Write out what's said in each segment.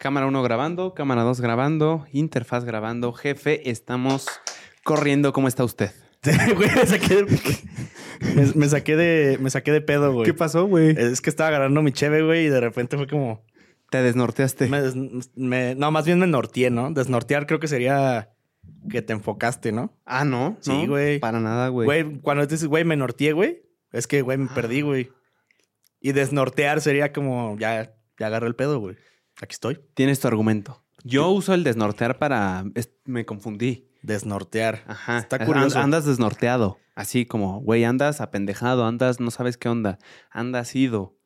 Cámara 1 grabando, cámara 2 grabando, interfaz grabando. Jefe, estamos corriendo. ¿Cómo está usted? Güey, me saqué de... Me, me saqué de... Me saqué de pedo, güey. pasó, güey? Es que estaba agarrando mi cheve, güey, y de repente fue como... Te desnorteaste. me des- me- no, más bien me norteé, ¿no? Desnortear creo que sería que te enfocaste, ¿no? Ah, ¿no? Sí, ¿No? güey. Para nada, güey. Güey, cuando dices, güey, me norteé, güey, es que, güey, me perdí, güey. Y desnortear sería como, ya, ya agarré el pedo, güey. Aquí estoy. Tienes tu argumento. Yo uso el desnortear para... es- Me confundí. Desnortear. Ajá. Está And- curioso. Andas desnorteado. Así como, güey, andas apendejado, andas, no sabes qué onda. Andas ido.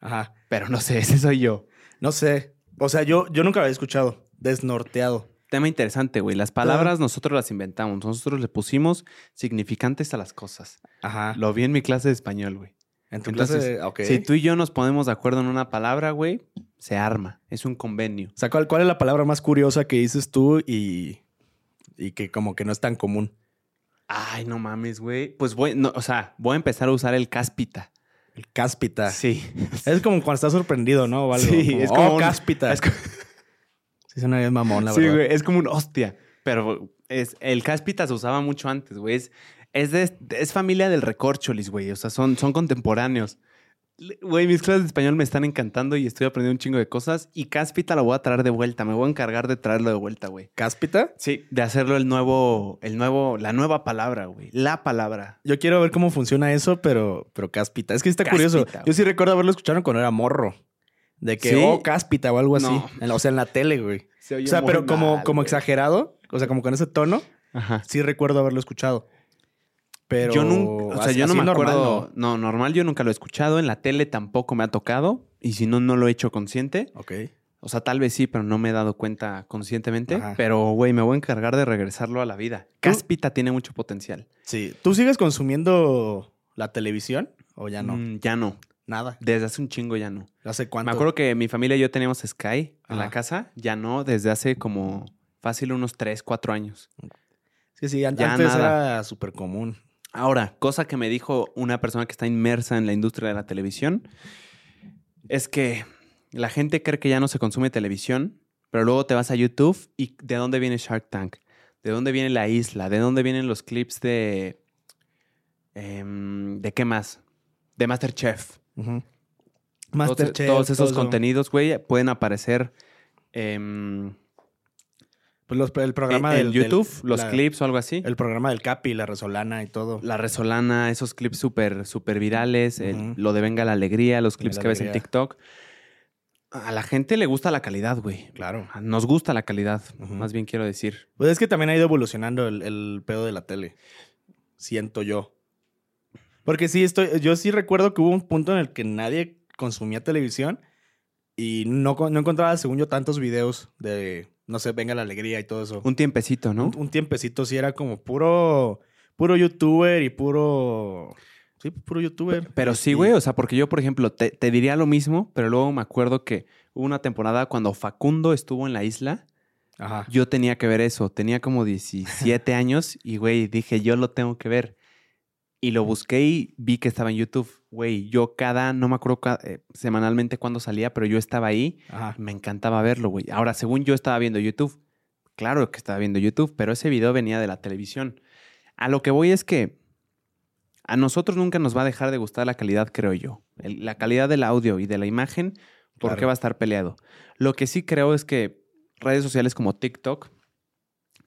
Ajá. Pero no sé, ese soy yo. No sé. O sea, yo, yo nunca lo había escuchado. Desnorteado. Tema interesante, güey. Las palabras nosotros las inventamos. Nosotros le pusimos significantes a las cosas. Ajá. Lo vi en mi clase de español, güey. En tu entonces, clase. Si tú y yo nos ponemos de acuerdo en una palabra, güey, se arma. Es un convenio. O sea, ¿cuál, ¿cuál es la palabra más curiosa que dices tú y, y que como que no es tan común? Ay, no mames, güey. Pues voy, no, o sea, voy a empezar a usar el cáspita. El cáspita. Sí. Es como cuando estás sorprendido, ¿no? O algo. Sí, Como, es como "Oh, un- cáspita. Es co- Sí, suena bien mamón, la sí, verdad. güey, es como un hostia. Pero es, el cáspita se usaba mucho antes, güey. Es, es, de- es familia del recorcholis, güey. O sea, son, son contemporáneos. Güey, mis clases de español me están encantando y estoy aprendiendo un chingo de cosas. Y cáspita lo voy a traer de vuelta. Me voy a encargar de traerlo de vuelta, güey. ¿Cáspita? Sí, de hacerlo el nuevo, el nuevo, la nueva palabra, güey. La palabra. Yo quiero ver cómo funciona eso, pero, pero cáspita. Es que está curioso. Yo sí recuerdo haberlo escuchado cuando era morro. De que, ¿Sí? oh, cáspita o algo así. No. En la- o sea, en la tele, güey. Se oye O sea, pero como, como güey. exagerado. O sea, como con ese tono. Ajá. Sí recuerdo haberlo escuchado. Pero... yo nunca, o sea, yo no me normal, acuerdo. ¿no? normal yo nunca lo he escuchado. En la tele tampoco me ha tocado. Y si no, no lo he hecho consciente. Ok. O sea, tal vez sí, pero no me he dado cuenta conscientemente. Ajá. Pero, güey, me voy a encargar de regresarlo a la vida. Cáspita tiene mucho potencial. Sí. ¿Tú sigues consumiendo la televisión? ¿O ya no? Mm, ya no. Nada. Desde hace un chingo ya no. ¿Hace cuánto? Me acuerdo que mi familia y yo teníamos Sky en la casa. Ya no, desde hace como fácil unos 3, 4 años. Sí, sí. an- Ya antes nada. era súper común. Ahora, cosa que me dijo una persona que está inmersa en la industria de la televisión, es que la gente cree que ya no se consume televisión, pero luego te vas a YouTube y ¿de dónde viene Shark Tank? ¿De dónde viene La Isla? ¿De dónde vienen los clips de... em, ¿De qué más? De Masterchef. Todos- Masterchef. Todos esos todo contenidos, güey, pueden aparecer em, Pues los- el programa en del, del- YouTube, los la- clips o algo así. El programa del Capi, la Resolana y todo. La resolana, esos clips súper, súper virales, el- lo de Venga la Alegría, los clips que ves en. TikTok. A la gente le gusta la calidad, güey. Claro. Nos gusta la calidad, más bien quiero decir. Pues es que también ha ido evolucionando el, el pedo de la tele. Siento yo. Porque sí, estoy, yo sí recuerdo que hubo un punto en el que nadie consumía televisión y no, no encontraba, según yo, tantos videos de, no sé, Venga la Alegría y todo eso. Un tiempecito, ¿no? Un, un tiempecito sí era como puro, puro youtuber y puro... Sí, puro youtuber. Pero sí, güey, o sea, porque yo, por ejemplo, te, te diría lo mismo, pero luego me acuerdo que hubo una temporada cuando Facundo estuvo en la isla, Ajá. yo tenía que ver eso. Tenía como 17 años y, güey, dije, yo lo tengo que ver. Y lo busqué y vi que estaba en YouTube. Güey, yo cada, no me acuerdo eh, semanalmente cuándo salía, pero yo estaba ahí. Ajá. Me encantaba verlo, güey. Ahora, según yo estaba viendo YouTube. Claro que estaba viendo YouTube, pero ese video venía de la televisión. A lo que voy es que a nosotros nunca nos va a dejar de gustar la calidad, creo yo. El- la calidad del audio y de la imagen, ¿por qué Claro. va a estar peleado? Lo que sí creo es que redes sociales como TikTok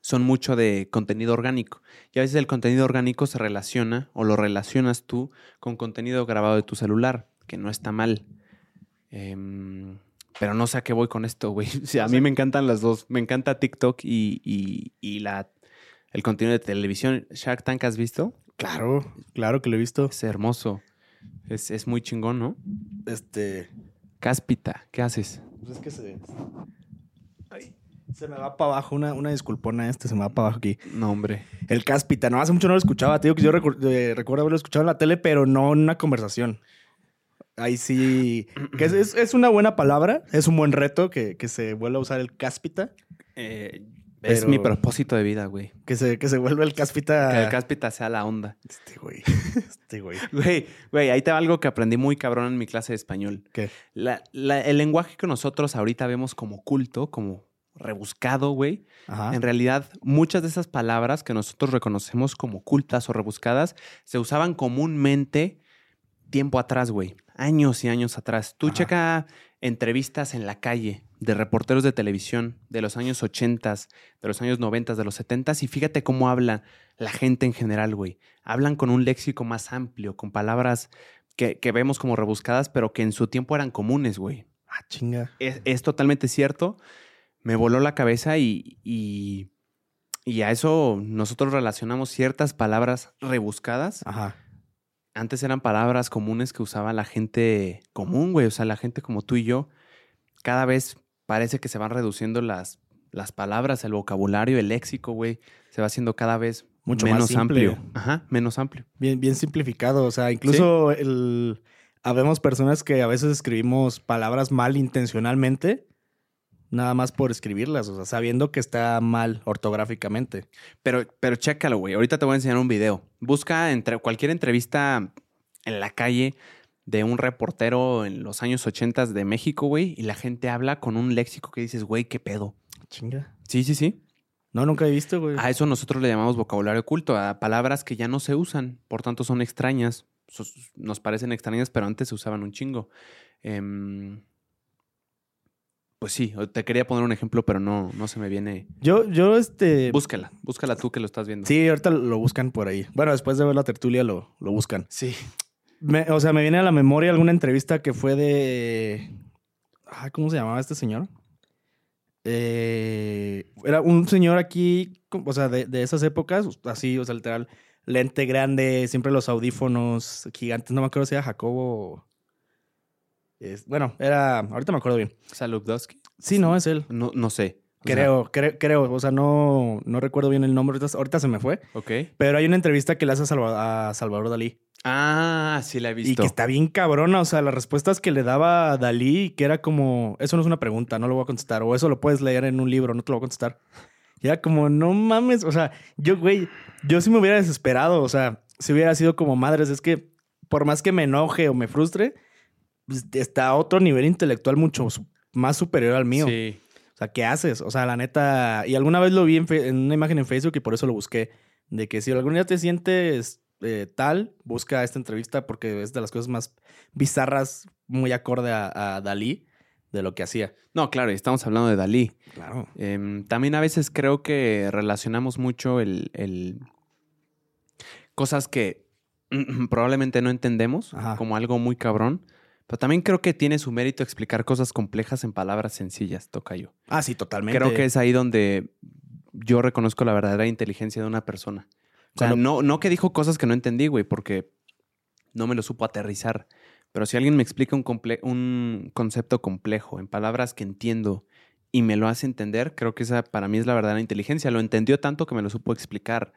son mucho de contenido orgánico. Y a veces el contenido orgánico se relaciona o lo relacionas tú con contenido grabado de tu celular, que no está mal. Em, pero no sé a qué voy con esto, güey. O sea, a mí me encantan las dos. Me encanta TikTok y, y- y la, el contenido de televisión. Shark Tank, ¿has visto? Claro, claro que lo he visto. Es hermoso. Es, es muy chingón, ¿no? Este... Cáspita, ¿qué haces? Pues es que se... Ay, se me va para abajo, una, una disculpona este, se me va para abajo aquí. No, hombre. El cáspita, no, hace mucho no lo escuchaba. Te digo que yo recu- eh, recuerdo haberlo escuchado en la tele, pero no en una conversación. Ahí sí. Que es, es- es una buena palabra, es un buen reto que, que se vuelva a usar el cáspita. Eh, Es mi propósito de vida, güey. Que se, que se vuelva el cáspita. Que el cáspita sea la onda. Este güey. Este güey. Güey, güey, ahí te va algo que aprendí muy cabrón en mi clase de español. ¿Qué? La- la- el lenguaje que nosotros ahorita vemos como culto, como rebuscado, güey, en realidad muchas de esas palabras que nosotros reconocemos como cultas o rebuscadas se usaban comúnmente tiempo atrás, güey. Años y años atrás. Tú Ajá. checa entrevistas en la calle de reporteros de televisión de los años 80, de los años 90, de los 70 y fíjate cómo habla la gente en general, güey. Hablan con un léxico más amplio, con palabras que, que vemos como rebuscadas, pero que en su tiempo eran comunes, güey. Ah, chinga. Es, es totalmente cierto. Me voló la cabeza y, y, y a eso nosotros relacionamos ciertas palabras rebuscadas. Ajá. Antes eran palabras comunes que usaba la gente común, güey. O sea, la gente como tú y yo. Cada vez parece que se van reduciendo las, las palabras, el vocabulario, el léxico, güey. Se va haciendo cada vez Mucho más menos simple. amplio. Ajá, menos amplio. Bien, bien simplificado. O sea, incluso el. Habemos personas que a veces escribimos palabras mal intencionalmente, nada más por escribirlas, o sea, sabiendo que está mal ortográficamente. Pero, pero chécalo, güey. Ahorita te voy a enseñar un video. Busca entre cualquier entrevista en la calle de un reportero en los años 80 de México, güey, y la gente habla con un léxico que dices, güey, qué pedo. Chinga. Sí, sí, sí. No, nunca he visto, güey. A eso nosotros le llamamos vocabulario oculto, a palabras que ya no se usan, por tanto son extrañas. Nos parecen extrañas, pero antes se usaban un chingo. Em, pues sí, te quería poner un ejemplo, pero no, no se me viene. Yo, yo, este. Búscala, búscala tú que lo estás viendo. Sí, ahorita lo buscan por ahí. Bueno, después de ver la tertulia lo, lo buscan. Sí. Me- o sea, me viene a la memoria alguna entrevista que fue de. Ah, ¿Cómo se llamaba este señor? Eh, era un señor aquí, o sea, de, de esas épocas, así, o sea, literal, lente grande, siempre los audífonos gigantes, no me acuerdo si era Jacobo. Es- bueno, era. Ahorita me acuerdo bien. Saludowski. Sí, no, es él. No, no sé. O sea, Creo, creo, creo. O sea, no, no recuerdo bien el nombre. Ahorita, ahorita se me fue. ok. Pero hay una entrevista que le hace a, Salva- a Salvador Dalí. Ah, sí la he Y visto. que está bien cabrona. O sea, las respuestas que le daba Dalí, que era como, eso no es una pregunta, no lo voy a contestar. O eso lo puedes leer en un libro, no te lo voy a contestar. Y era como, no mames. O sea, yo, güey, yo sí me hubiera desesperado. O sea, si hubiera sido como madres, es que por más que me enoje o me frustre, está a otro nivel intelectual mucho más superior al mío. Sí. O sea, ¿qué haces? O sea, la neta. Y alguna vez lo vi en, una imagen en Facebook y por eso lo busqué. De que si algún día te sientes eh, tal, busca esta entrevista porque es de las cosas más bizarras, muy acorde a, a Dalí, de lo que hacía. No, claro, y estamos hablando de Dalí. Claro. Em, también a veces creo que relacionamos mucho el, el- cosas que probablemente no entendemos Ajá. como algo muy cabrón. Pero también creo que tiene su mérito explicar cosas complejas en palabras sencillas, Tocayo. Ah, sí, totalmente. Creo que es ahí donde yo reconozco la verdadera inteligencia de una persona. O sea, Cuando- no, no que dijo cosas que no entendí, güey, porque no me lo supo aterrizar. Pero si alguien me explica un, comple- un concepto complejo en palabras que entiendo y me lo hace entender, creo que esa para mí es la verdadera inteligencia. Lo entendió tanto que me lo supo explicar.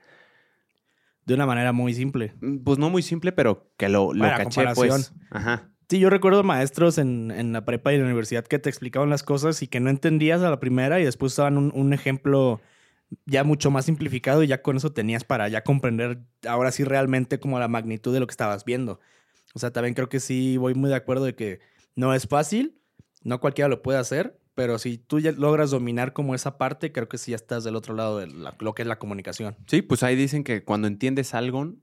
De una manera muy simple. Mm, Pues no muy simple, pero que lo, lo caché, pues. Ajá. Sí, yo recuerdo maestros en, en la prepa y en la universidad que te explicaban las cosas y que no entendías a la primera y después daban un, un ejemplo ya mucho más simplificado y ya con eso tenías para ya comprender ahora sí realmente como la magnitud de lo que estabas viendo. O sea, también creo que sí voy muy de acuerdo de que no es fácil, no cualquiera lo puede hacer, pero si tú ya logras dominar como esa parte, creo que sí ya estás del otro lado de lo que es la comunicación. Sí, pues ahí dicen que cuando entiendes algo,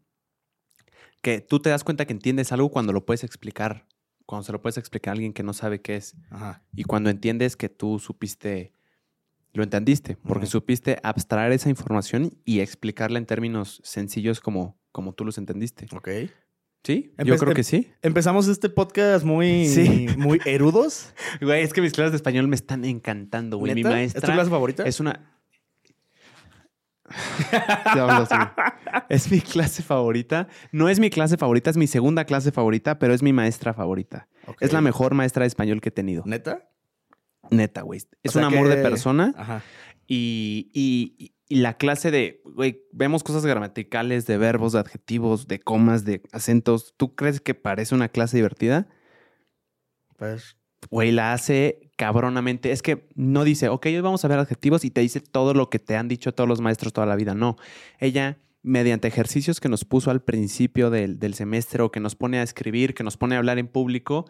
que tú te das cuenta que entiendes algo cuando lo puedes explicar, cuando se lo puedes explicar a alguien que no sabe qué es. Ajá. Y cuando entiendes que tú supiste, lo entendiste, porque supiste abstraer esa información y explicarla en términos sencillos como, como tú los entendiste. Ok. ¿Sí? Yo creo em- que sí. Empezamos este podcast muy, Sí. muy erudos. Güey, es que mis clases de español me están encantando, güey. Mi ¿Neta? ¿Es tu maestra clase favorita? es una... Es mi clase favorita. No es mi clase favorita, es mi segunda clase favorita, pero es mi maestra favorita. Es la mejor maestra de español que he tenido. ¿Neta? Neta, güey. Es sea un amor de persona. Ajá. Y, y- y la clase de, güey, vemos cosas gramaticales, de verbos, de adjetivos, de comas, de acentos. ¿Tú crees que parece una clase divertida? Pues, Güey, la hace cabronamente. Es que no dice, ok, hoy vamos a ver adjetivos y te dice todo lo que te han dicho todos los maestros toda la vida. No. Ella, mediante ejercicios que nos puso al principio del, del semestre o que nos pone a escribir, que nos pone a hablar en público,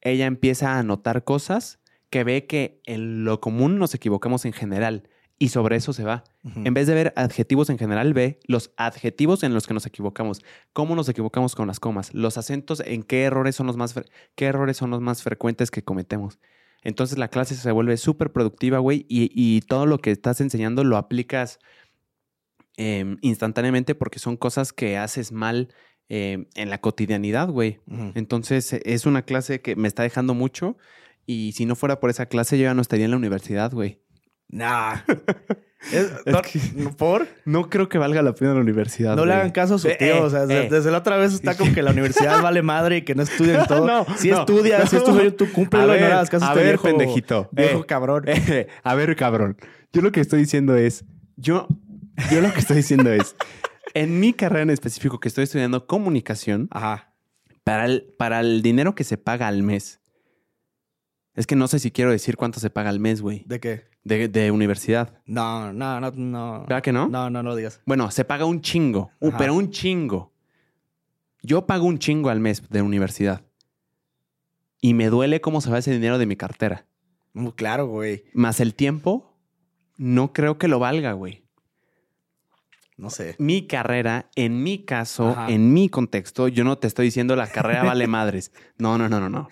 ella empieza a anotar cosas que ve que en lo común nos equivocamos en general y sobre eso se va. En vez de ver adjetivos en general, ve los adjetivos en los que nos equivocamos. ¿Cómo nos equivocamos con las comas? Los acentos, ¿en qué errores son los más, qué errores son los más frecuentes que cometemos? Entonces la clase se vuelve súper productiva, güey, y, y todo lo que estás enseñando lo aplicas em, instantáneamente porque son cosas que haces mal em, en la cotidianidad, güey. Entonces es una clase que me está dejando mucho y si no fuera por esa clase yo ya no estaría en la universidad, güey. Nah. Es- no- que- ¿Por? No creo que valga la pena la universidad. No le hagan caso a su Eh, tío. eh, o sea, desde, eh. desde la otra vez está como que la universidad vale madre y que no estudien todo. No, si no, estudias, si es tu no. sueño, tú cúmplelo y no le hagas caso a a este ver, viejo, pendejito. Viejo cabrón. A ver, cabrón. Yo lo que estoy diciendo es, yo, yo lo que estoy diciendo es, en mi carrera en específico que estoy estudiando comunicación, Ajá. para el, para el dinero que se paga al mes, es que no sé si quiero decir cuánto se paga al mes, güey, ¿De qué? De, de universidad. No, no, no, no. ¿Verdad que no? No, no, no lo digas. Bueno, se paga un chingo, Ajá. pero un chingo. Yo pago un chingo al mes de universidad. Y me duele cómo se va ese dinero de mi cartera. Muy claro, güey. Más el tiempo, no creo que lo valga, güey. No sé. Mi carrera, en mi caso, Ajá. en mi contexto, yo no te estoy diciendo la carrera vale madres. No, no, no, no, no.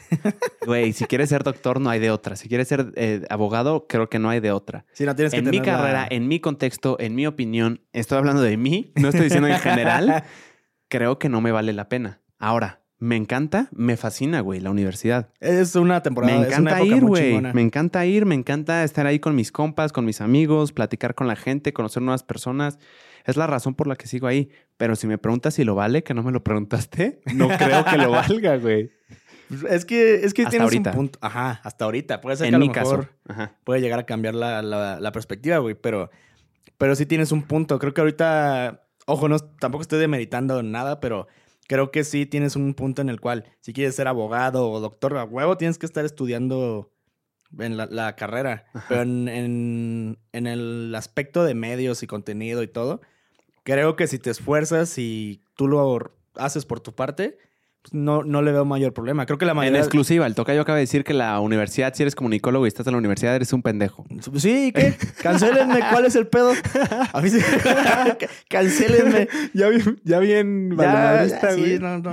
Güey, si quieres ser doctor, no hay de otra. Si quieres ser eh, abogado, creo que no hay de otra. Si no tienes que En mi carrera, en mi contexto, en mi opinión, estoy hablando de mí, no estoy diciendo en general, creo que no me vale la pena. Ahora, me encanta, me fascina, güey, la universidad. Es una temporada. Me es una encanta ir, güey. Me encanta ir, me encanta estar ahí con mis compas, con mis amigos, platicar con la gente, conocer nuevas personas. Es la razón por la que sigo ahí. Pero si me preguntas si lo vale, que no me lo preguntaste, no creo que lo valga, güey. Es que, es que Hasta tienes ahorita. un punto. Ajá, hasta ahorita. Puede ser que a lo mejor. Ajá. puede llegar a cambiar la, la- la perspectiva, güey. Pero, pero sí tienes un punto. Creo que ahorita, ojo, no, tampoco estoy demeritando nada, pero creo que sí tienes un punto en el cual, si quieres ser abogado o doctor a huevo, tienes que estar estudiando en la, la carrera. Ajá. Pero en, en- en el aspecto de medios y contenido y todo, creo que si te esfuerzas y tú lo haces por tu parte, pues no, no le veo mayor problema. Creo que la En mayoría... exclusiva, el tocayo acaba de decir que la universidad, si eres comunicólogo y estás en la universidad, eres un pendejo. Sí, ¿qué? Cancélenme, ¿cuál es el pedo? A mí sí. Cancélenme. Ya bien, ya bien Ya, ya, sí, no, no.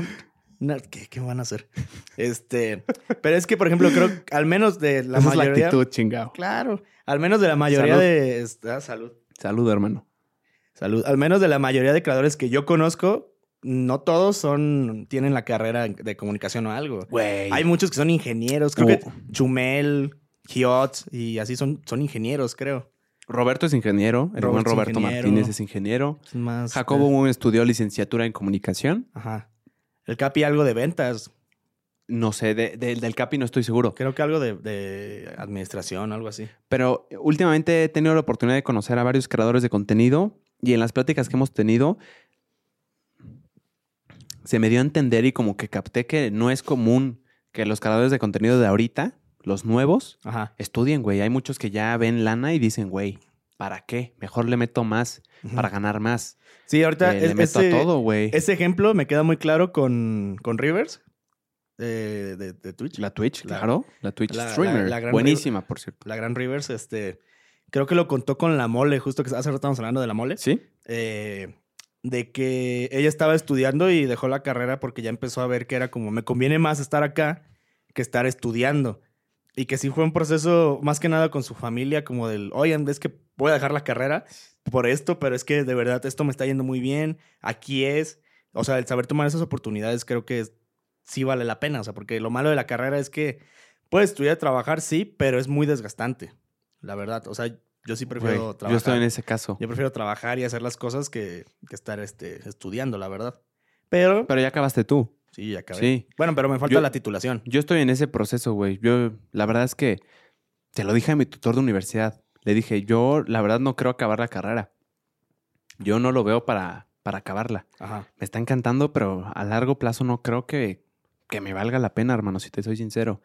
No, ¿qué, qué van a hacer? Este, pero es que, por ejemplo, creo que al menos de la Esa es la mayoría. actitud, chingado. claro. Al menos de la mayoría Salud. de. esta- salud. Salud, hermano. Salud. Al menos de la mayoría de creadores que yo conozco, no todos son. tienen la carrera de comunicación o algo. Güey. Hay muchos que son ingenieros. Creo que Oh. Chumel, Giot y así son, son ingenieros, creo. Roberto es ingeniero. El buen Roberto ingeniero. Martínez es ingeniero. Más, Jacobo estudió licenciatura en comunicación. Ajá. El Capi algo de ventas. No sé, de- de- del CAPI no estoy seguro. Creo que algo de, de administración, algo así. Pero últimamente he tenido la oportunidad de conocer a varios creadores de contenido y en las pláticas que hemos tenido se me dio a entender y como que capté que no es común que los creadores de contenido de ahorita, los nuevos, Ajá. estudien, güey. Hay muchos que ya ven lana y dicen, güey, ¿para qué? Mejor le meto más para ganar más. Sí, ahorita Eh, es- le meto ese, a todo, güey. ese ejemplo me queda muy claro con, con Rivers eh, de, de Twitch. La, La Twitch, La- claro. La Twitch la- streamer. la- la Buenísima, por cierto. gran Rivers, este, creo que lo contó con la mole, justo que hace rato estábamos hablando de la mole. ¿Sí? eh, de que ella estaba estudiando y dejó la carrera porque ya empezó a ver que era como, me conviene más estar acá que estar estudiando. Y que sí fue un proceso más que nada con su familia, como del, oigan, es que voy a dejar la carrera por esto, pero es que de verdad esto me está yendo muy bien, aquí es. O sea, el saber tomar esas oportunidades creo que es- sí vale la pena, o sea, porque lo malo de la carrera es que puedes estudiar y trabajar, sí, pero es muy desgastante, la verdad. O sea, yo sí prefiero trabajar. yo estoy en ese caso. Yo prefiero trabajar y hacer las cosas que, que estar este, estudiando, la verdad. Pero, Pero ya acabaste tú. Sí, ya acabé. Sí. Bueno, pero me falta Yo- la titulación. Yo estoy en ese proceso, güey. Yo, la verdad es que te lo dije a mi tutor de universidad. Le dije, yo, la verdad, no creo acabar la carrera. Yo no lo veo para, para acabarla. Ajá. Me está encantando, pero a largo plazo no creo que, que me valga la pena, hermano, si te soy sincero.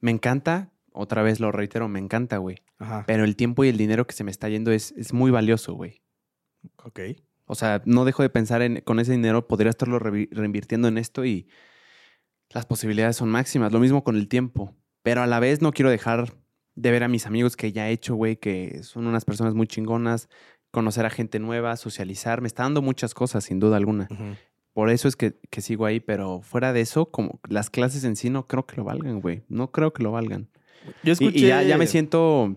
Me encanta, otra vez lo reitero, me encanta, güey. Ajá. Pero el tiempo y el dinero que se me está yendo es, es muy valioso, güey. Ok. O sea, no dejo de pensar en con ese dinero, podría estarlo revi- reinvirtiendo en esto y las posibilidades son máximas. Lo mismo con el tiempo. Pero a la vez no quiero dejar de ver a mis amigos que ya he hecho, güey, que son unas personas muy chingonas, conocer a gente nueva, socializar. Me está dando muchas cosas, sin duda alguna. Por eso es que, que sigo ahí, pero fuera de eso, como las clases en sí no creo que lo valgan, güey. No creo que lo valgan. Yo Y- escuché... Y, ya, ya me siento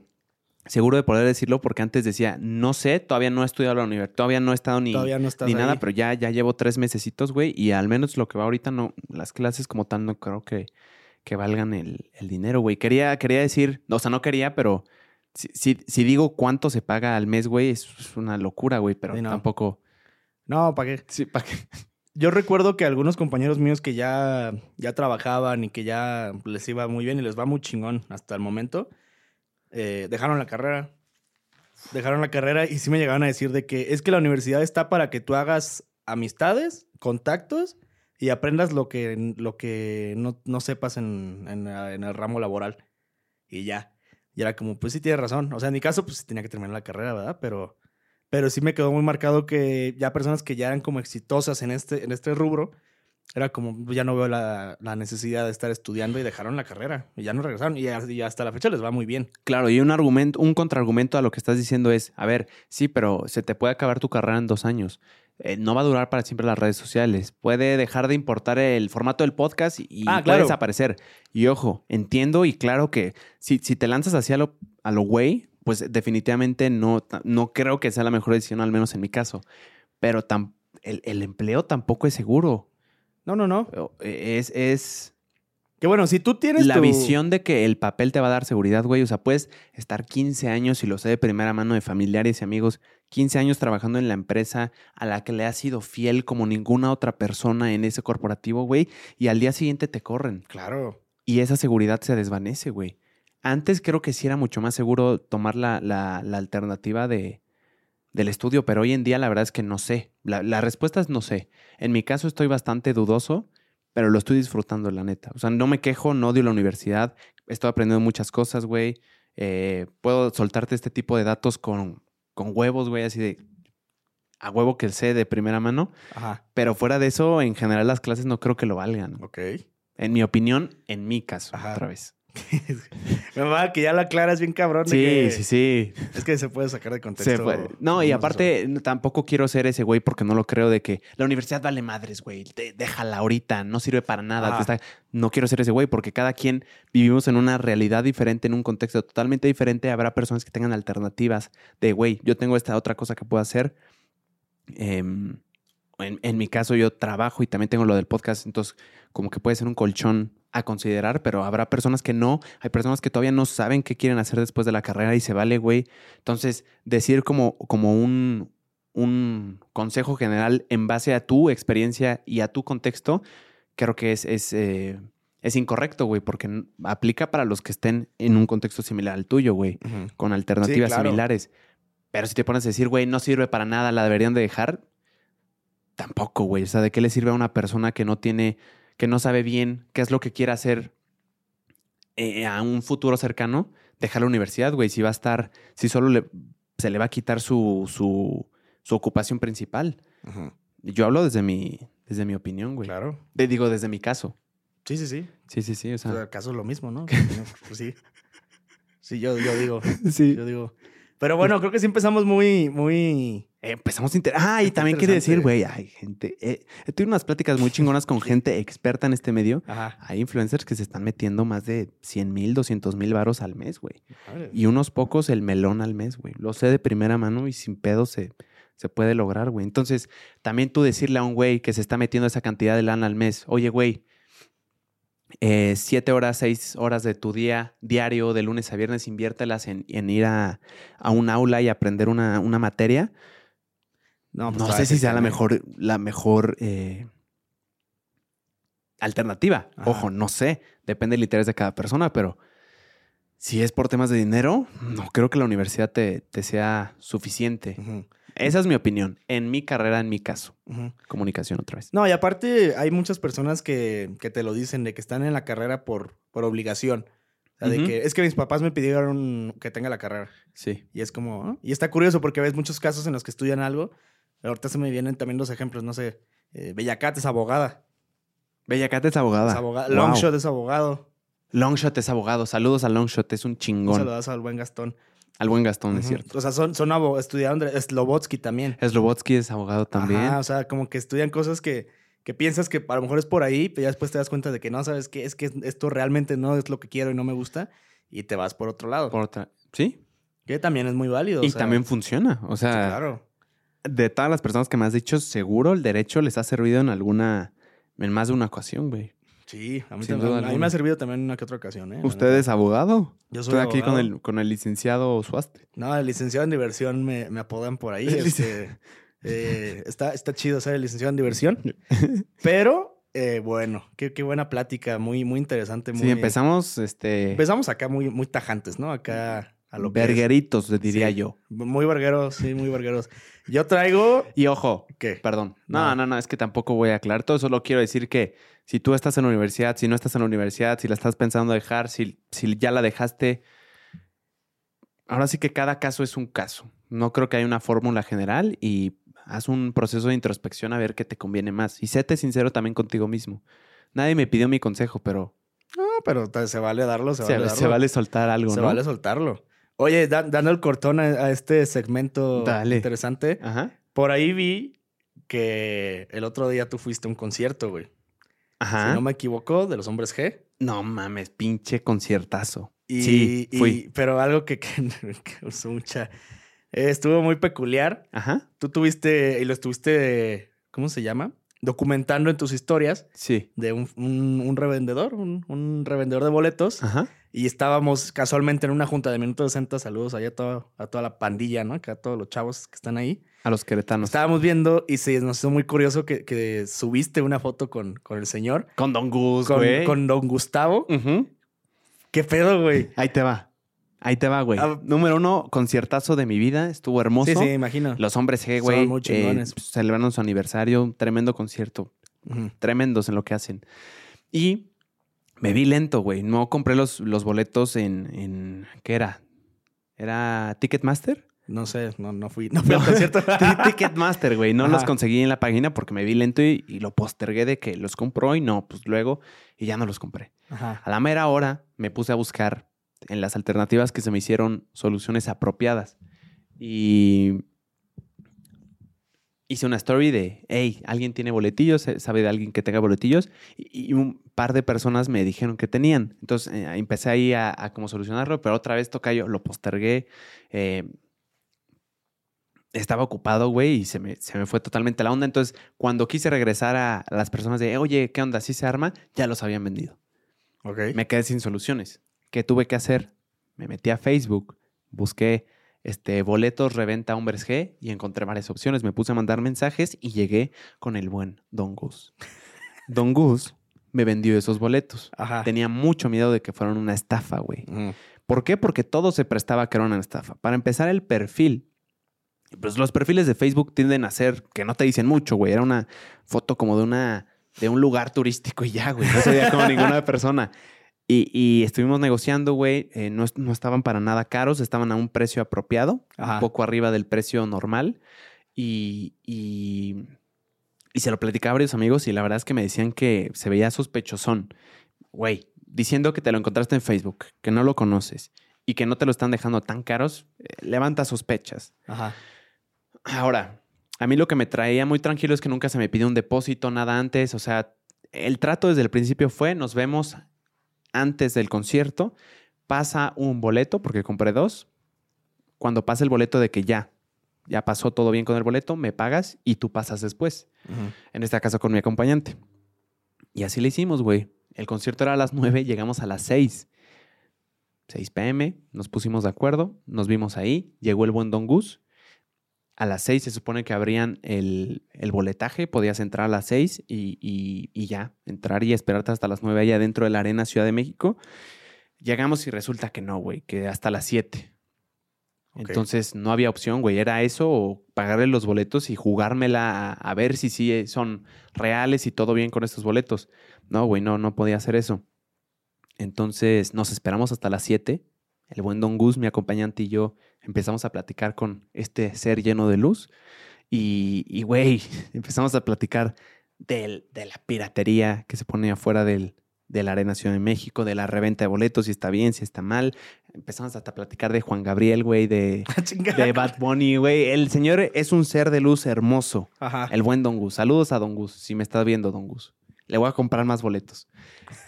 seguro de poder decirlo porque antes decía, no sé, todavía no he estudiado la universidad, todavía no he estado ni, no ni ahí. nada, pero ya, ya llevo tres mesecitos, güey, y al menos lo que va ahorita, no, las clases como tal no creo que, que valgan el, el dinero, güey. Quería, quería decir, o sea, no quería, pero si, si, si digo cuánto se paga al mes, güey, es, es una locura, güey, pero Sí, no. tampoco... No, ¿para qué? Sí, ¿para qué? Yo recuerdo que algunos compañeros míos que ya, ya trabajaban y que ya les iba muy bien y les va muy chingón hasta el momento, eh, dejaron la carrera. Dejaron la carrera y sí me llegaron a decir de que es que la universidad está para que tú hagas amistades, contactos y aprendas lo que, lo que no, no sepas en, en, el ramo laboral. Y ya. Y era como, pues sí tienes razón. O sea, en mi caso, pues tenía que terminar la carrera, ¿verdad? Pero, pero sí me quedó muy marcado que ya personas que ya eran como exitosas en este, en este rubro, era como, ya no veo la, la necesidad de estar estudiando y dejaron la carrera. Y ya no regresaron. Y, y hasta la fecha les va muy bien. Claro, y un argumento, un contraargumento a lo que estás diciendo es, a ver, sí, pero se te puede acabar tu carrera en dos años. Eh, no va a durar para siempre las redes sociales. Puede dejar de importar el formato del podcast y, y Ah, puede claro. desaparecer. Y ojo, entiendo y claro que si, si te lanzas hacia lo, a lo güey, pues definitivamente no, no creo que sea la mejor decisión, al menos en mi caso. Pero tam- el, el empleo tampoco es seguro. No, no, no. Es, es, Que bueno, si tú tienes la tu- visión de que el papel te va a dar seguridad, güey. O sea, puedes estar 15 años, y lo sé de primera mano de familiares y amigos, 15 años trabajando en la empresa a la que le has sido fiel como ninguna otra persona en ese corporativo, güey. Y al día siguiente te corren. Claro. Y esa seguridad se desvanece, güey. Antes creo que sí era mucho más seguro tomar la, la- la alternativa de, del estudio, pero hoy en día la verdad es que no sé. La, la respuesta es no sé. En mi caso estoy bastante dudoso, pero lo estoy disfrutando, la neta. O sea, no me quejo, no odio la universidad. Estoy aprendiendo muchas cosas, güey. Eh, puedo soltarte este tipo de datos con, con huevos, güey, así de a huevo que sé de primera mano. Ajá. Pero fuera de eso, en general las clases no creo que lo valgan. Ok. En mi opinión, en mi caso, Ajá. otra vez. Me va que ya la aclaras bien cabrón. Sí, que- sí, sí. Es que se puede sacar de contexto. No, y aparte, tampoco quiero ser ese güey porque no lo creo de que la universidad vale madres, güey. Déjala ahorita, no sirve para nada. Está- No quiero ser ese güey porque cada quien vivimos en una realidad diferente, en un contexto totalmente diferente. Habrá personas que tengan alternativas de, güey, yo tengo esta otra cosa que puedo hacer. Em, en, en mi caso, yo trabajo y también tengo lo del podcast, entonces, como que puede ser un colchón a considerar, pero habrá personas que no. Hay personas que todavía no saben qué quieren hacer después de la carrera y se vale, güey. Entonces, decir como, como un, un consejo general en base a tu experiencia y a tu contexto, creo que es, es, eh, es incorrecto, güey, porque aplica para los que estén en un contexto similar al tuyo, güey, con alternativas claro. similares. Pero si te pones a decir, güey, no sirve para nada, la deberían de dejar, tampoco, güey. O sea, ¿de qué le sirve a una persona que no tiene, que no sabe bien qué es lo que quiere hacer eh, a un futuro cercano? Dejar la universidad, güey. Si va a estar, si solo le- se le va a quitar su, su, su ocupación principal. Yo hablo desde mi, desde mi opinión, güey. Claro. Te digo, desde mi caso. Sí, sí, sí. Sí, sí, sí. O O sea, sea, acaso es lo mismo, ¿no? Pues sí. Sí, yo, yo digo. sí. Yo digo. Pero bueno, creo que sí empezamos muy, muy. Empezamos a inter... Ah, y Está también quería decir, güey, hay gente. eh, he tenido unas pláticas muy chingonas con gente experta en este medio. Ajá. Hay influencers que se están metiendo más de 100 mil, 200 mil varos al mes, güey. Y unos pocos el melón al mes, güey. Lo sé de primera mano y sin pedo se, se puede lograr, güey. Entonces, también tú decirle a un güey que se está metiendo esa cantidad de lana al mes, oye, güey, eh, siete horas, seis horas de tu día diario, de lunes a viernes, inviértelas en, en ir a, a un aula y aprender una, una materia. No, pues, No sé si sea la mejor, la mejor eh, alternativa. Ajá. Ojo, no sé. Depende del interés de cada persona, pero si es por temas de dinero, no creo que la universidad te, te sea suficiente. Esa es mi opinión. En mi carrera, en mi caso. Comunicación otra vez. No, y aparte hay muchas personas que, que te lo dicen de que están en la carrera por, por obligación. O sea, de que es que mis papás me pidieron que tenga la carrera. Sí. Y es como, y está curioso porque ves muchos casos en los que estudian algo. Ahorita se me vienen también los ejemplos, no sé. Eh, Bellacat es abogada. Bellacat es abogada. Es abogada. Wow. Longshot es abogado. Longshot es abogado. Saludos a Longshot, es un chingón. saludazo al buen Gastón. Al buen Gastón, es cierto. O sea, son, son estudiaron Slobotsky también. Slobotsky es abogado también. Ajá, o sea, como que estudian cosas que, que piensas que a lo mejor es por ahí, pero ya después te das cuenta de que no, sabes que es que esto realmente no es lo que quiero y no me gusta, y te vas por otro lado. Por otra. Sí. Que también es muy válido. o Y sea, también funciona. O sí, sea, claro. De todas las personas que me has dicho, seguro el derecho les ha servido en alguna, en más de una ocasión, güey. Sí, a mí, Sin también- duda a mí me ha servido también en una que otra ocasión, ¿eh? ¿Usted es abogado? Yo soy Estoy aquí con abogado. el, con el licenciado Suaste. No, el licenciado en diversión me, me apodan por ahí. El este, eh, está, está chido ser el licenciado en diversión. Pero, eh, bueno, qué, qué buena plática, muy, muy interesante. Muy, Sí, empezamos, este, Empezamos acá muy, muy tajantes, ¿no? Acá a lo que vergueritos, diría Sí. yo. Muy vergueros, sí, muy vergueros. Yo traigo. Y ojo, ¿Qué? perdón. No, No. no, no, es que tampoco voy a aclarar todo. Solo quiero decir que si tú estás en la universidad, si no estás en la universidad, si la estás pensando dejar, si, si ya la dejaste, ahora sí que cada caso es un caso. No creo que haya una fórmula general y haz un proceso de introspección a ver qué te conviene más. Y séte sincero también contigo mismo. Nadie me pidió mi consejo, pero No, pero se vale darlo, se se, vale se vale soltar algo, Se ¿no? vale soltarlo. Oye, da- dando el cortón a, a este segmento Dale. interesante, Ajá. por ahí vi que el otro día tú fuiste a un concierto, güey. Ajá. Si no me equivoco, de los hombres G. No mames, pinche conciertazo. Y, sí, y- fui. pero algo que, que, que causó mucha. eh, estuvo muy peculiar. Ajá. Tú tuviste, y lo estuviste, ¿cómo se llama? Documentando en tus historias Sí. de un, un- un revendedor, un, un revendedor de boletos. Ajá. Y estábamos casualmente en una junta de Minuto 60. Saludos allá a, toda- a toda la pandilla, ¿no? Que a todos los chavos que están ahí. A los queretanos. Estábamos viendo y sí, nos hizo muy curioso que, que subiste una foto con, con el señor, Con Don Gus, con, güey. con don Gustavo. ¿Qué pedo, güey? Ahí te va. Ahí te va, güey. Ah. Número uno, conciertazo de mi vida. Estuvo hermoso. Sí, sí, imagino. Los hombres G, Son güey. muy chingones. eh, celebrando su aniversario. Tremendo concierto. Tremendos en lo que hacen. Y me vi lento, güey. No compré los, los boletos en, en... ¿Qué era? ¿Era Ticketmaster? No sé, no, no fui, no fui al concierto. Ti- Ticketmaster, güey. No Ajá. los conseguí en la página porque me vi lento y, y lo postergué de que los compró y no, pues luego, y ya no los compré. Ajá. A la mera hora me puse a buscar en las alternativas que se me hicieron soluciones apropiadas. Y hice una story de, hey, ¿alguien tiene boletillos? Eh, ¿Sabe de alguien que tenga boletillos? Y, un par de personas me dijeron que tenían. Entonces eh, empecé ahí a, a como solucionarlo, pero otra vez toca yo, lo postergué. eh, estaba ocupado, güey, y se me, se me fue totalmente la onda. Entonces, cuando quise regresar a las personas de, oye, ¿qué onda? ¿Sí se arma? Ya los habían vendido. Me quedé sin soluciones. ¿Qué tuve que hacer? Me metí a Facebook, busqué este, boletos reventa hombres G y encontré varias opciones. Me puse a mandar mensajes y llegué con el buen Don Gus. Don Gus me vendió esos boletos. Ajá. Tenía mucho miedo de que fueran una estafa, güey. ¿Por qué? Porque todo se prestaba a que era una estafa. Para empezar, el perfil. Pues los perfiles de Facebook tienden a ser que no te dicen mucho, güey. Era una foto como de una de un lugar turístico y ya, güey. No se veía como ninguna persona. Y, y estuvimos negociando, güey. eh, no, est- no estaban para nada caros, estaban a un precio apropiado, Ajá. un poco arriba del precio normal. Y, y, y se lo platicaba a varios amigos y la verdad es que me decían que se veía sospechosón. Güey, diciendo que te lo encontraste en Facebook, que no lo conoces y que no te lo están dejando tan caros, eh, levanta sospechas. Ajá. Ahora, a mí lo que me traía muy tranquilo es que nunca se me pidió un depósito, nada antes. O sea, el trato desde el principio fue, nos vemos antes del concierto, pasa un boleto, porque compré dos. Cuando pasa el boleto de que ya, ya pasó todo bien con el boleto, me pagas y tú pasas después. En este caso con mi acompañante. Y así le hicimos, güey. El concierto era a las 9, llegamos a las 6. 6 pm, nos pusimos de acuerdo, nos vimos ahí, llegó el buen Don Gus. A las 6 se supone que abrían el, el boletaje, podías entrar a las 6 y, y- y ya, entrar y esperarte hasta las 9 allá dentro de la Arena Ciudad de México. Llegamos y resulta que no, güey, que hasta las 7. Ok. Entonces no había opción, güey. Era eso o pagarle los boletos y jugármela a, a ver si sí son reales y todo bien con estos boletos. No, güey, no, no podía hacer eso. Entonces nos esperamos hasta las 7. El buen Don Gus, mi acompañante y yo empezamos a platicar con este ser lleno de luz. Y, y güey, empezamos a platicar del- de la piratería que se pone afuera del, de la Arena Ciudad de México, de la reventa de boletos, si está bien, si está mal. Empezamos hasta a platicar de Juan Gabriel, güey, de, Chingada. de Bad Bunny, güey. El señor es un ser de luz hermoso. Ajá. El buen Don Gus. Saludos a Don Gus, si me estás viendo, Don Gus. Le voy a comprar más boletos.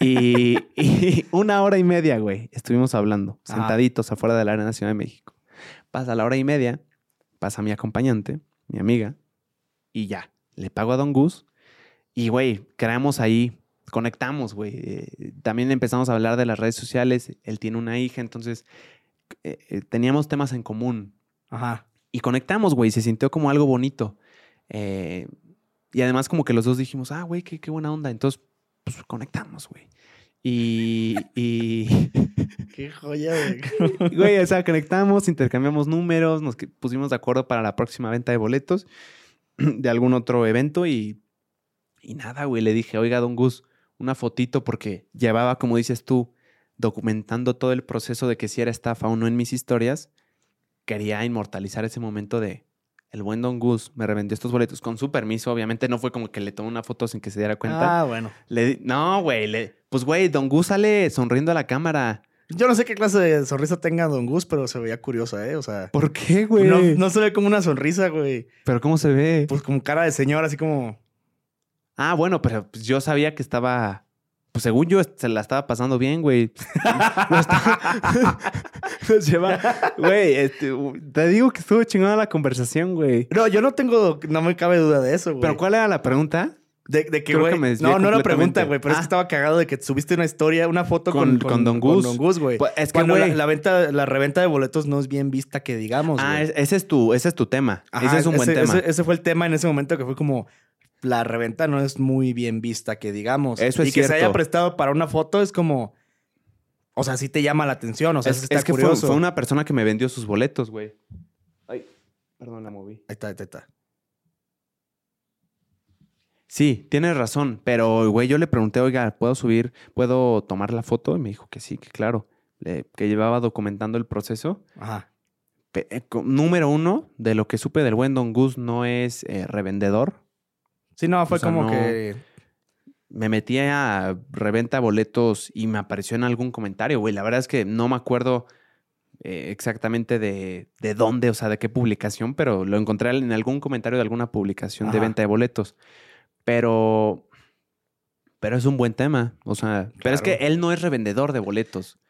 Y, y una hora y media, güey, estuvimos hablando, Ajá. sentaditos afuera de la Arena Ciudad de México. Pasa la hora y media, pasa mi acompañante, mi amiga, y ya, le pago a Don Gus. Y, güey, creamos ahí, conectamos, güey. Eh, también empezamos a hablar de las redes sociales. Él tiene una hija, entonces eh, eh, teníamos temas en común. Ajá. Y conectamos, güey. Se sintió como algo bonito. Y además como que los dos dijimos, ah, güey, qué, qué buena onda. Entonces, pues conectamos, güey. Y, y, Qué joya, güey. güey, o sea, conectamos, intercambiamos números, nos pusimos de acuerdo para la próxima venta de boletos de algún otro evento y, y nada, güey. Le dije, oiga, don Gus, una fotito porque llevaba, como dices tú, documentando todo el proceso de que si era estafa o no en mis historias. Quería inmortalizar ese momento de el buen Don Gus me revendió estos boletos con su permiso. Obviamente no fue como que le tomé una foto sin que se diera cuenta. Ah, bueno. Le di- no, güey. le- Pues, güey, Don Gus sale sonriendo a la cámara. Yo no sé qué clase de sonrisa tenga Don Gus, pero se veía curiosa, ¿eh? O sea, ¿Por qué, güey? no, no se ve como una sonrisa, güey. Pero ¿cómo se ve? Pues como cara de señor, así como... Ah, bueno, pero pues, yo sabía que estaba. Pues según yo se la estaba pasando bien, güey. Nos lleva- Güey, este, te digo que estuvo chingona la conversación, güey. No, yo no tengo... No me cabe duda de eso, güey. Pero ¿cuál era la pregunta? De, de que, güey... no, no era pregunta, güey. Pero es Ah. que estaba cagado de que subiste una historia, una foto Con- con... con Don Gus. Don Gus, güey. Pues, es que, la, güey. la venta, la reventa de boletos no es bien vista que digamos, Ah, es- ese es tu, ese es tu tema. Ajá, ese es un buen ese- tema. Ese, ese fue el tema en ese momento que fue como la reventa no es muy bien vista, que digamos. Eso es y que se haya prestado para una foto es como. O sea, sí te llama la atención. O sea, es, está es que fue, curioso. fue una persona que me vendió sus boletos, güey. Ay, perdón, la moví. Ahí está, ahí está. Sí, tienes razón, pero güey, yo le pregunté, oiga, ¿puedo subir, puedo tomar la foto? Y me dijo que sí, que claro, Le- que llevaba documentando el proceso. Ajá. Pe- eh, número uno, de lo que supe del buen Don Gus no es eh, revendedor. Sí, no, fue O sea, como no- que. Me metí a reventa boletos y me apareció en algún comentario, güey. La verdad es que no me acuerdo eh, exactamente de, de dónde, o sea, de qué publicación, pero lo encontré en algún comentario de alguna publicación de venta de boletos. Pero, pero es un buen tema. O sea, pero es que él no es revendedor de boletos.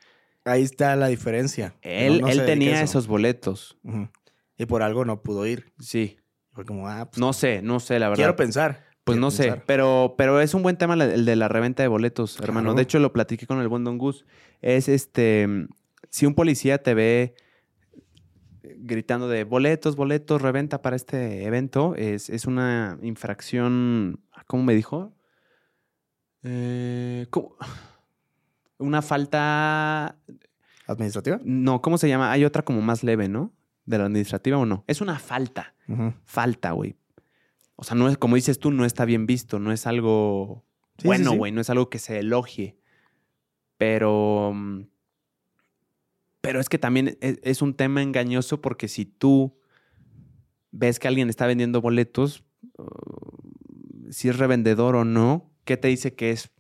Ahí está la diferencia. Él, No- no se él tenía eso. esos boletos. Y por algo no pudo ir. Sí. Fue como, ah, pues. No sé, no sé, la verdad. quiero pensar. Pues Quiero no sé, pero, pero es un buen tema el de la reventa de boletos, hermano. Claro. De hecho, lo platiqué con el buen Don Gus. Es este, si un policía te ve gritando de boletos, boletos, reventa para este evento, es, es una infracción, ¿cómo me dijo? Eh, ¿cómo? Una falta, ¿Administrativa? no, ¿cómo se llama? Hay otra como más leve, ¿no? De la administrativa o no. Es una falta falta, güey. O sea, no es, como dices tú, no está bien visto, no es algo Sí, bueno, sí. güey, no es algo que se elogie. Pero. Pero es que también es, es un tema engañoso porque si tú ves que alguien está vendiendo boletos, uh, si es revendedor o no, ¿qué te dice que es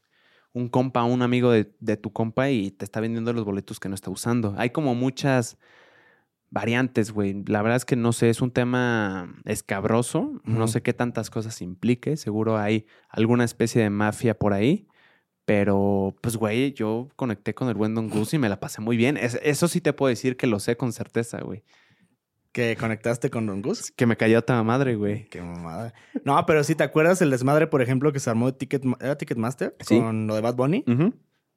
un compa, un amigo de, de tu compa y te está vendiendo los boletos que no está usando? Hay como muchas variantes, güey. La verdad es que no sé, es un tema escabroso. No sé qué tantas cosas implique. Seguro hay alguna especie de mafia por ahí. Pero, pues, güey, yo conecté con el buen Don Gus y me la pasé muy bien. Es- eso sí te puedo decir que lo sé con certeza, güey. Que conectaste con Don Gus. Que me cayó a toda madre, güey. Qué mamada. No, pero si te acuerdas el desmadre, por ejemplo, que se armó de Ticket, ¿era Ticketmaster Sí. con lo de Bad Bunny.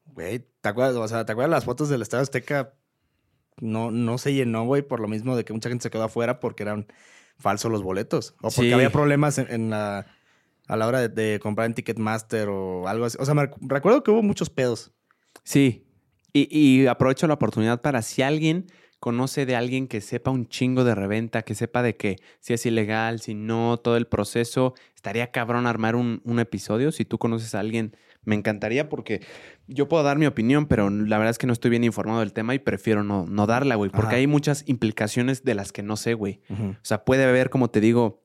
Güey, ¿te acuerdas? O sea, ¿te acuerdas las fotos del Estadio Azteca? No, no se llenó, güey, por lo mismo de que mucha gente se quedó afuera porque eran falsos los boletos. O porque Sí. había problemas en, en la, a la hora de, de comprar en Ticketmaster o algo así. O sea, me rec- recuerdo que hubo muchos pedos. Sí. Y, y aprovecho la oportunidad para si alguien conoce de alguien que sepa un chingo de reventa, que sepa de que si es ilegal, si no, todo el proceso, estaría cabrón armar un, un episodio. Si tú conoces a alguien, Me encantaría porque yo puedo dar mi opinión, pero la verdad es que no estoy bien informado del tema y prefiero no, no darla, güey. Porque Ajá. hay muchas implicaciones de las que no sé, güey. O sea, puede haber, como te digo,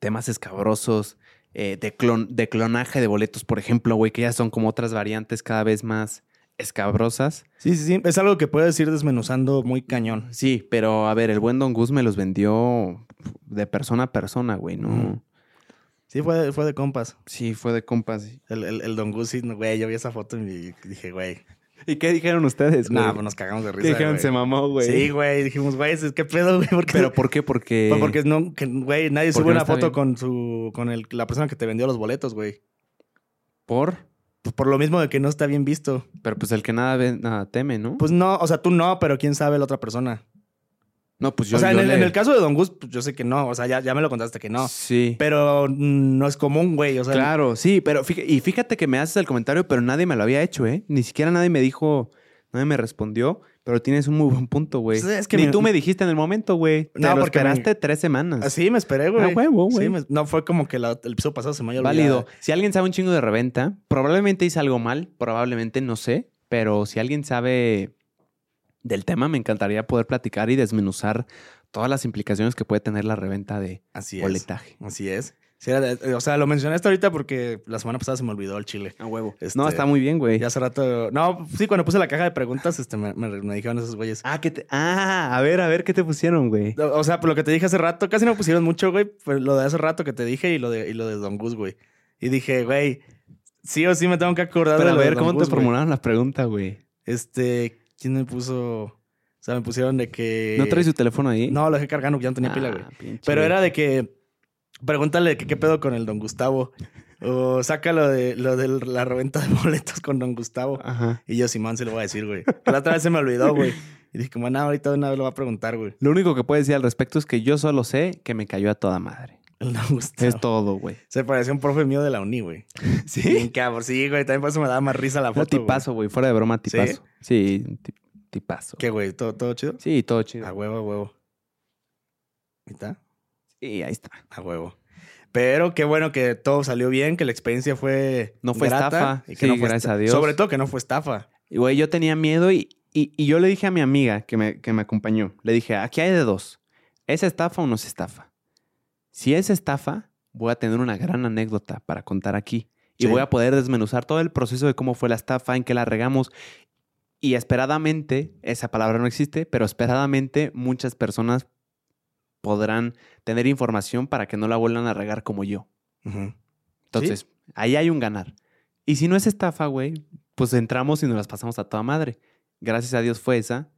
temas escabrosos, eh, de, clon- de clonaje de boletos, por ejemplo, güey, que ya son como otras variantes cada vez más escabrosas. Sí, sí, sí. Es algo que puedes ir desmenuzando muy cañón. Sí, pero a ver, el buen Don Gus me los vendió de persona a persona, güey, ¿no? Sí, fue de, fue de compas. Sí, fue de compas. El, el, el Don Gusi, güey, yo vi esa foto y dije, güey. ¿Y qué dijeron ustedes, güey? Nah, pues nos cagamos de ¿Qué risa. dijeron? güey. Se mamó, güey. Sí, güey. Dijimos, güey, es- ¿qué pedo, güey? ¿Por qué? ¿Pero por qué? Porque... Pues porque no, que, güey, nadie sube no una foto bien. con su, con el, la persona que te vendió los boletos, güey. ¿Por? Pues por lo mismo de que no está bien visto. Pero pues el que nada ve, nada teme, ¿no? Pues no, o sea, tú no, pero quién sabe la otra persona. No, pues yo o sea, yo en, el, le- en el caso de Don Gus, pues yo sé que no. O sea, ya, ya me lo contaste que no. Sí. Pero no es común, güey. O sea, claro, sí, pero fíjate, y fíjate que me haces el comentario, pero nadie me lo había hecho, ¿eh? Ni siquiera nadie me dijo, nadie me respondió, pero tienes un muy buen punto, güey. Pues es que Ni mi- tú me dijiste en el momento, güey. Te No, lo porque me- esperaste tres semanas. así me esperé, güey. Ah, huevo, güey. Sí, me- no fue como que la- el piso pasado se me haya olvidado. Válido. Si alguien sabe un chingo de reventa, probablemente hice algo mal, probablemente no sé, pero si alguien sabe del tema, me encantaría poder platicar y desmenuzar todas las implicaciones que puede tener la reventa de Así es. boletaje. Así es. Sí, era de- o sea, lo mencioné hasta ahorita porque la semana pasada se me olvidó el chile. A huevo. Este- No, está muy bien, güey. Y hace rato. No, sí, cuando puse la caja de preguntas, este, me, me- me dijeron esos güeyes. Ah, ¿qué te... ah, a ver, a ver, ¿qué te pusieron, güey? O sea, por lo que te dije hace rato, casi no me pusieron mucho, güey. Fue lo de hace rato que te dije y lo de, y lo de Don Gus, güey. Y dije, güey, sí o sí me tengo que acordar Pero de a lo de ver, Don ¿cómo te Gus, formularon la pregunta, güey? Este, ¿quién me puso? O sea, me pusieron de que. ¿No traes tu teléfono ahí? No, lo dejé cargando, ya no tenía pila, güey. Ah, Pero era de que. Pregúntale que qué pedo con el Don Gustavo. O saca lo de, lo de la reventa de boletos con Don Gustavo. Ajá. Y yo, Simón, se lo voy a decir, güey. La otra vez se me olvidó, güey. Y dije, como, no, ahorita de una vez lo voy a preguntar, güey. Lo único que puedo decir al respecto es que yo solo sé que me cayó a toda madre. El Gustavo. Es todo, güey. Se parecía a un profe mío de la uni, güey. Bien cabrón. Sí, güey. También por eso me daba más risa la No, foto, güey. tipazo, güey. Fuera de broma, ¿Sí? tipazo. Sí, ti- tipazo. ¿Qué, güey? ¿Todo, ¿Todo chido? Sí, todo chido. A huevo, a huevo. ¿Y está? Sí, ahí está. A huevo. Pero qué bueno que todo salió bien, que la experiencia fue. No fue grata estafa. y que Sí, no fue gracias a Dios. Sobre todo que no fue estafa. Y, güey, yo tenía miedo y, y, y yo le dije a mi amiga que me, que me acompañó. Le dije, aquí hay de dos. ¿Es estafa o no es estafa? Si es estafa, voy a tener una gran anécdota para contar aquí. Y Sí. voy a poder desmenuzar todo el proceso de cómo fue la estafa, en qué la regamos. Y esperadamente, esa palabra no existe, pero esperadamente muchas personas podrán tener información para que no la vuelvan a regar como yo. Entonces, ahí hay un ganar. Y si no es estafa, güey, pues entramos y nos las pasamos a toda madre. Gracias a Dios fue esa.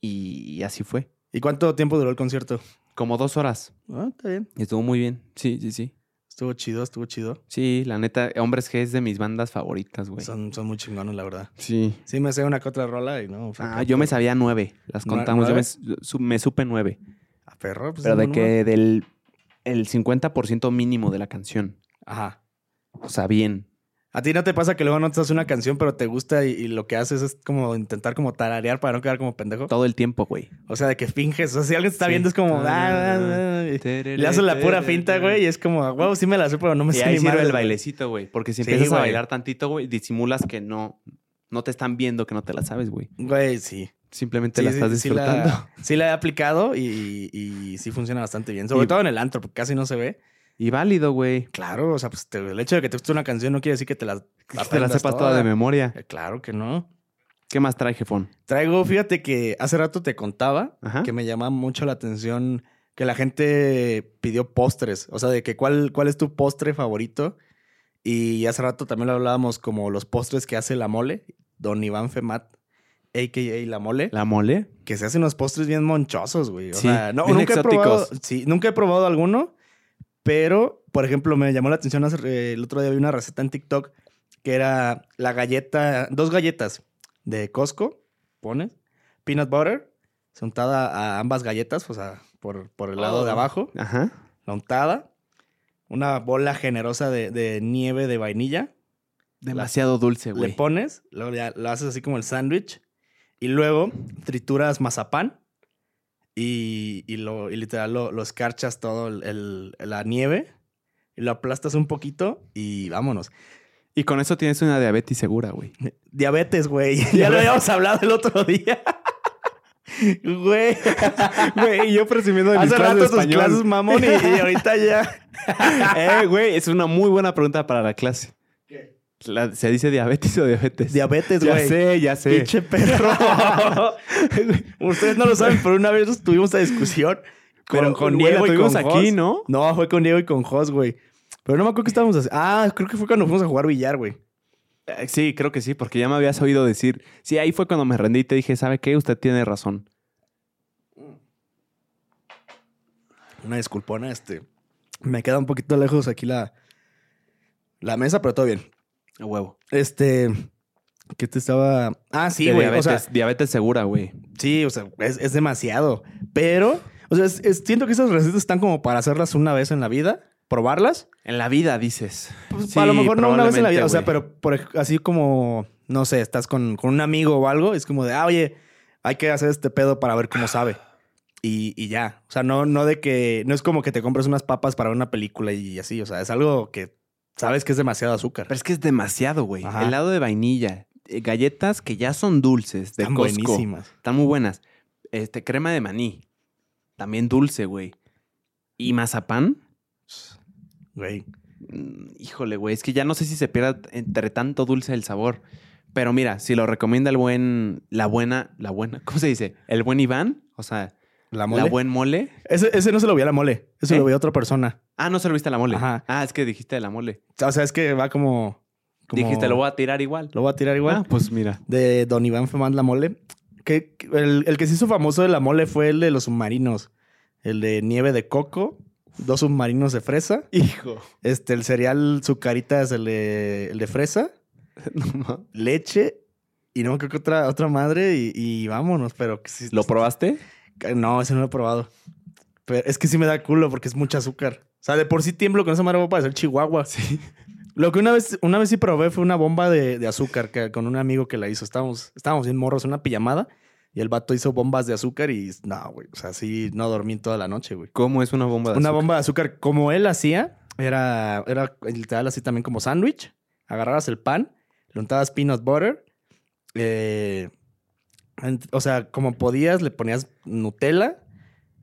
Y así fue. ¿Y cuánto tiempo duró el concierto? Como dos horas. Ah, está bien. Y estuvo muy bien. Sí, sí, sí. Estuvo chido, estuvo chido. Sí, la neta, Hombres G es de mis bandas favoritas, güey. Son, son muy chingones, la verdad. Sí. Sí, me sé una que otra rola y no. Ah, yo me sabía nueve. Las ¿Nue- contamos. Yo me, me supe nueve. A perro, pues. Pero de que del el 50% mínimo de la canción. Ajá. O sea, bien. ¿A ti no te pasa que luego no te haces una canción, pero te gusta y, y lo que haces es como intentar como tararear para no quedar como pendejo? Todo el tiempo, güey. O sea, de que finges. O sea, si alguien te está Sí. viendo es como... ah, ah, ah, y le haces la pura finta, güey, y es como, wow, sí me la sé, pero no me Y sé ahí ni sirve madre, el güey". bailecito, güey. Porque si Sí, empiezas a bailar tantito, güey, disimulas que no, no te están viendo, que no te la sabes, güey. Güey, sí. Simplemente Sí, la estás disfrutando. la, sí la he aplicado y, y sí funciona bastante bien. Sobre todo en el antro, porque casi no se ve. Y válido, güey. Claro, o sea, pues te- el hecho de que te guste una canción no quiere decir que te la, te la sepas toda de memoria. Eh, Claro que no. ¿Qué más trae, jefón? Traigo, fíjate que hace rato te contaba Ajá. que me llama mucho la atención que la gente pidió postres. O sea, de que cuál, cuál es tu postre favorito. Y hace rato también lo hablábamos como los postres que hace la mole, don Iván Femat, a.k.a. la mole, ¿La mole? que se hacen unos postres bien monchosos, güey. O Sí, sea, no, nunca he probado. exóticos. Sí, nunca he probado alguno, pero, por ejemplo, me llamó la atención hace- eh, el otro día vi una receta en TikTok que era la galleta, dos galletas de Costco, pones, peanut butter, se untada a ambas galletas, o sea, por, por el lado Oh. de abajo, Ajá. la untada, una bola generosa de, de nieve de vainilla, Demasiado dulce, le güey. pones, luego ya lo haces así como el sándwich y luego trituras mazapán y, y lo, y literal lo, lo escarchas todo el, el- la nieve y lo aplastas un poquito y vámonos. Y con eso tienes una diabetes segura, güey. Diabetes, güey. Ya lo habíamos hablado el otro día. Güey. Güey, yo presumiendo de mis Hace clases de rato tus español. clases, mamón, y, y ahorita ya. eh, güey, es una muy buena pregunta para la clase. La- ¿Se dice diabetes o diabetes? Diabetes, Ya güey. sé, ya sé. Pinche perro. Ustedes no lo saben, pero una vez tuvimos esta discusión con, Pero, con la Diego y tuvimos con aquí, Jos. ¿no? No, fue con Diego y con Jos, güey. Pero no me acuerdo qué estábamos haciendo. Ah, creo que fue cuando fuimos a jugar billar, güey. Eh, Sí, creo que sí, porque ya me habías oído decir. Sí, ahí fue cuando me rendí y te dije, ¿sabe qué? Usted tiene razón. Una disculpona, este. Me queda un poquito lejos aquí la, la mesa, pero todo bien. A huevo. Este. ¿Qué te estaba.? Ah, sí, güey. O diabetes, sea, diabetes segura, güey. sí, o sea, es, es demasiado. Pero, o sea, es- es- siento que esas recetas están como para hacerlas una vez en la vida, probarlas. En la vida, dices. Pues, Sí, a lo mejor no una vez en la vida, o sea, pero por, así como, no sé, estás con, con un amigo o algo, es como de, ah, oye, hay que hacer este pedo para ver cómo sabe. Y, y ya. O sea, no, no de que, no es como que te compres unas papas para una película y así. O sea, es algo que sabes que es demasiado azúcar. Pero es que es demasiado, güey. Ajá. Helado de vainilla, eh, galletas que ya son dulces, de Están Costco. buenísimas. Están muy buenas. Este, crema de maní. También dulce, güey. Y mazapán. Güey. Mm, Híjole, güey. Es que ya no sé si se pierda entre tanto dulce el sabor. Pero mira, si lo recomienda el buen, la buena, la buena, ¿cómo se dice? El buen Iván, o sea, ¿La mole? la buen mole. Ese, ese no se lo vi a la mole. Ese ¿Eh? lo vi a otra persona. Ah, no se lo viste a la mole. Ajá. Ah, es que dijiste de la mole. O sea, es que va como... como- Dijiste, lo voy a tirar igual. Lo voy a tirar igual. Ah, pues mira. de Don Iván Femán La Mole. Que, el, el que se hizo famoso de la mole fue el de los submarinos. El de nieve de coco, dos submarinos de fresa. Hijo. Este, el cereal Zucaritas, el de, el de fresa, leche y no creo que otra, otra madre y, y vámonos, pero ¿Lo probaste? No, ese no lo he probado. Pero es que sí me da culo porque es mucho azúcar. O sea, de por sí tiemblo con esa madre voy a parecer chihuahua. Sí. Lo que una vez, una vez sí probé fue una bomba de, de azúcar que, con un amigo que la hizo. Estábamos, estábamos bien morros en una pijamada y el vato hizo bombas de azúcar y no, güey. O sea, sí, no dormí toda la noche, güey. ¿Cómo es una bomba de Una azúcar? bomba de azúcar como él hacía, era, era literal así también como sándwich. Agarrabas el pan, le untabas peanut butter. eh, o sea, como podías, le ponías Nutella,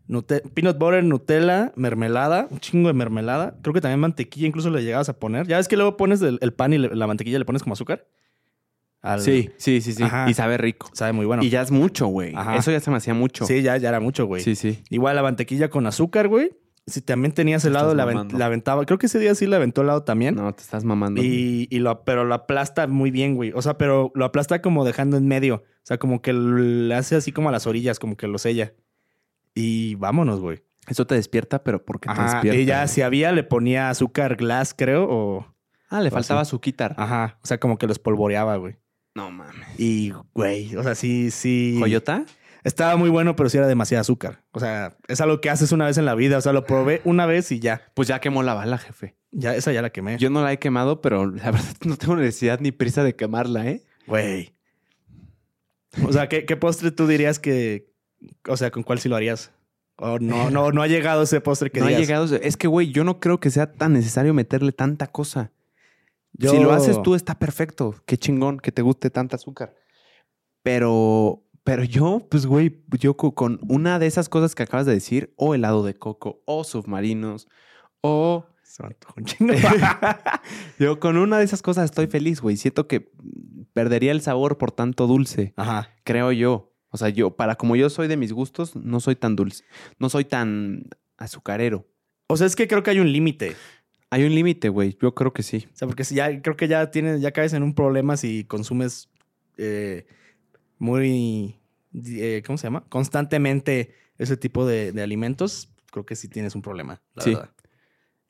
Nute- peanut butter, Nutella, mermelada, un chingo de mermelada. Creo que también mantequilla incluso le llegabas a poner. Ya ves que luego pones el, el pan y le- la mantequilla le pones como azúcar. Al- Sí, sí, sí, sí. Ajá. Y sabe rico. Sabe muy bueno. Y ya es mucho, güey. Eso ya se me hacía mucho. Sí, ya, ya era mucho, güey. sí, sí. Igual la mantequilla con azúcar, güey. Si también tenías helado, estás la, la aventaba. Creo que ese día sí la aventó helado también. No, te estás mamando. Y, y lo, pero lo aplasta muy bien, güey. O sea, pero lo aplasta como dejando en medio. O sea, como que le hace así como a las orillas, como que lo sella. Y vámonos, güey. Eso te despierta, pero ¿por qué te Ajá. despierta? Ya güey? si había, le ponía azúcar glass, creo, o... Ah, le faltaba así. su quitar. Ajá. O sea, como que lo espolvoreaba, güey. No mames. Y, güey, o sea, sí, sí... ¿Coyota? Estaba muy bueno, pero sí era demasiado azúcar. O sea, es algo que haces una vez en la vida. O sea, lo probé una vez y ya. Pues ya quemó la bala, jefe. Ya, esa ya la quemé. Yo no la he quemado, pero la verdad no tengo necesidad ni prisa de quemarla, ¿eh? Güey. O sea, ¿qué, ¿qué postre tú dirías que... O sea, ¿con cuál sí lo harías? O no, no, no ha llegado ese postre que no ha llegado. Es que, güey, yo no creo que sea tan necesario meterle tanta cosa. Yo- Si lo haces tú, está perfecto. Qué chingón que te guste tanta azúcar. Pero, pero yo, pues, güey, yo co- con una de esas cosas que acabas de decir, o helado de coco, o submarinos, o Se me un chingo. yo con una de esas cosas estoy feliz, güey. Siento que perdería el sabor por tanto dulce, Ajá. creo yo. O sea, yo, para como yo soy de mis gustos, no soy tan dulce, no soy tan azucarero. O sea, es que creo que hay un límite. Hay un límite, güey. Yo creo que sí. O sea, porque si ya creo que ya tienes, ya caes en un problema si consumes eh, muy, eh, ¿cómo se llama? Constantemente ese tipo de, de alimentos, creo que sí tienes un problema, la Sí. verdad.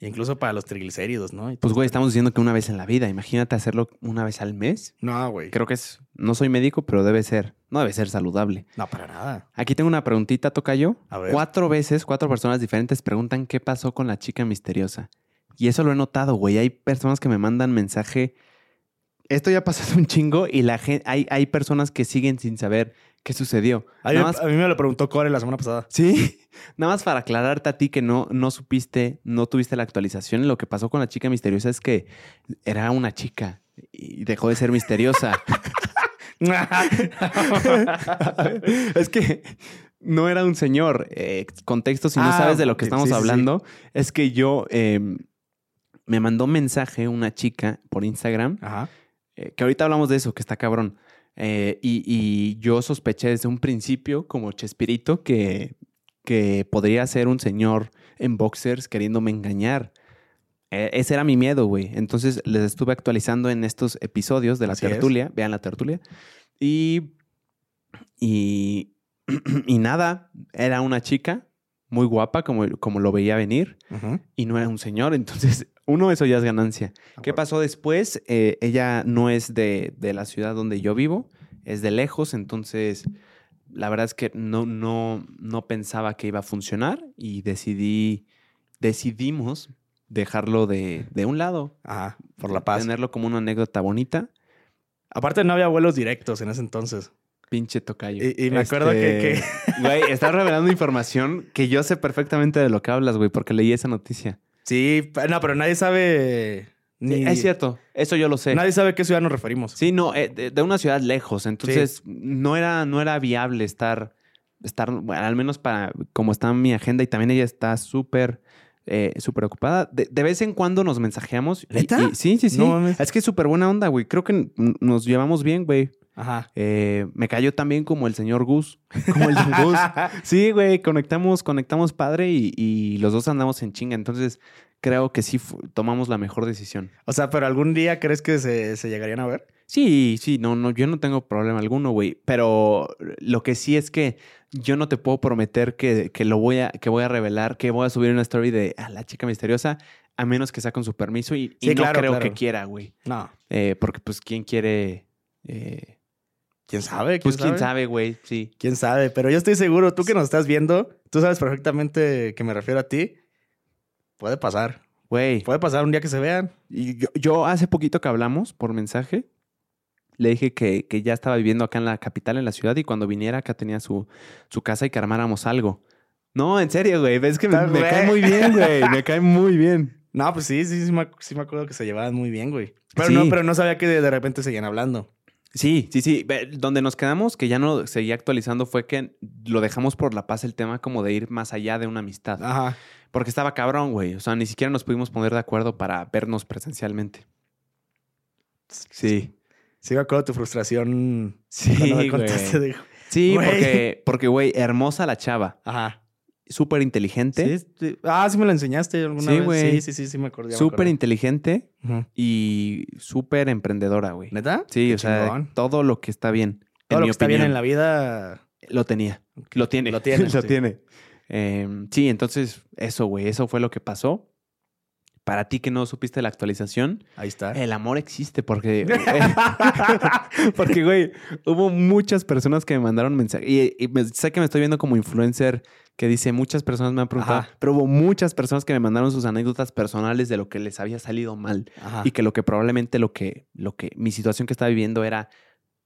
E incluso para los triglicéridos, ¿no? Pues, güey, estamos diciendo que una vez en la vida. Imagínate hacerlo una vez al mes. No, güey. Creo que es. No soy médico, pero debe ser. No debe ser saludable. No, para nada. Aquí tengo una preguntita, Tocayo. A ver. Cuatro veces, cuatro personas diferentes preguntan qué pasó con la chica misteriosa. Y eso lo he notado, güey. Hay personas que me mandan mensaje. Esto ya ha pasado un chingo y la gente, hay, hay personas que siguen sin saber qué sucedió. A Nada más- a mí me lo preguntó Core la semana pasada. Sí, nada más para aclararte a ti que no, no supiste, no tuviste la actualización. Lo que pasó con la chica misteriosa es que era una chica. y dejó de ser misteriosa. es que no era un señor. Eh, contexto, si no Ah, sabes de lo que estamos sí, sí, sí. hablando, es que yo eh, me mandó un mensaje una chica por Instagram, Ajá. eh, que ahorita hablamos de eso, que está cabrón. Eh, y, y yo sospeché desde un principio, como Chespirito, que, que podría ser un señor en boxers queriéndome engañar. Eh, ese era mi miedo, güey. Entonces les estuve actualizando en estos episodios de la Así es. tertulia. Vean la tertulia. Y, y, y nada, era una chica muy guapa, como, como lo veía venir, y no era un señor. Entonces, uno, eso ya es ganancia. ¿Qué pasó después? Eh, ella no es de, de la ciudad donde yo vivo, es de lejos, entonces la verdad es que no, no, no pensaba que iba a funcionar y decidí, decidimos dejarlo de, de un lado. Ajá. Por la paz. Tenerlo como una anécdota bonita. Aparte, no había vuelos directos en ese entonces. Pinche tocayo. Y- y me acuerdo que- Este, Güey, estás revelando información que yo sé perfectamente de lo que hablas, güey, porque leí esa noticia. Sí, no, pero nadie sabe. Ni, Es cierto, eso yo lo sé. Nadie sabe a qué ciudad nos referimos. Sí, no, eh, de, una ciudad lejos. Entonces, no, era, no era viable estar, estar, bueno, al menos para como está mi agenda y también ella está súper, eh, súper ocupada. De, de vez en cuando nos mensajeamos. ¿Neta? y- sí, sí, sí. No es que es súper buena onda, güey. Creo que nos llevamos bien, güey. Ajá. Eh, me cayó también como el señor Gus. Como el don Gus. Sí, güey, conectamos, conectamos padre y, y los dos andamos en chinga. Entonces, creo que sí tomamos la mejor decisión. O sea, pero algún día crees que se, se llegarían a ver? Sí, sí, no, no, yo no tengo problema alguno, güey. Pero lo que sí es que yo no te puedo prometer que, que lo voy a, que voy a revelar, que voy a subir una story de a la chica misteriosa, a menos que sea con su permiso y, y Sí, no claro, creo claro. que quiera, güey. No. Eh, porque, pues, ¿quién quiere? eh, ¿Quién sabe? pues, quién sabe, güey, sí. ¿Quién sabe? Pero yo estoy seguro, tú que nos estás viendo, tú sabes perfectamente que me refiero a ti. Puede pasar. Güey. Puede pasar un día que se vean. Y yo, yo hace poquito que hablamos por mensaje, le dije que, que ya estaba viviendo acá en la capital, en la ciudad, y cuando viniera acá tenía su, su casa y que armáramos algo. No, en serio, güey. Ves que me, cae muy bien, güey. Me cae muy bien. No, pues sí, sí, sí me, sí me acuerdo que se llevaban muy bien, güey. Pero, Sí. no, pero no sabía que de, de repente seguían hablando. Sí, sí, sí. Donde nos quedamos, que ya no seguía actualizando, fue que lo dejamos por la paz el tema como de ir más allá de una amistad. Ajá. Porque estaba cabrón, güey. O sea, ni siquiera nos pudimos poner de acuerdo para vernos presencialmente. Sí. Sí me acuerdo tu frustración Sí, me güey. contaste. de- Sí, Güey. porque, porque, güey, hermosa la chava. Ajá. Súper inteligente. Sí, sí. Ah, sí me lo enseñaste alguna Sí, vez. güey. Sí, sí, sí, sí me acordé. Súper inteligente y súper emprendedora, güey. ¿Neta? Sí, Qué o sea, todo lo que está bien. Todo en lo mi que está bien en la vida. Lo tenía. Lo tiene. Lo tiene, lo tiene. Eh, sí, entonces, eso, güey. Eso fue lo que pasó. Para ti que no supiste la actualización, Ahí está. el amor existe porque... porque, güey, hubo muchas personas que me mandaron mensajes. Y, y me- sé que me estoy viendo como influencer que dice, muchas personas me han preguntado, Ajá. pero hubo muchas personas que me mandaron sus anécdotas personales de lo que les había salido mal. Ajá. y que lo que probablemente lo que, lo que mi situación que estaba viviendo era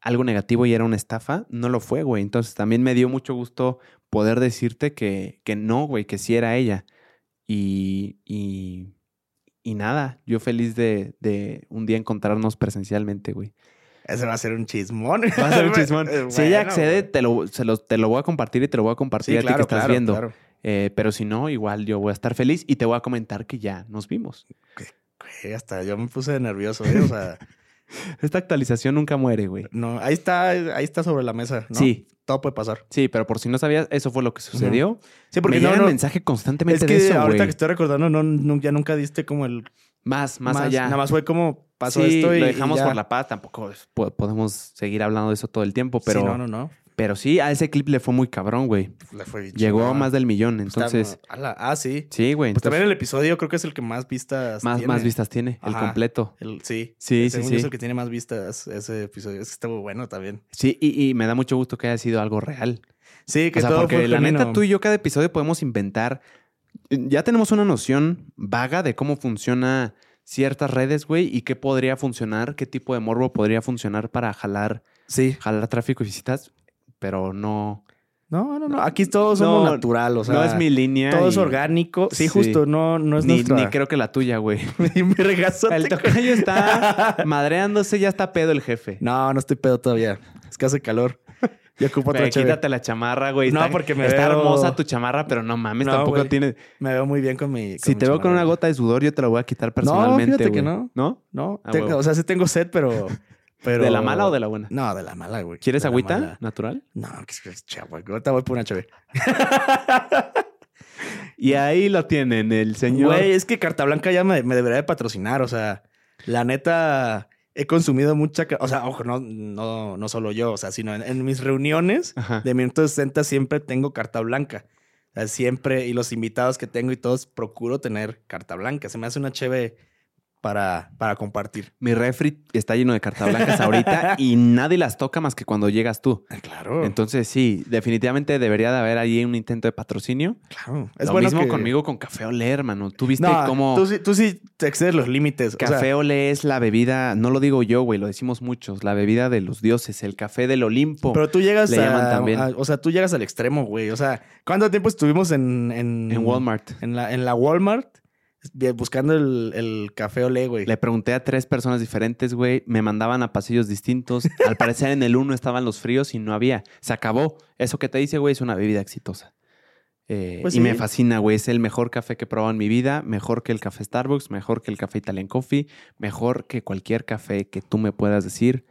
algo negativo y era una estafa, no lo fue, güey. Entonces también me dio mucho gusto poder decirte que, que no, güey, que sí era ella. Y, y, y nada, yo feliz de, de un día encontrarnos presencialmente, güey. Ese va a ser un chismón. Va a ser un chismón. Si ella accede, te lo, se lo- te lo voy a compartir y te lo voy a compartir Sí, a ti claro, que estás claro, viendo. claro. Eh, pero si no, igual yo voy a estar feliz y te voy a comentar que ya nos vimos. Güey, hasta yo me puse nervioso, ¿eh? O sea, Esta actualización nunca muere, güey. no, ahí está, ahí está sobre la mesa, ¿no? Sí, Todo puede pasar. Sí, pero por si no sabías, eso fue lo que sucedió. Sí, porque Me no, mensaje constantemente es que de eso, ahorita que estoy recordando, no, no, ya nunca diste como el Más, más, allá. Nada más fue como pasó sí, esto y lo dejamos por la paz. Tampoco podemos seguir hablando de eso todo el tiempo, pero sí, no, no, no. Pero sí a ese clip le fue muy cabrón, güey. Le fue bien Llegó a más del millón, Está- entonces... ala, ah, sí. Sí, güey. Pues entonces, también el episodio creo que es el que más vistas más, tiene. más vistas tiene, el completo. El- sí. Sí, sí, sí. Es el que tiene más vistas ese episodio. Es que está muy bueno también. Sí, y, y me da mucho gusto que haya sido algo real. Sí, que o sea, todo porque fue la neta, tú y yo cada episodio podemos inventar. Ya tenemos una noción vaga de cómo funciona ciertas redes, güey, y qué podría funcionar, qué tipo de morbo podría funcionar para jalar, Sí. jalar tráfico y visitas, pero no, No, no, no. Aquí todos somos No, natural, o sea. no es mi línea. Todo es y orgánico. Sí, Sí. justo, no, no es Ni, nuestra. ni creo que la tuya, güey. Ni mi regazote, El tocayo está madreándose, ya está pedo el jefe. No, no estoy pedo todavía. Es que hace calor. Ya ocupo otra quítate la chamarra, güey. No, Está- porque me Está veo- hermosa tu chamarra, pero no mames, No, tampoco güey. tiene... Me veo muy bien con mi. Si mi te veo con una gota de sudor, yo te la voy a quitar personalmente, fíjate que güey. no. ¿No? No, Ah, tengo- o sea, sí tengo sed, pero, pero. ¿De la mala o de la buena? No, de la mala, güey. ¿Quieres De agüita mala. natural? No, que es- chavo. Ahorita voy por una chave. Y ahí lo tienen, el señor... Güey, es que Carta Blanca ya me, me debería de patrocinar. O sea, la neta, he consumido mucha. O sea, ojo, no, no, no solo yo, o sea, sino en, en mis reuniones Ajá. de Minuto 60 siempre tengo Carta Blanca. O sea, siempre, y los invitados que tengo y todos, procuro tener Carta Blanca. Se me hace una cheve para, para compartir. Mi refri está lleno de carta blancas ahorita y nadie las toca más que cuando llegas tú. Claro. Entonces, sí, definitivamente debería de haber ahí un intento de patrocinio. claro. Es Lo bueno mismo que- conmigo con Café Olé, hermano. ¿Tú viste No, cómo tú, sí, tú sí te excedes los límites. o sea, Café Olé es la bebida, no lo digo yo, güey, lo decimos muchos, la bebida de los dioses, el café del Olimpo. Pero tú llegas Le a, llaman también. a- O sea, tú llegas al extremo, güey. O sea, ¿cuánto tiempo estuvimos en... En, en Walmart. En la, en la Walmart buscando el, el café olé, güey. Le pregunté a tres personas diferentes, güey. Me mandaban a pasillos distintos. Al parecer en el uno estaban los fríos y no había. Se acabó. Eso que te dice, güey, es una bebida exitosa. Eh, Pues y sí. me fascina, güey. Es el mejor café que he probado en mi vida. Mejor que el café Starbucks, mejor que el café Italian Coffee, mejor que cualquier café que tú me puedas decir.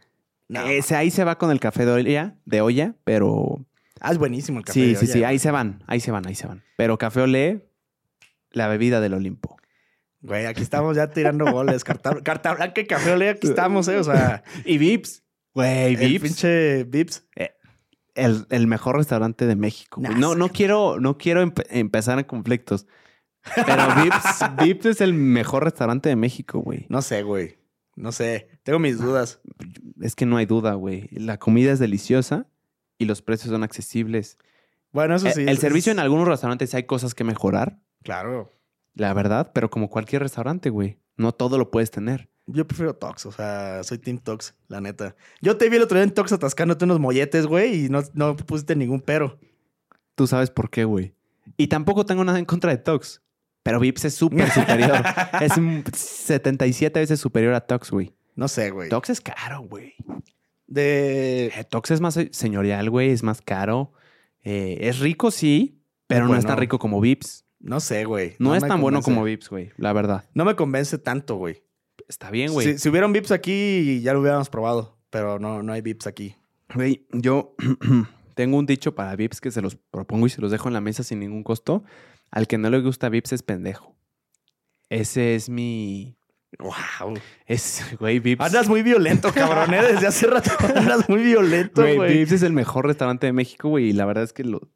No. Ese, ahí se va con el café de olla, de olla pero Ah, es buenísimo el café. sí, de sí, olla, sí, ahí se van, ahí se van, ahí se van. Pero café olé, la bebida del Olimpo. Güey, aquí estamos ya tirando goles. Carta, carta blanca y café olé, aquí estamos, ¿eh? O sea, Y Vips. Güey, el Vips. pinche Vips. El, el mejor restaurante de México. güey. Nah, no, no quiero, no quiero empe- empezar en conflictos. Pero Vips, Vips es el mejor restaurante de México, güey. No sé, güey. No sé. Tengo mis dudas. Es que no hay duda, güey. La comida es deliciosa y los precios son accesibles. Bueno, eso Eh, sí. el servicio en algunos restaurantes hay cosas que mejorar, Claro. La verdad, pero como cualquier restaurante, güey. No todo lo puedes tener. Yo prefiero Tox, o sea, soy Team Tox, la neta. Yo te vi el otro día en Tox atascándote unos molletes, güey, y no, no pusiste ningún pero. Tú sabes por qué, güey. Y tampoco tengo nada en contra de Tox. Pero Vips es súper superior. es un 77 veces superior a Tox, güey. No sé, güey. Tox es caro, güey. De. Eh, Tox es más señorial, güey. Es más caro. Eh, es rico, sí. Pero no es tan rico como Vips. No sé, güey. No, es me tan bueno como Vips, güey. La verdad. No me convence tanto, güey. Está bien, güey. Si, si hubiera un Vips aquí, ya lo hubiéramos probado. Pero no, no hay Vips aquí. Güey, yo tengo un dicho para Vips que se los propongo y se los dejo en la mesa sin ningún costo. Al que no le gusta Vips es pendejo. Ese es mi... ¡Wow! Es, güey, Vips... Andas muy violento, cabrón, ¿eh? Desde hace rato andas muy violento, Güey, güey. Vips es el mejor restaurante de México, güey. Y la verdad es que lo...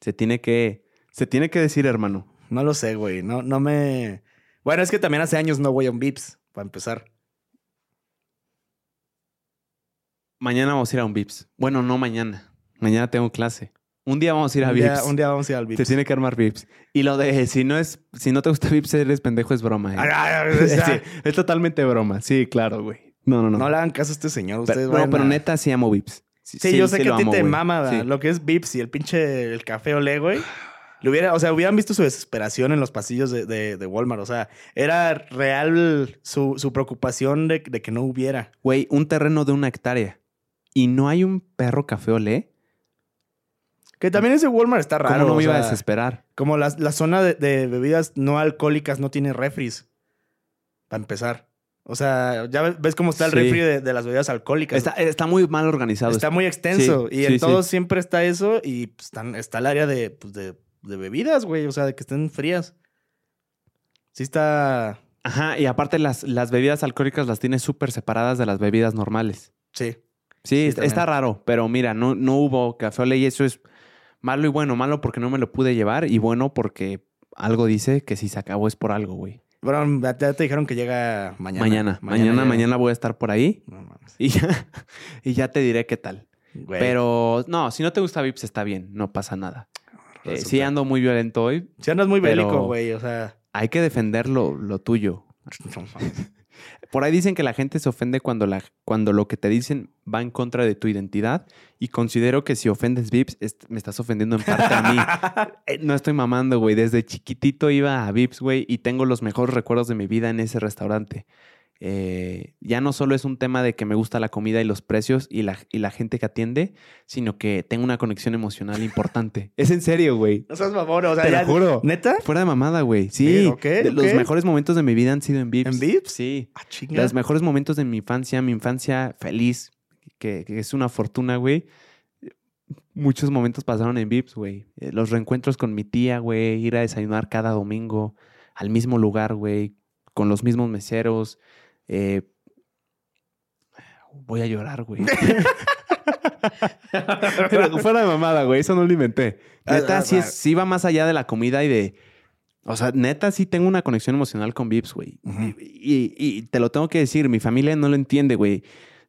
Se tiene que... Se tiene que decir, hermano. No lo sé, güey. No, no me. Bueno, es que también hace años no voy a un Vips, para empezar. Mañana vamos a ir a un Vips. Bueno, no mañana. Mañana tengo clase. Un día vamos a ir a un, Vips. día, un día vamos a ir al Vips. Se tiene que armar Vips. Y lo de si no es... Si no te gusta Vips, eres pendejo, es broma. ¿eh? O sea, Sí, es totalmente broma. Sí, claro, güey. No, no, no. No le hagan caso a este señor. Ustedes pero, no, pero a- neta sí amo Vips. Sí, yo sé que a ti te güey. mama. Sí. lo que es Vips y el pinche el café olé, güey. Le hubiera, o sea, hubieran visto su desesperación en los pasillos de, de- de Walmart. O sea, era real su, su preocupación de, de que no hubiera. Güey, un terreno de una hectárea. Y no hay un perro café olé. Que también ese Walmart está raro. ¿Cómo no me iba a desesperar? Como la, la zona de, bebidas no alcohólicas no tiene refris. Para empezar. O sea, ya ves, cómo está el Sí. refri de, de las bebidas alcohólicas. Está, está muy mal organizado. Está muy extenso. Sí, y sí, en todos sí. siempre está eso. Y pues, está el área de, pues, de, de bebidas, güey. O sea, de que estén frías. Sí está. Ajá, y aparte las, las bebidas alcohólicas las tiene súper separadas de las bebidas normales. Sí. Sí, está, raro, pero mira, no, no hubo café y eso es malo y bueno. Malo porque no me lo pude llevar y bueno porque algo dice que si se acabó es por algo, güey. Bueno, ya te dijeron que llega mañana. Mañana, mañana, mañana, voy a estar por ahí No mames. y ya, y ya te diré qué tal. Güey, Pero no, si no te gusta Vips está bien, no pasa nada. Eh, sí ando muy violento hoy. Si andas muy bélico, güey. O sea. Hay que defender lo, lo tuyo. Por ahí dicen que la gente se ofende cuando, la, cuando lo que te dicen va en contra de tu identidad. Y considero que si ofendes Vips, est- me estás ofendiendo en parte a mí. Eh, no estoy mamando, güey. Desde chiquitito iba a Vips, güey, y tengo los mejores recuerdos de mi vida en ese restaurante. Eh, ya no solo es un tema de que me gusta la comida y los precios y la, y la gente que atiende, sino que tengo una conexión emocional importante. es en serio, güey. No seas mamón, o sea, Te lo juro. ¿Neta? Fuera de mamada, güey. Sí. Sí, ok, De- Los mejores momentos de mi vida han sido en Vips. ¿En Vips? Sí. Ah, chinga. Los mejores momentos de mi infancia, mi infancia feliz, que, que es una fortuna, güey. Muchos momentos pasaron en Vips, güey. Eh, Los reencuentros con mi tía, güey. Ir a desayunar cada domingo al mismo lugar, güey. Con los mismos meseros. Eh, voy a llorar, güey. Pero fuera de mamada, güey. Eso no lo inventé. Ah, Neta, ah, sí, ah. es- sí va más allá de la comida y de... O sea, neta, sí tengo una conexión emocional con Vips, güey. Y, y- y te lo tengo que decir, mi familia no lo entiende, güey.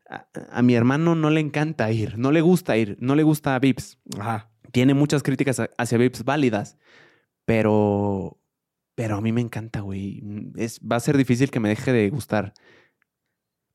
A, a mi hermano no le encanta ir, no le gusta ir, no le gusta a Vips. Ajá. Tiene muchas críticas hacia Vips válidas, pero... Pero a mí me encanta, güey. Es, va a ser difícil que me deje de gustar,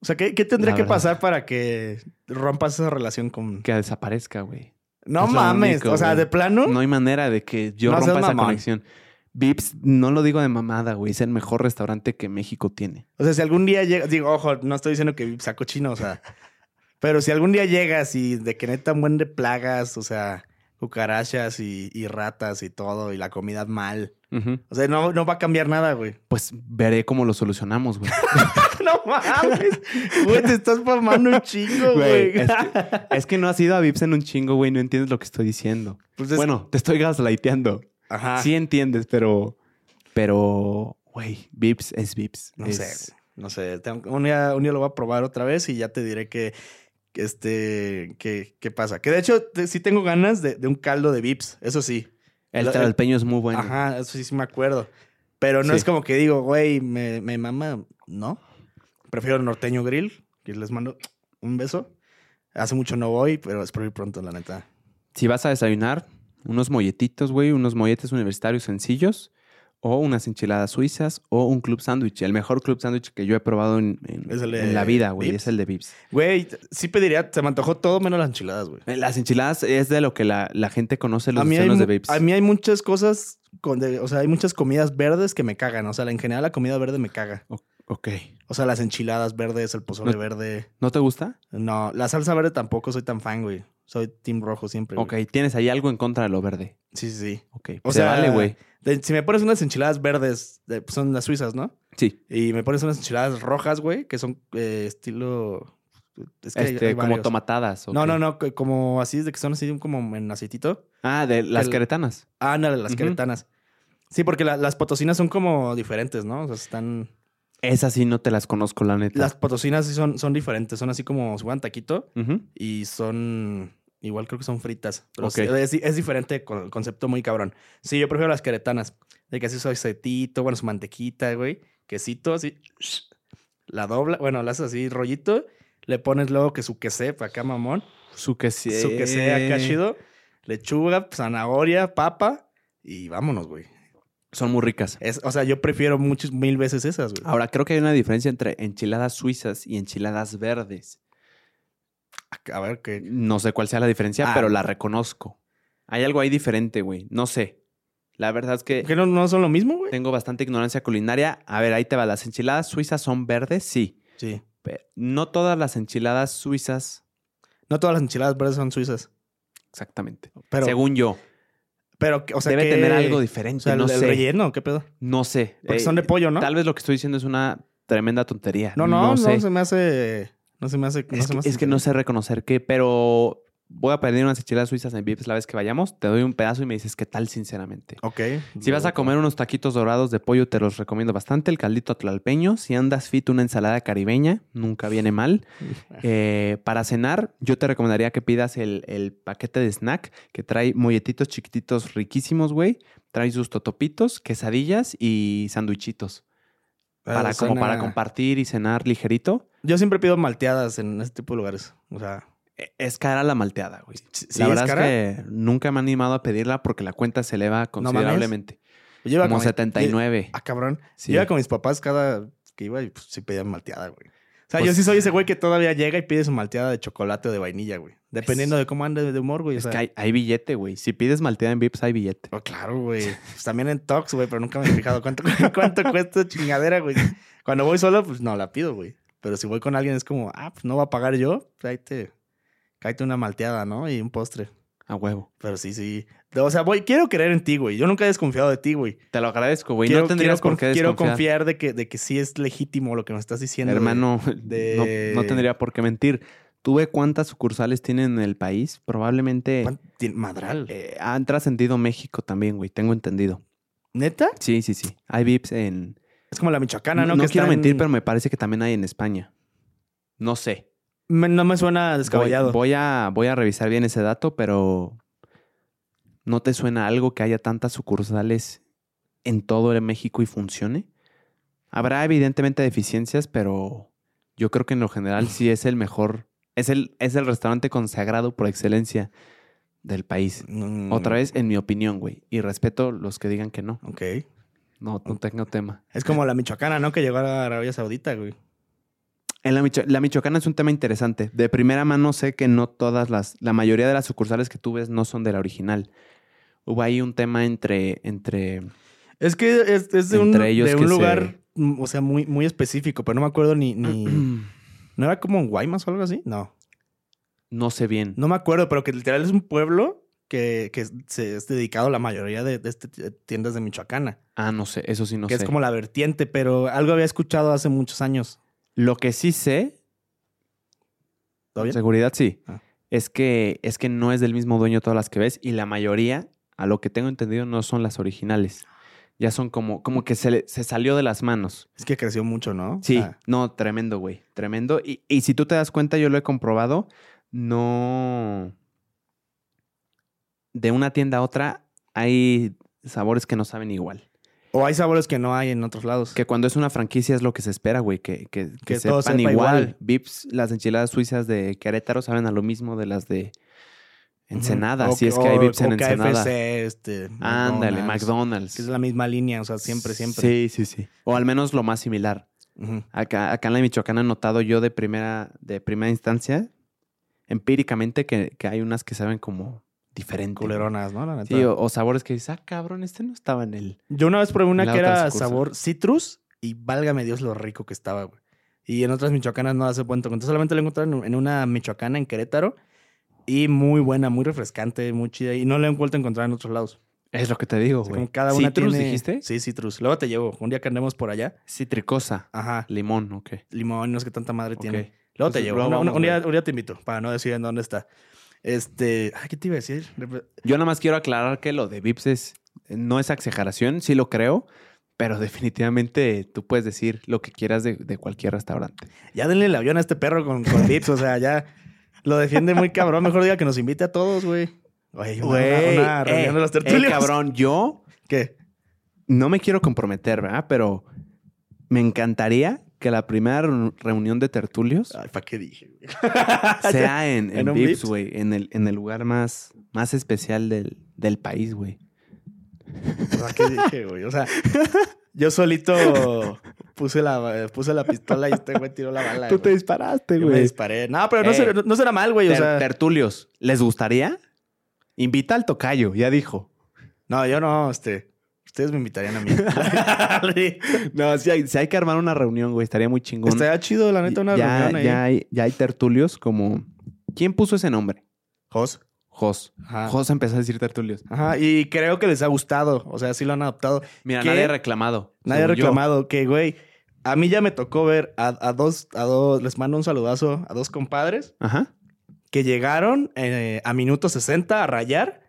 O sea, ¿qué, qué tendría que pasar para que rompas esa relación con... que desaparezca, güey. No es mames, único, o sea, güey. de plano. No hay manera de que yo No rompa esa mamón. conexión. Vips, no lo digo de mamada, güey. Es el mejor restaurante que México tiene. O sea, si algún día llega, digo, ojo, no estoy diciendo que saco chino, o sea, pero si algún día llegas y de que neta un buen de plagas, o sea, cucarachas y, y ratas y todo, y la comida mal. O sea, no, no va a cambiar nada, güey. Pues veré cómo lo solucionamos, güey. no mames. Güey, te estás mamando un chingo, Güey, güey. es, que, es que no has ido a Vips en un chingo, güey. No entiendes lo que estoy diciendo. Pues es- Bueno, te estoy gaslighteando. Ajá. Sí entiendes, pero... Pero, güey, Vips es Vips. No Es- sé, no sé. Tengo- un, día, un día lo voy a probar otra vez y ya te diré que, este, que, qué pasa. Que de hecho te- sí tengo ganas de, de un caldo de Vips, eso sí. El tralpeño es muy bueno. Ajá, eso sí, sí me acuerdo. Pero no Sí. es como que digo, güey, me, me mama. No. Prefiero el norteño grill, que les mando un beso. Hace mucho no voy, pero espero ir pronto, la neta. Si vas a desayunar, unos molletitos, güey, unos molletes universitarios sencillos, o unas enchiladas suizas, o un club sándwich. El mejor club sándwich que yo he probado en, en- ¿Es el de en la vida, güey, es el de Vips. Güey, sí pediría, se me antojó todo menos las enchiladas, güey. Eh, Las enchiladas es de lo que la, la gente conoce los celos de Vips. a mí hay muchas cosas, con de- o sea, hay muchas comidas verdes que me cagan. O sea, en general la comida verde me caga. Ok. O sea, las enchiladas verdes, el pozole No- verde. ¿No te gusta? No, la salsa verde tampoco soy tan fan, güey. Soy team rojo siempre. Ok, güey. tienes ahí algo en contra de lo verde. Sí, sí, sí. Ok, O se sea, vale, güey. De- si me pones unas enchiladas verdes, de- pues, son las suizas, ¿no? Sí, Y me pones unas enchiladas rojas, güey, que son eh, estilo. Es que hay- este, hay como tomatadas. No, ok. no, no, que- como así, de que son así como en aceitito. Ah, de las El- queretanas. Ah, no, las Ujú. queretanas. Sí, porque la- las potosinas son como diferentes, ¿no? O sea, están. Esas sí no te las conozco, la neta. Las potosinas sí son, son diferentes, son así como si fueran taquito y son. Igual creo que son fritas. Pero es, es diferente con el concepto muy cabrón. Sí, yo prefiero las queretanas. De que así su aceitito, bueno, su mantequita, güey. Quesito, así. La dobla, bueno, la haces así, rollito. Le pones luego que su quesé para acá, mamón. Su que sí. Su quesé acá chido. Lechuga, zanahoria, papa. Y vámonos, güey. Son muy ricas. Es, o sea, yo prefiero muchas mil veces esas, güey. Ahora, creo que hay una diferencia entre enchiladas suizas y enchiladas verdes. A ver, que. No sé cuál sea la diferencia, Ah. pero la reconozco. Hay algo ahí diferente, güey. No sé. La verdad es que ¿Que no, no son lo mismo, güey? tengo bastante ignorancia culinaria. A ver, ahí te va. ¿Las enchiladas suizas son verdes? Sí. Sí. Pero no todas las enchiladas suizas. No todas las enchiladas verdes son suizas. Exactamente. Pero, Según yo. Pero o sea, debe que- tener algo O diferente. sea, no el sé. relleno, ¿qué pedo? No sé. Porque Eh, son de pollo, ¿no? Tal vez lo que estoy diciendo es una tremenda tontería. No, no, no, sé. se me hace. No se me hace. no es, se me que, hace es que no sé reconocer qué, pero voy a pedir unas enchiladas suizas en Vips la vez que vayamos. Te doy un pedazo y me dices qué tal, sinceramente. Ok. Si vas a comer unos taquitos dorados de pollo, te los recomiendo bastante. El caldito tlalpeño. Si andas fit, una ensalada caribeña. Nunca viene mal. Eh, para cenar, yo te recomendaría que pidas el, el paquete de snack que trae molletitos chiquititos riquísimos, güey. Trae sus totopitos, quesadillas y sandwichitos. Para, como para compartir y cenar ligerito. Yo siempre pido malteadas en este tipo de lugares. O sea, Es cara la malteada, güey. sí, la verdad es, cara. que nunca me han animado a pedirla porque la cuenta se eleva considerablemente. Yo iba como con mi- 79. Ah, cabrón. Sí. Yo iba con mis papás cada que iba y pues sí pedía malteada, güey. O sea, yo sí soy ese güey que todavía llega y pide su malteada de chocolate o de vainilla, güey. Dependiendo de cómo ande de humor, güey. o Es sea. que hay, hay billete, güey. Si pides malteada en Vips, hay billete. Oh, claro, güey. Pues también en Tox, güey, pero nunca me he fijado cuánto, cuánto cuesta esta chingadera, güey. Cuando voy solo, pues no la pido, güey. Pero si voy con alguien es como, ah, pues no va a pagar yo, pues ahí te. Cállate una malteada, ¿no? Y un postre. A huevo. Pero sí, sí. O sea, voy, quiero creer en ti, güey. Yo nunca he desconfiado de ti, güey. Te lo agradezco, güey. Quiero, no tendrías quiero por qué conf- quiero desconfiar. confiar de que, de que sí es legítimo lo que me estás diciendo. Hermano, de- no, no tendría por qué mentir. ¿Tú ve cuántas sucursales tienen en el país? Probablemente ¿Cuán- tien- Madral. eh, han trascendido México también, güey. Tengo entendido. ¿Neta? Sí, sí, sí. Hay Vips en... Es como la michoacana, no ¿no? Que quiero en- mentir, pero me parece que también hay en España. No sé. Me- no me suena Voy, descabellado. voy a, voy a revisar bien ese dato, pero ¿no te suena algo que haya tantas sucursales en todo el México y funcione? Habrá evidentemente deficiencias, pero yo creo que en lo general sí es el mejor, es el, es el restaurante consagrado por excelencia del país. Mm, Otra vez, en mi opinión, güey. Y respeto los que digan que no. Ok. No, no tengo tema. Es como la michoacana, ¿no? Que llegó a Arabia Saudita, güey. En la, Micho- la Michoacana es un tema interesante. De primera mano sé que no todas las, la mayoría de las sucursales que tú ves no son de la original. Hubo ahí un tema entre, entre, Es que es, es de un, Entre ellos de un que se- lugar, mm, o sea, muy, muy específico, pero no me acuerdo ni, ni... ¿No era como en Guaymas o algo así? No. no sé bien. No me acuerdo, pero que literal es un pueblo que, que se es dedicado a la mayoría de, de este t- tiendas de Michoacana. Ah, no sé, eso sí no que sé. es como la vertiente, pero algo había escuchado hace muchos años. Lo que sí sé, ¿Todo bien? seguridad sí, Ah. es que es que no es del mismo dueño todas las que ves y la mayoría, a lo que tengo entendido, no son las originales. Ya son como, como que se, se salió de las manos. Es que creció mucho, ¿no? Sí, sea, no, tremendo, güey. Tremendo. Y, y si tú te das cuenta, yo lo he comprobado, no. De una tienda a otra hay sabores que no saben igual. O hay sabores que no hay en otros lados. Que cuando es una franquicia es lo que se espera, güey, que, que, que Que todo sepan sepa igual. igual. Vips, las enchiladas suizas de Querétaro saben a lo mismo de las de Ensenada, si O- es que hay o- Vips en o Ensenada. KFC, este, Ándale, McDonald's, McDonald's. Que es la misma línea, o sea, siempre, siempre. Sí, sí, sí. O al menos lo más similar. Acá en la Michoacán he notado yo de primera, de primera instancia, empíricamente, que, que hay unas que saben como diferente. Culeronas, ¿no? La neta. Sí, o, o sabores que dices, ah, cabrón, este no estaba en el. Yo una vez probé una que era sabor citrus y válgame Dios lo rico que estaba, güey. Y en otras michoacanas no hace cuento. Entonces solamente la encontré en una michoacana en Querétaro y muy buena, muy refrescante, muy chida. Y no la he vuelto a encontrar en otros lados. Es lo que te digo, O sea, güey. cada una ¿Citrus tiene- dijiste? Sí, citrus. Luego te llevo. Un día que andemos por allá. Citricosa. Ajá. Limón, ok. Limón, no sé qué tanta madre Ok. tiene. Luego te llevo. luego Una- una- vamos, un, día, un día te invito, para no decir en dónde está. Este. Ay, ¿qué te iba a decir? Yo nada más quiero aclarar que lo de Vips es, no es exageración, sí lo creo, pero definitivamente tú puedes decir lo que quieras de, de cualquier restaurante. Ya denle el avión a este perro con, con Vips, o sea, ya lo defiende muy cabrón. Mejor diga que nos invite a todos, güey. Güey, una, una- una reunión de los eh, cabrón, yo ¿Qué? no me quiero comprometer, ¿verdad? Pero me encantaría que la primera reun- reunión de tertulios Ay, ¿para qué dije? güey? sea en, en, ¿En un Vips, güey, en el, en el lugar más, más especial del, del país, güey. ¿Para qué dije, güey? O sea, yo solito puse la, puse la pistola y este güey tiró la bala. güey. disparaste, Yo me disparé. No, pero no, Eh. será, no, no será mal, güey. O Ter- sea, tertulios, ¿les gustaría? Invita al tocayo, ya dijo. no, yo no, este. Ustedes me invitarían a mí. No, sí hay, sí hay que armar una reunión, güey. Estaría muy chingón. Estaría chido, la neta, una ya, reunión ahí. ya hay, ya hay tertulios como... ¿Quién puso ese nombre? Jos. Jos. Ajá. Jos empezó a decir tertulios. Ajá, y creo que les ha gustado. O sea, sí lo han adoptado. Mira, ¿Qué? nadie ha reclamado. Nadie ha según yo. reclamado que, güey, a mí ya me tocó ver a, a dos, a dos, les mando un saludazo a dos compadres Ajá. que llegaron eh, a minuto 60 a rayar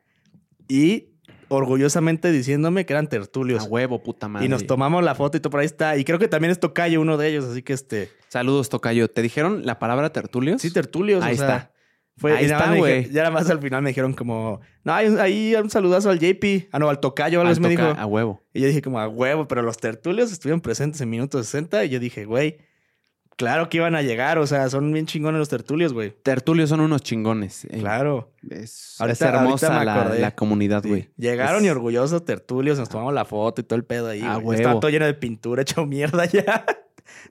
y orgullosamente diciéndome que eran A tertulios. huevo, puta madre. y nos tomamos la foto y todo por ahí está. Y creo que también es Tocayo uno de ellos, así que este. Saludos, tocayo. ¿Te dijeron la palabra tertulios? Sí, tertulios. Ahí o sea, está. Fue, Ahí está, güey. Ya nada más al final me dijeron como, no, hay, ahí un saludazo al JP. Ah, no, al Tocayo, algo me dijo. A huevo. Y yo dije como a huevo, pero los tertulios estuvieron presentes en minuto 60 y yo dije, güey, claro que iban a llegar, o sea, son bien chingones los tertulios, güey. Tertulios son unos chingones. Eh, Claro. Es, Ahorita- es hermosa la, comunidad, Sí. güey. Llegaron Es- y orgullosos tertulios, nos tomamos la foto y todo el pedo ahí. A güey. Estaba todo lleno de pintura, hecho mierda ya.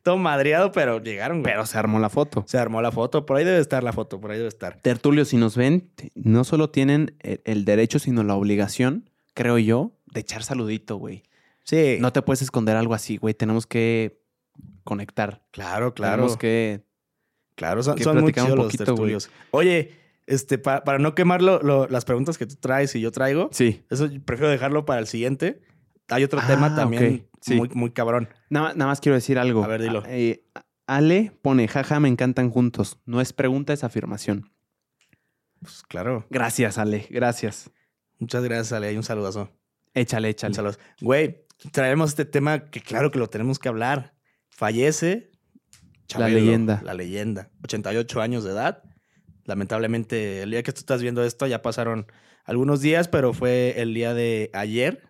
todo madreado, pero llegaron, güey. Pero se armó la foto. Se armó la foto. Por ahí debe estar la foto, por ahí debe estar. Tertulio, si nos ven, no solo tienen el derecho, sino la obligación, creo yo, de echar saludito, güey. Sí. No te puedes esconder algo así, güey. Tenemos que conectar. claro, claro. Tenemos que... Claro, son, que son muy un chidos los tertulios. Oye, este, pa- para no quemar lo- lo- las preguntas que tú traes y yo traigo, Sí. eso prefiero dejarlo para el siguiente. Hay otro Ah, tema también ok. Sí. muy, muy cabrón. Nada, nada más quiero decir algo. A ver, dilo. Ah, eh, Ale pone, jaja, me encantan juntos. No es pregunta, es afirmación. Pues claro. Gracias, Ale. Gracias. Muchas gracias, Ale. Hay un saludazo. Échale, Un échale. saludo. Güey, traemos este tema que claro que lo tenemos que hablar. Fallece La leyenda. La leyenda. 88 años de edad. Lamentablemente, el día que tú estás viendo esto ya pasaron algunos días, pero fue el día de ayer,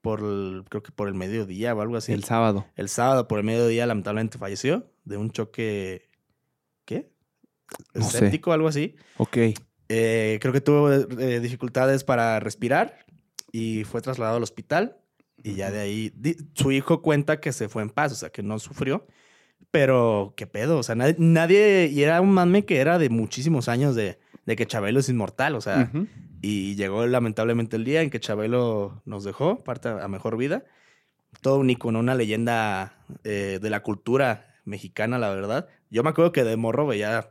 por el- creo que por el mediodía o algo así. El sábado. El sábado por el mediodía lamentablemente falleció de un choque, ¿qué? No sé. Escéptico, algo así. Ok. Eh, creo que tuvo eh, dificultades para respirar y fue trasladado al hospital. Y ya de ahí, su hijo cuenta que se fue en paz, o sea, que no sufrió. Pero, ¿qué pedo? O sea, nadie, nadie- y era un mame que era de muchísimos años de, de que Chabelo es inmortal, o sea, y llegó lamentablemente el día en que Chabelo nos dejó, parte a mejor vida. Todo un icono, una leyenda eh, de la cultura mexicana, la verdad. Yo me acuerdo que de morro veía,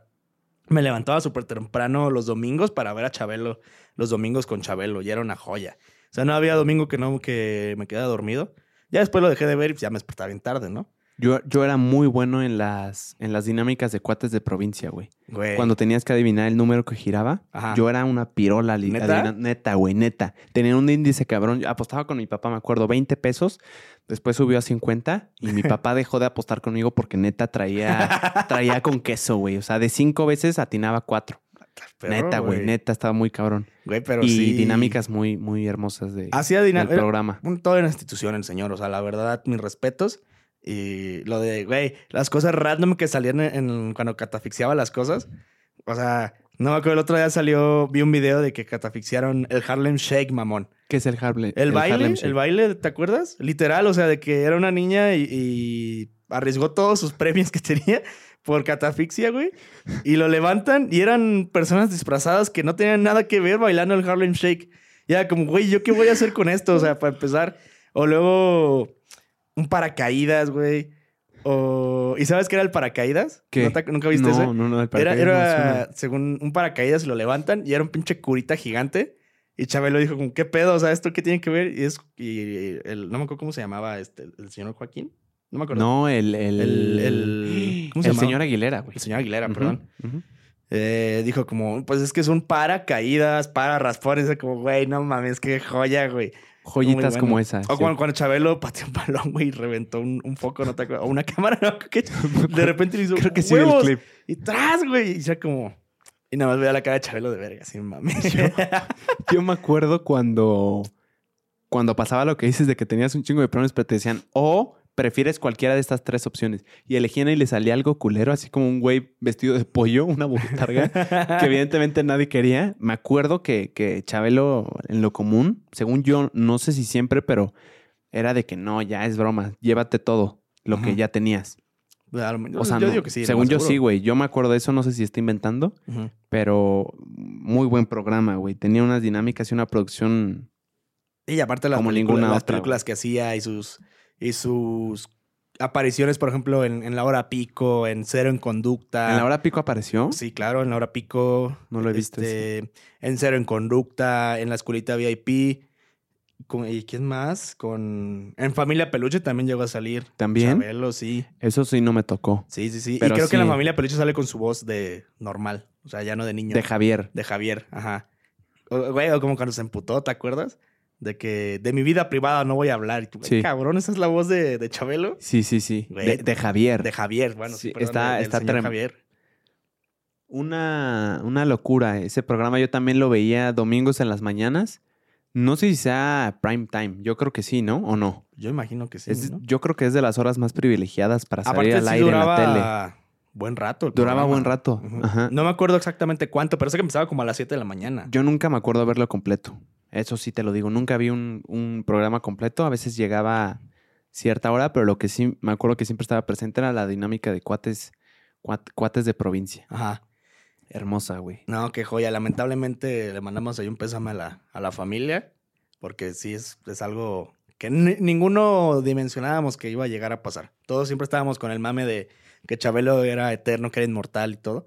me levantaba súper temprano los domingos para ver a Chabelo, los domingos con Chabelo, y era una joya. O sea, no había domingo que no que me quedara dormido. Ya después lo dejé de ver y pues ya me despertaba bien tarde, ¿no? Yo, yo era muy bueno en las, en las dinámicas de cuates de provincia, güey. Güey. Cuando tenías que adivinar el número que giraba, Ajá. yo era una pirola. ¿Neta? Neta, güey, neta. Tenía un índice cabrón. Yo apostaba con mi papá, me acuerdo, 20 pesos. Después subió a 50 y mi papá dejó de apostar conmigo porque neta traía, traía con queso, güey. O sea, de cinco veces atinaba cuatro. Perro, neta, güey, neta, estaba muy cabrón. Güey, pero y sí. dinámicas muy, muy hermosas de, Hacía del programa. un, toda una institución el señor. O sea, la verdad, mis respetos. Y lo de, güey, las cosas random que salían en, en- cuando catafixiaba las cosas. O sea, no me acuerdo, el otro día salió, vi un video de que catafixiaron el Harlem Shake, mamón. ¿Qué es el Harlem? El, baile, Harlem el Shake? baile, ¿te acuerdas? Literal, o sea, de que era una niña y, y arriesgó todos sus premios que tenía por catafixia, güey. Y lo levantan y eran personas disfrazadas que no tenían nada que ver bailando el Harlem Shake. Y era como, güey, ¿yo qué voy a hacer con esto? O sea, para empezar. O luego un paracaídas, güey. O... ¿Y sabes qué era el paracaídas? ¿Qué? ¿No te- ¿Nunca viste no, ese? No, no, el paracaídas era según un paracaídas lo levantan y era un pinche curita gigante. Y Chabelo dijo, como, ¿qué pedo? O sea, ¿esto qué tiene que ver? Y es, y el, no me acuerdo cómo se llamaba este, el señor Joaquín. No me acuerdo. No, el... El, El- el- ¿cómo se el señor Aguilera, güey. El señor Aguilera, perdón. Eh, dijo como, pues es que son paracaídas, para raspones. Es como, güey, no mames, qué joya, güey. Joyitas como bueno. esa. O sí. cuando, cuando Chabelo pateó un balón, güey, y reventó un, un foco, ¿no te acuerdas? O una cámara, ¿no? Que de repente le hizo Creo que sí el clip. Y tras, güey. Y ya como... Y nada más veía la cara de Chabelo de verga, así, mami. Yo me acuerdo cuando, cuando pasaba lo que dices de que tenías un chingo de premios, pero te decían, o prefieres cualquiera de estas tres opciones. Y elegían y le salía algo culero, así como un güey vestido de pollo, una botarga, que evidentemente nadie quería. Me acuerdo que, que Chabelo, en lo común, según yo, no sé si siempre, pero era de que no, ya es broma, llévate todo lo que ya tenías. O sea, yo no, digo que sí. según yo sí, güey. Yo me acuerdo de eso, no sé si está inventando. Pero muy buen programa, güey. Tenía unas dinámicas y una producción. Y aparte las, Como películas, ninguna las otra, películas que hacía y sus, y sus apariciones, por ejemplo, en, en La Hora Pico, en Cero en Conducta. ¿En la hora pico apareció? Sí, claro, en La Hora Pico. No lo he visto Este, en Cero en Conducta, en la escuelita VIP. Con- ¿Y quién más? Con... En Familia Peluche también llegó a salir. ¿También? Chabelo, sí. Eso sí no me tocó. Sí, sí, sí. Pero y creo que en la. Familia Peluche sale con su voz de normal. O sea, ya no de niño. De Javier. De Javier, ajá. O, güey, o como cuando se emputó, ¿te acuerdas? De que de mi vida privada no voy a hablar. Y tú, güey, Sí. cabrón, esa es la voz de, de Chabelo. Sí, sí, sí. De, de Javier. De Javier, bueno, sí, Sí, perdón, está- está señor Javier. Una, una locura. Ese programa yo también lo veía domingos en las mañanas. No sé si sea prime time. Yo creo que sí, ¿no? ¿O no? Yo imagino que sí, Es- ¿no? Yo creo que es de las horas más privilegiadas para salir Aparte, al sí aire duraba en la tele. buen rato. Duraba programa. buen rato. Ajá. No me acuerdo exactamente cuánto, pero sé que empezaba como a las 7 de la mañana. Yo nunca me acuerdo verlo completo. Eso sí te lo digo. Nunca vi un, un programa completo. A veces llegaba cierta hora, pero lo que sí me acuerdo que siempre estaba presente era la dinámica de cuates, cuat- cuates de provincia. Ajá. Hermosa, güey. No, qué joya. Lamentablemente le mandamos ahí un pésame a la, a la familia, porque sí es, es algo que ni- ninguno dimensionábamos que iba a llegar a pasar. Todos siempre estábamos con el mame de que Chabelo era eterno, que era inmortal y todo.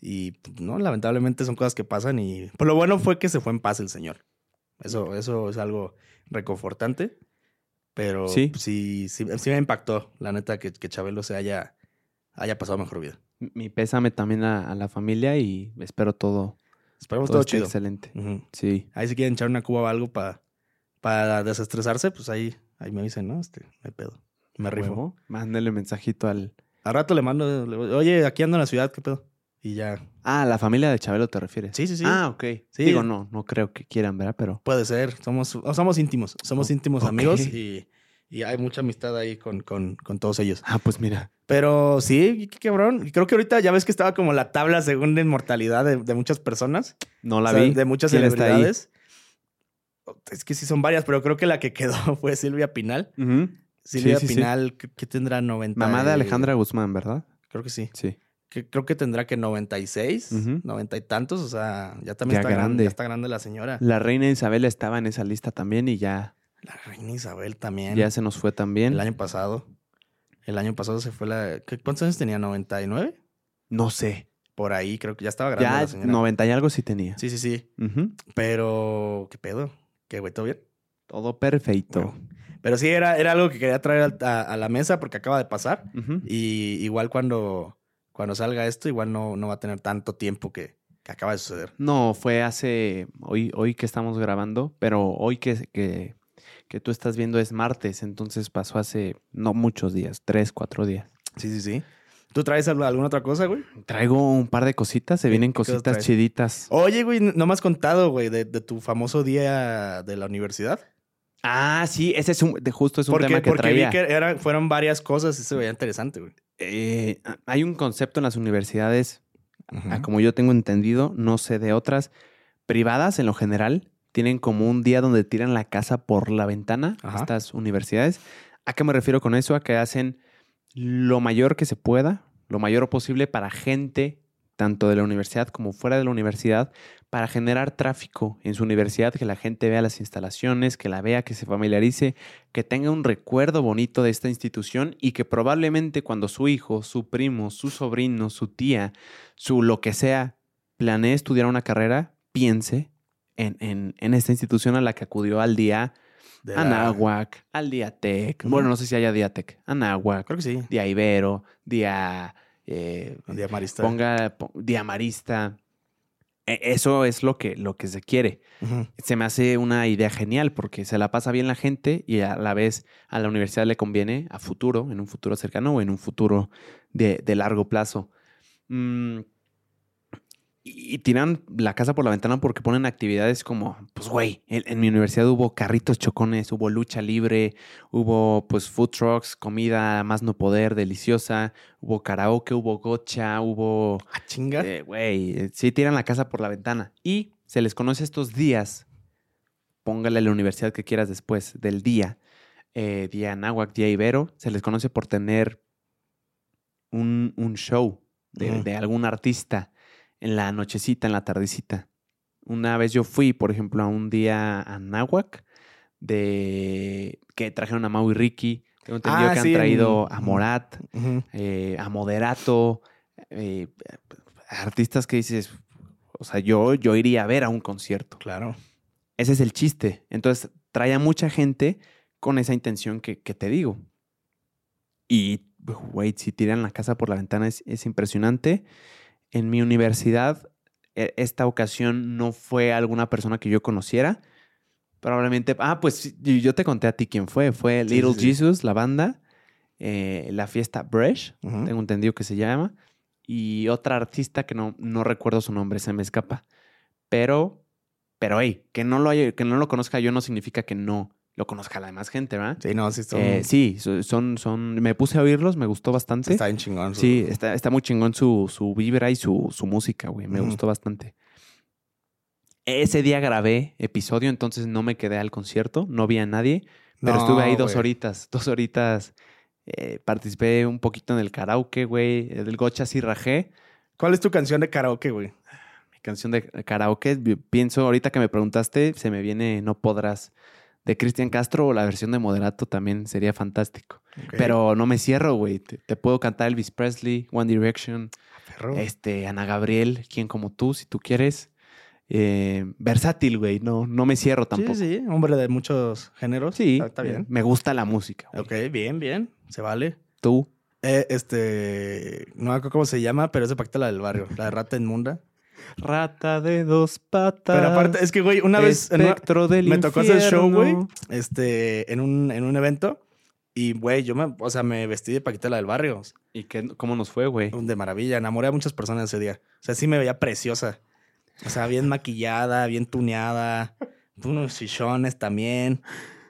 Y pues, no, lamentablemente son cosas que pasan y pues lo bueno fue que se fue en paz el señor. Eso, eso es algo reconfortante. Pero Sí. sí, sí, sí, me impactó, la neta, que, que Chabelo se haya, haya pasado mejor vida. Mi pésame también a, a la familia y espero todo, Esperemos todo todo chido. excelente. Sí. Ahí si quieren echar una cuba o algo para para desestresarse, pues ahí, ahí me dicen, ¿no? Este, hay pedo. Me rifo. Huevo. Mándale mensajito al... Al rato le mando, le- oye, aquí ando en la ciudad, ¿qué pedo? Y ya. Ah, la familia de Chabelo te refieres. Sí, sí, sí. Ah, ok. Sí. Digo, no, no creo que quieran, ¿verdad? Pero... Puede ser. Somos, o somos íntimos. Somos íntimos amigos y, y hay mucha amistad ahí con, con, con todos ellos. Ah, pues mira. Pero sí, qué cabrón. Creo que ahorita ya ves que estaba como la tabla según la inmortalidad de, de muchas personas. No la O sea, vi. De muchas celebridades. Es que sí son varias, pero creo que la que quedó fue Silvia Pinal. Silvia sí, sí. Pinal, ¿qué, qué tendrá? 90. Mamá de Alejandra Guzmán, ¿verdad? Creo que sí. Sí. Que creo que tendrá que 96, Ujú. 90 y tantos. O sea, ya también Ya está grande. Ya está grande la señora. La reina Isabel estaba en esa lista también y ya, La reina Isabel también. ya se nos fue también. El año pasado. El año pasado se fue la. ¿qué- ¿Cuántos años tenía? ¿99? No sé. Por ahí, creo que ya estaba grande Ya la señora. 90 y algo sí tenía. Sí, sí, sí. Pero, ¿qué pedo? ¿Qué, güey? ¿Todo bien? Todo perfecto. Bueno. Pero sí, era, era algo que quería traer a, a la mesa porque acaba de pasar. Y igual cuando, cuando salga esto, igual no, no va a tener tanto tiempo que, que acaba de suceder. No, fue hace, hoy, hoy que estamos grabando, pero hoy que, que, que tú estás viendo es martes, entonces pasó hace no muchos días, tres, cuatro días. Sí, sí, sí. ¿Tú traes al- alguna otra cosa, güey? Traigo un par de cositas, se ¿Qué- vienen cositas chiditas. Oye, güey, no me has contado, güey, de, de tu famoso día de la universidad. Ah, sí, ese es un, de justo es un Porque, tema que porque traía. vi que era- fueron varias cosas y se veía interesante, güey. Eh, hay un concepto en las universidades como yo tengo entendido, no sé de otras privadas en lo general, tienen como un día donde tiran la casa por la ventana, Ajá. estas universidades. ¿A qué me refiero con eso? A que hacen lo mayor que se pueda, lo mayor posible para gente, tanto de la universidad como fuera de la universidad, para generar tráfico en su universidad, que la gente vea las instalaciones, que la vea, que se familiarice, que tenga un recuerdo bonito de esta institución y que probablemente cuando su hijo, su primo, su sobrino, su tía, su lo que sea, planee estudiar una carrera, piense en, en- en esta institución a la que acudió al día De la- Anáhuac, al día Tec. Ujú. Bueno, no sé si haya día Tec. Anáhuac, Creo que sí. día Ibero, día... eh, Un día marista. ponga po- día Marista. E- Eso es lo que, lo que se quiere. Se me hace una idea genial porque se la pasa bien la gente y a la vez a la universidad le conviene a futuro, en un futuro cercano o en un futuro de, de largo plazo. Mm, y, tiran la casa por la ventana porque ponen actividades como, pues güey, en, en mi universidad hubo carritos chocones, hubo lucha libre, hubo pues food trucks, comida más no poder, deliciosa, hubo karaoke, hubo gocha, hubo... Ah, chinga. Eh, Güey, eh, sí tiran la casa por la ventana. Y se les conoce estos días, póngale la universidad que quieras después, del día, eh, día Anáhuac, día Ibero, se les conoce por tener un, un show de, de algún artista en la nochecita, en la tardecita. Una vez yo fui, por ejemplo, a un día a Anáhuac, de que trajeron a Mau y Ricky. Tengo entendido Ah, que sí, han traído a. Morat, eh, a Moderato, eh, artistas que dices, o sea, yo, yo iría a ver a un concierto. Claro. Ese es el chiste. Entonces, trae a mucha gente con esa intención que, que te digo. Y, güey, si tiran la casa por la ventana es, es impresionante. En mi universidad, e- esta ocasión no fue alguna persona que yo conociera. Probablemente, ah, pues yo te conté a ti quién fue. Fue Little sí, sí. Jesus, la banda, eh, la fiesta Bresh, tengo entendido que se llama, y otra artista que no, no recuerdo su nombre, se me escapa. Pero, pero, hey, que no lo haya- que no lo conozca yo no significa que no lo conozca la demás gente, ¿verdad? Sí, no, sí, son, Eh, sí, so- son, son, me puse a oírlos, me gustó bastante. está bien chingón. su- Sí, está, está muy chingón su, su vibra y su, su música, güey. Me gustó bastante. Ese día grabé episodio, entonces no me quedé al concierto, no vi a nadie, Pero No, estuve ahí dos güey. horitas, dos horitas. eh, participé un poquito en el karaoke, güey. Del Gocha sí rajé. ¿Cuál es tu canción de karaoke, güey? Mi canción de karaoke, pienso, ahorita que me preguntaste, se me viene No Podrás de Cristian Castro o la versión de Moderato también sería fantástico. Pero no me cierro, güey. Te, te puedo cantar Elvis Presley, One Direction, Perro. este, Ana Gabriel, quien como tú, si tú quieres. Eh, versátil, güey. No, no me cierro tampoco. Sí, sí, hombre de muchos géneros. Sí, Está, está bien. Me gusta la música. güey. Ok, bien, bien. Se vale. Tú. Eh, este. No me acuerdo cómo se llama, pero es de Paquita la del barrio. La de Rata Inmunda. Rata de dos patas. Pero aparte, es que, güey, una vez. en una- Espectro del me tocó hacer show, güey. Este, en un, en un evento. Y, güey, yo me, o sea, me vestí de Paquita la del barrio. ¿Y qué, cómo nos fue, güey? De maravilla. Enamoré a muchas personas ese día. O sea, sí me veía preciosa. O sea, bien maquillada, bien tuneada. Unos chichones también.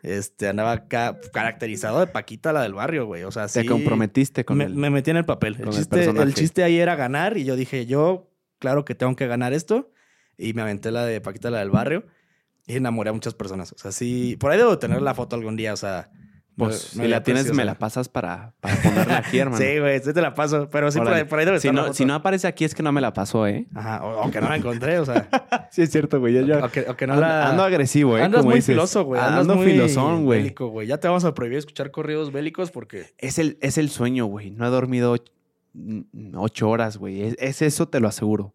Este, andaba caracterizado de Paquita la del barrio, güey. O sea, sí. Te comprometiste con me, él. me metí en el papel. El el chiste, personaje. el chiste ahí era ganar y yo dije, yo, claro que tengo que ganar esto. Y me aventé la de Paquita, la del barrio. Y enamoré a muchas personas. O sea, sí. Por ahí debo tener la foto algún día. O sea. Pues si la tienes, me la pasas para, para ponerla aquí, hermano. Sí, güey, sí te la paso. Pero sí, por ahí, por ahí debe si, estar la no, foto. si no aparece aquí es que no me la pasó, ¿eh? Ajá, o, o que no la encontré, o sea. Sí, es cierto, güey. o, que, o que no ando, la. ando agresivo, ¿eh? Andas como muy dices. filoso, güey. Andas Ando muy filosón, güey. bélico, güey. Ya te vamos a prohibir escuchar corridos bélicos porque. Es el, es el sueño, güey. No he dormido ocho horas, güey. Es, es eso, te lo aseguro.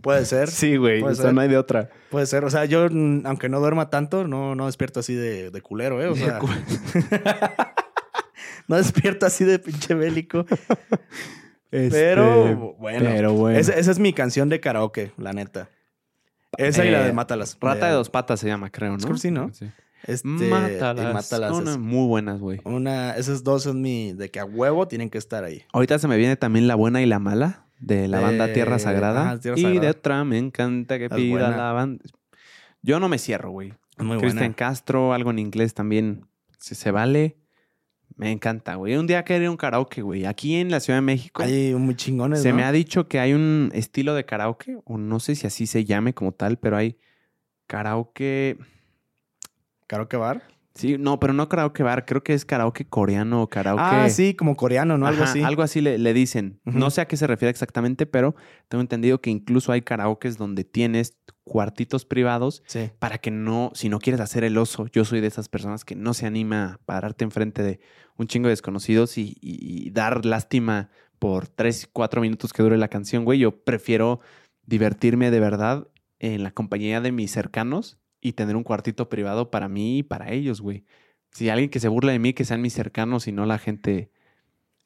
Puede ser. Sí, güey. O sea, no hay de otra. Puede ser. O sea, yo, aunque no duerma tanto, no, no despierto así de, de culero, ¿eh? O sea. no despierto así de pinche bélico. Pero, Este, bueno. Pero bueno. Esa, esa es mi canción de karaoke, la neta. Esa y la Eh, de Mátalas. Rata de dos patas se llama, creo, ¿no? Creo que sí, ¿no? Este, y Mátalas. Mátalas. Son es muy buenas, güey. una, esas dos son mi. de que a huevo tienen que estar ahí. Ahorita se me viene también La Buena y la Mala de la banda Tierra Sagrada. Tierra y de otra me encanta que Es pida buena. la banda. Yo no me cierro, güey. Muy Cristian. Castro, algo en inglés también. Si se vale, me encanta, güey. Un día quería un karaoke, güey. Aquí en la Ciudad de México Hay muy chingones. se ¿no? me ha dicho que hay un estilo de karaoke, o no sé si así se llame como tal, pero hay karaoke. Karaoke bar. Sí, no, pero no karaoke bar, creo que es karaoke coreano o karaoke. Ah, sí, como coreano, ¿no? Algo Ajá, así. Algo así le, le dicen. No sé a qué se refiere exactamente, pero tengo entendido que incluso hay karaokes donde tienes cuartitos privados Sí. para que no, si no quieres hacer el oso, yo soy de esas personas que no se anima a pararte enfrente de un chingo de desconocidos y, y- y dar lástima por tres, cuatro minutos que dure la canción, güey. Yo prefiero divertirme de verdad en la compañía de mis cercanos y tener un cuartito privado para mí y para ellos, güey. Si alguien que se burla de mí, que sean mis cercanos y no la gente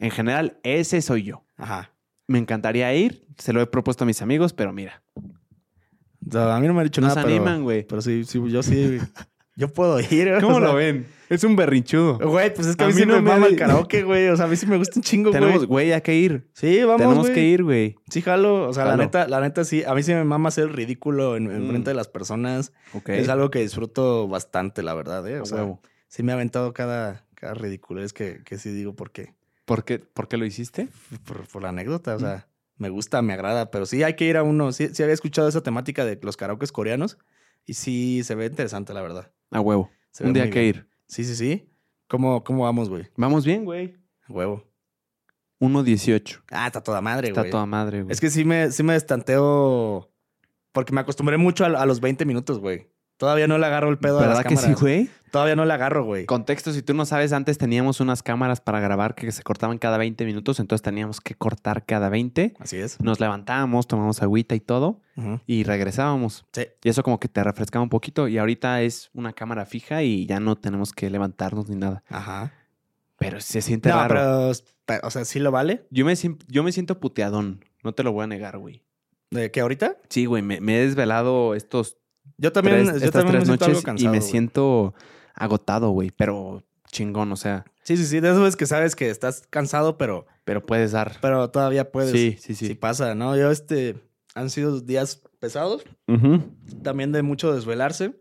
en general, ese soy yo. Ajá. Me encantaría ir, se lo he propuesto a mis amigos, pero mira, O sea, a mí no me ha dicho nos nada, pero- animan, güey. Pero, sí, sí, yo sí. yo puedo ir. o ¿Cómo sea, lo ven? Es un berrinchudo. Güey, pues es que a, mí, sí no me mama el karaoke, güey. O sea, a mí sí me gusta un chingo, Tenemos, güey. güey, hay que ir. Sí, vamos, Tenemos güey. que ir, güey. Sí, jalo. O sea, la neta, la neta sí. A mí sí me mama hacer el ridículo en, en Mm. frente de las personas. Ok. Es algo que disfruto bastante, la verdad, ¿eh? A O sea, huevo. sí me ha aventado cada, cada ridiculez que, que sí digo por qué. ¿Por qué, ¿Por qué lo hiciste? Por, por la anécdota, o sea, me gusta, me agrada, pero sí hay que ir a uno. Sí, sí había escuchado esa temática de los karaokes coreanos y sí se ve interesante, la verdad. A huevo. Se Un día hay que bien. ir. Sí, sí, sí. ¿Cómo, cómo vamos, güey? Vamos bien, güey. Huevo. 1.18. Ah, está toda madre, Está güey. toda madre, güey. Es que sí me, sí me destanteo porque me acostumbré mucho a, a los 20 minutos, güey. Todavía no le agarro el pedo a las ¿Verdad que sí, cámaras. güey? Todavía no le agarro, güey. Contexto, si tú no sabes, antes teníamos unas cámaras para grabar que se cortaban cada 20 minutos, entonces teníamos que cortar cada 20. Así es. Nos levantábamos, tomamos agüita y todo, y regresábamos. Sí. Y eso como que te refrescaba un poquito. Y ahorita es una cámara fija y ya no tenemos que levantarnos ni nada. Ajá. Pero se siente No, raro. pero, pero, o sea, ¿sí lo vale? Yo, me, yo me siento puteadón. No te lo voy a negar, güey. ¿De qué ahorita? Sí, güey. Me, me he desvelado estos Yo también, tres, yo estas también tres noches cansado, y me güey. siento agotado, güey. Pero chingón, o sea. Sí, sí, sí. De eso es que sabes que estás cansado, pero, Pero puedes dar. pero todavía puedes. sí, sí, Sí sí. pasa, ¿no? Yo, este... Han sido días pesados. También de mucho desvelarse.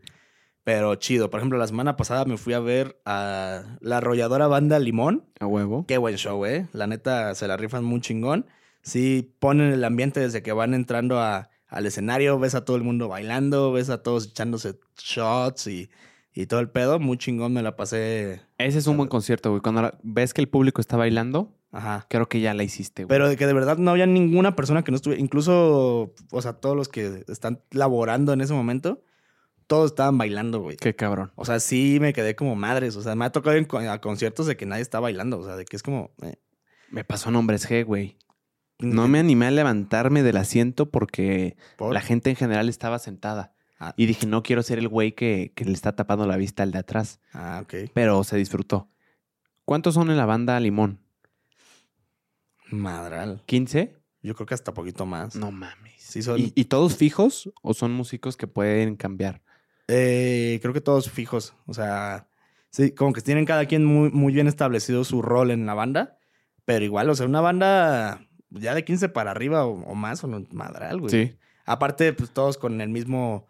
Pero chido. Por ejemplo, la semana pasada me fui a ver a la arrolladora banda Limón. A huevo. Qué buen show, ¿eh? La neta, se la rifan muy chingón. Sí, ponen el ambiente desde que van entrando a- al escenario. Ves a todo el mundo bailando, ves a todos echándose shots y, y todo el pedo, muy chingón, me la pasé. Ese es un buen concierto, güey. Cuando ves que el público está bailando, Ajá. creo que ya la hiciste, güey. Pero de que de verdad no había ninguna persona que no estuviera, incluso, o sea, todos los que están laborando en ese momento, todos estaban bailando, güey. Qué cabrón. O sea, sí me quedé como madres. O sea, me ha tocado co- a conciertos de que nadie está bailando. O sea, de que es como. eh, Me pasó en Hombres G, güey. No me animé a levantarme del asiento porque por- la gente en general estaba sentada. Ah. Y dije, no quiero ser el güey que, que le está tapando la vista al de atrás. Ah, ok. Pero se disfrutó. ¿Cuántos son en la banda Limón? Madral. ¿15? Yo creo que hasta poquito más. No mames. Sí, son. ¿Y, y todos fijos o son músicos que pueden cambiar? Eh, creo que todos fijos. O sea, sí, como que tienen cada quien muy, muy bien establecido su rol en la banda. Pero igual, o sea, una banda ya de 15 para arriba o, o más, o no, madral, güey. Sí. Aparte, pues todos con el mismo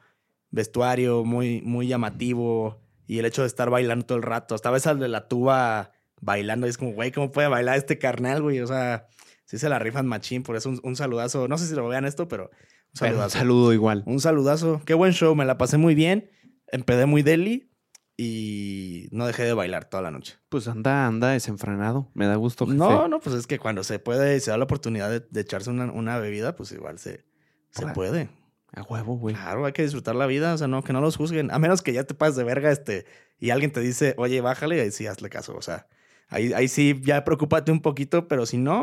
vestuario, muy, muy llamativo. Y el hecho de estar bailando todo el rato. Hasta ves al de la tuba bailando y es como, güey, ¿cómo puede bailar este carnal, güey? O sea, sí se la rifan machín. Por eso un, un saludazo. No sé si lo vean esto, pero un Pero un saludazo. saludo igual. Un saludazo. Qué buen show. Me la pasé muy bien. Empedé muy deli. Y no dejé de bailar toda la noche. Pues anda, anda desenfrenado. Me da gusto. jefe. No, no, pues es que cuando se puede y se da la oportunidad de, de echarse una, una bebida, pues igual se, se puede. A huevo, güey. Claro, hay que disfrutar la vida, o sea, no, que no los juzguen. A menos que ya te pases de verga este y alguien te dice, oye, bájale, y ahí sí hazle caso. O sea, ahí, ahí sí ya preocúpate un poquito, pero si no. no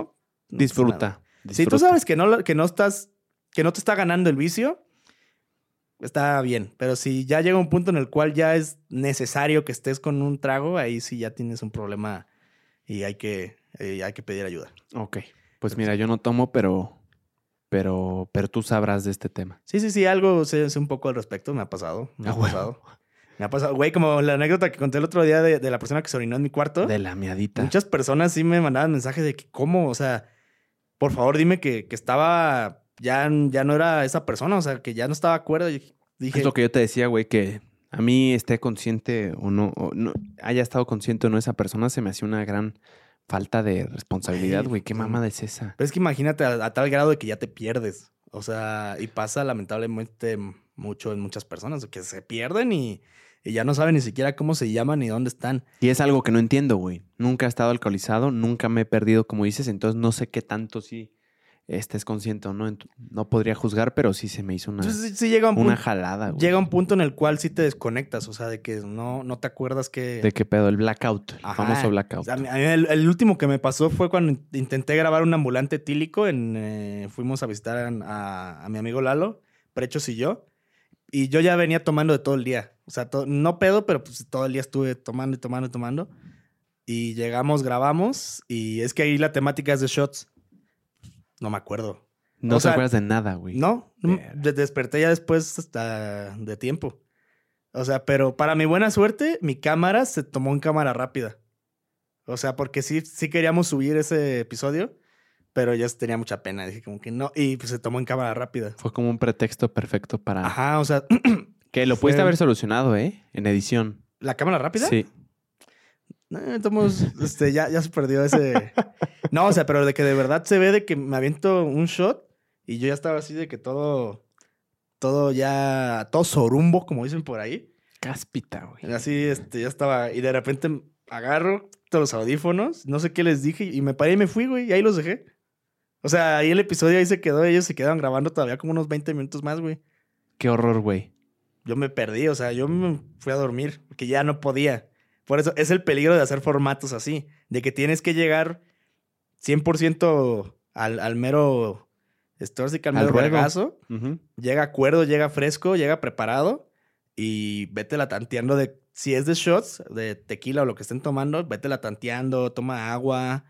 nada. Disfruta. Si tú disfruta. sabes que no, que no estás, que no te está ganando el vicio, está bien. Pero si ya llega un punto en el cual ya es necesario que estés con un trago, ahí sí ya tienes un problema y hay que, eh, hay que pedir ayuda. Ok. Pues mira, yo no tomo, pero. Pero, pero tú sabrás de este tema. Sí, sí, sí, algo sé, sé un poco al respecto, me ha pasado. Me Ah, ha pasado. Me ha pasado, güey, como la anécdota que conté el otro día de, de la persona que se orinó en mi cuarto. De la miadita. Muchas personas sí me mandaban mensajes de que, ¿cómo? O sea, por favor, dime que, que estaba, ya, ya no era esa persona, o sea, que ya no estaba de acuerdo. Y dije, Es lo que yo te decía, güey, que a mí esté consciente o no, o no haya estado consciente o no esa persona, se me hacía una gran falta de responsabilidad, Güey. ¿Qué mamada es esa? pero es que imagínate a, a tal grado de que ya te pierdes. O sea, y pasa lamentablemente mucho en muchas personas, que se pierden y, y ya no saben ni siquiera cómo se llaman ni dónde están. Y es algo que no entiendo, güey. Nunca he estado alcoholizado, nunca me he perdido, como dices, entonces no sé qué tanto sí estés consciente o no. No podría juzgar, pero sí se me hizo una, Entonces, sí, llega un una punto, jalada, güey. llega un punto en el cual sí te desconectas, o sea, de que no, no te acuerdas que... ¿De qué pedo? El blackout, el Ajá. famoso blackout. A mí- a mí el, el último que me pasó fue cuando in- intenté grabar un ambulante tílico. En, eh, fuimos a visitar a, a- a mi amigo Lalo, Prechos y yo. Y yo ya venía tomando de todo el día. O sea, to- no pedo, pero pues todo el día estuve tomando y tomando y tomando. Y llegamos, grabamos. Y es que ahí la temática es de shots. No me acuerdo. no o te sea, acuerdas de nada, güey. No, desperté ya después hasta de tiempo. O sea, pero para mi buena suerte, mi cámara se tomó en cámara rápida. O sea, porque sí, sí queríamos subir ese episodio, pero ya tenía mucha pena. Dije como que no, y pues se tomó en cámara rápida. Fue como un pretexto perfecto para... Ajá, o sea, Que lo pudiste Fue- haber solucionado, ¿eh? En edición. ¿la cámara rápida? Sí. No, entonces, este, ya, ya se perdió ese... No, o sea, pero de que de verdad se ve de que me aviento un shot y yo ya estaba así de que todo, todo ya, todo sorumbo, como dicen por ahí. Cáspita, güey. Así, este, ya estaba. Y de repente agarro todos los audífonos, no sé qué les dije, y me paré y me fui, güey, y ahí los dejé. O sea, ahí el episodio ahí se quedó, ellos se quedaron grabando todavía como unos 20 minutos más, güey. Qué horror, güey. Yo me perdí, o sea, yo me fui a dormir, porque ya no podía. Por eso es el peligro de hacer formatos así, de que tienes que llegar 100% al, al mero Storsy, al mero. Ujú. llega acuerdo, llega fresco, llega preparado y vete la tanteando de si es de shots, de tequila o lo que estén tomando, vete la tanteando, toma agua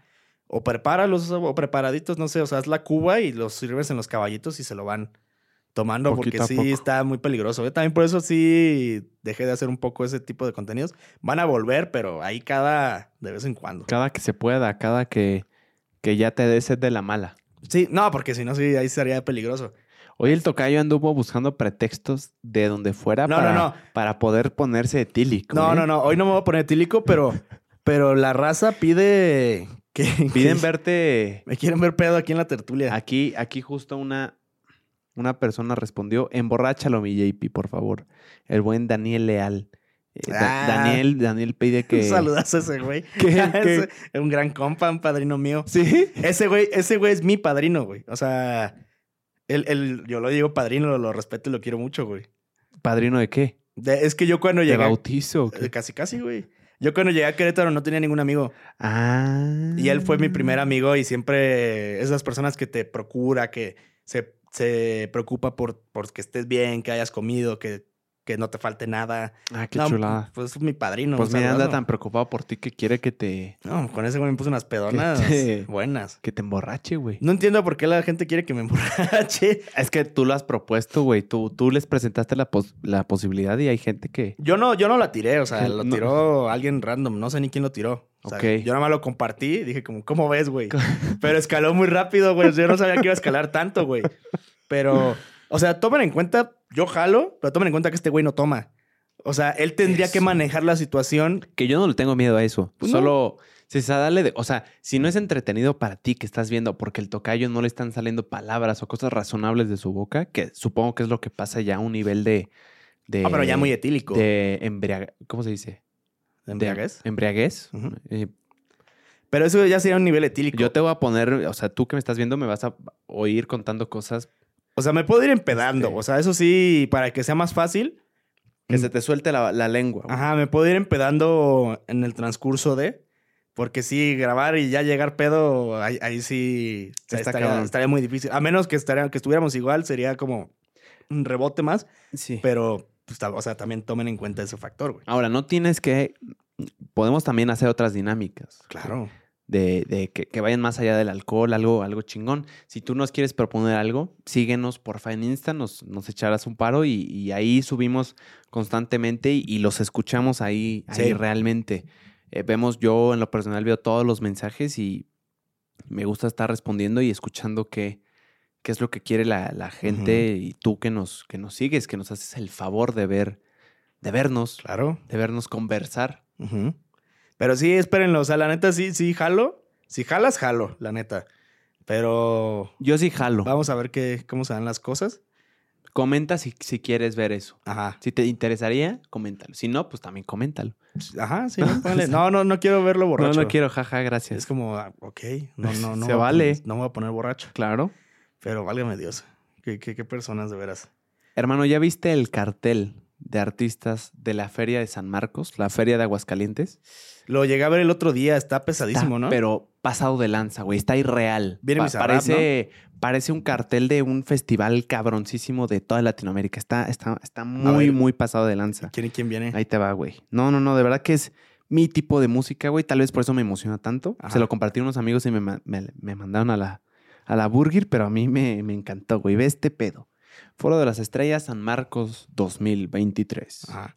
o prepáralos o preparaditos, no sé, o sea, haz la cuba y los sirves en los caballitos y se lo van tomando porque sí poco. está muy peligroso. Yo también por eso sí dejé de hacer un poco ese tipo de contenidos. Van a volver, pero ahí cada de vez en cuando. Cada que se pueda, cada que, que ya te des de la mala. Sí, no, porque si no, sí, ahí sería peligroso. Hoy el tocayo anduvo buscando pretextos de donde fuera No, para, no, no. para poder ponerse etílico. No, ¿eh? no, no. Hoy no me voy a poner etílico, pero, pero la raza pide que. Piden que- verte Me quieren ver pedo aquí en la tertulia. aquí, aquí justo una, una persona respondió, emborráchalo mi JP, por favor. El buen Daniel Leal. Eh, Da- Ah. Daniel, Daniel pide que. Un saludazo a ese güey. ¿Qué? Es un gran compa, un padrino mío. ¿Sí? Ese güey, ese güey es mi padrino, güey. O sea, él, él- yo lo digo padrino, lo, lo respeto y lo quiero mucho, güey. ¿Padrino de qué? De- es que yo cuando ¿De llegué... bautizo? o qué? eh, Casi, casi, güey. Yo cuando llegué a Querétaro no tenía ningún amigo. Ah. Y él fue mi primer amigo y siempre esas personas que te procura, que se, se preocupa por, por que estés bien, que hayas comido, que, que no te falte nada. Ah, qué No, chulada. Pues es mi padrino. Pues mira, anda tan preocupado por ti que quiere que te, No, con ese güey me puse unas pedonas te- buenas. que te emborrache, güey. No entiendo por qué la gente quiere que me emborrache. Es que tú lo has propuesto, güey. Tú, tú les presentaste la, pos- la posibilidad y hay gente que. Yo no, yo no la tiré, o sea, lo No. tiró alguien random, no sé ni quién lo tiró. O sea, Ok. Yo nada más lo compartí, dije como, ¿cómo ves, güey? Pero escaló muy rápido, güey. Yo no sabía que iba a escalar tanto, güey. Pero, o sea, tomen en cuenta, yo jalo, pero tomen en cuenta que este güey no toma. O sea, él tendría que manejar la situación. Que yo no le tengo miedo a eso. Pues no. Solo. Si se dale de. O sea, si no es entretenido para ti que estás viendo porque el tocayo no le están saliendo palabras o cosas razonables de su boca, que supongo que es lo que pasa ya a un nivel de. de Ah, pero ya muy etílico. De embriaguez. ¿Cómo se dice? ¿De embriaguez? De embriaguez. Eh, Pero eso ya sería un nivel etílico. yo te voy a poner. O sea, tú que me estás viendo me vas a oír contando cosas O sea, me puedo ir empedando. O sea, eso sí, para que sea más fácil. que se te suelte la, la lengua. güey. Ajá, me puedo ir empedando en el transcurso de. Porque sí, grabar y ya llegar pedo, ahí, ahí sí Está estaría, muy difícil. A menos que, estaría, que estuviéramos igual, sería como un rebote más. Sí. Pero, pues, o sea, también tomen en cuenta ese factor, güey. Ahora, no tienes que. Podemos también hacer otras dinámicas. Claro. De, de que, que vayan más allá del alcohol, algo, algo chingón. Si tú nos quieres proponer algo, síguenos porfa en Insta, nos, nos echarás un paro y, y ahí subimos constantemente y, y los escuchamos ahí, ahí realmente. Eh, vemos, yo en lo personal veo todos los mensajes y me gusta estar respondiendo y escuchando qué, qué es lo que quiere la, la gente y tú que nos, que nos sigues, que nos haces el favor de ver, de vernos, Claro. de vernos conversar. Pero sí, espérenlo. O sea, la neta, sí, sí, jalo. Si jalas, jalo, la neta. Pero Yo sí jalo. vamos a ver qué, cómo se dan las cosas. Comenta si, si quieres ver eso. Ajá. Si te interesaría, coméntalo. Si no, pues también coméntalo. Ajá, sí, no, ponle. No, no, no quiero verlo borracho. No, no quiero, jaja, gracias. Es como, ah, ok, no, no, no. Se vale. no me voy a poner borracho. Claro. Pero válgame Dios. ¿Qué, qué, qué personas de veras? Hermano, ¿ya viste el cartel de artistas de la Feria de San Marcos, la Feria de Aguascalientes? Lo llegué a ver el otro día, está pesadísimo, Está, ¿no? Pero pasado de lanza, güey. Está irreal. Viene Pa- Bizarrap, parece, parece un cartel de un festival cabroncísimo de toda Latinoamérica. Está, está, está muy, muy pasado de lanza. ¿Quién, quién viene? Ahí te va, güey. No, no, no, de verdad que es mi tipo de música, güey. Tal vez por eso me emociona tanto. Ajá. Se lo compartí a unos amigos y me, me- me mandaron a la, a la Burger, pero a mí me, me encantó, güey. Ve este pedo. Foro de las Estrellas San Marcos 2023. Ajá.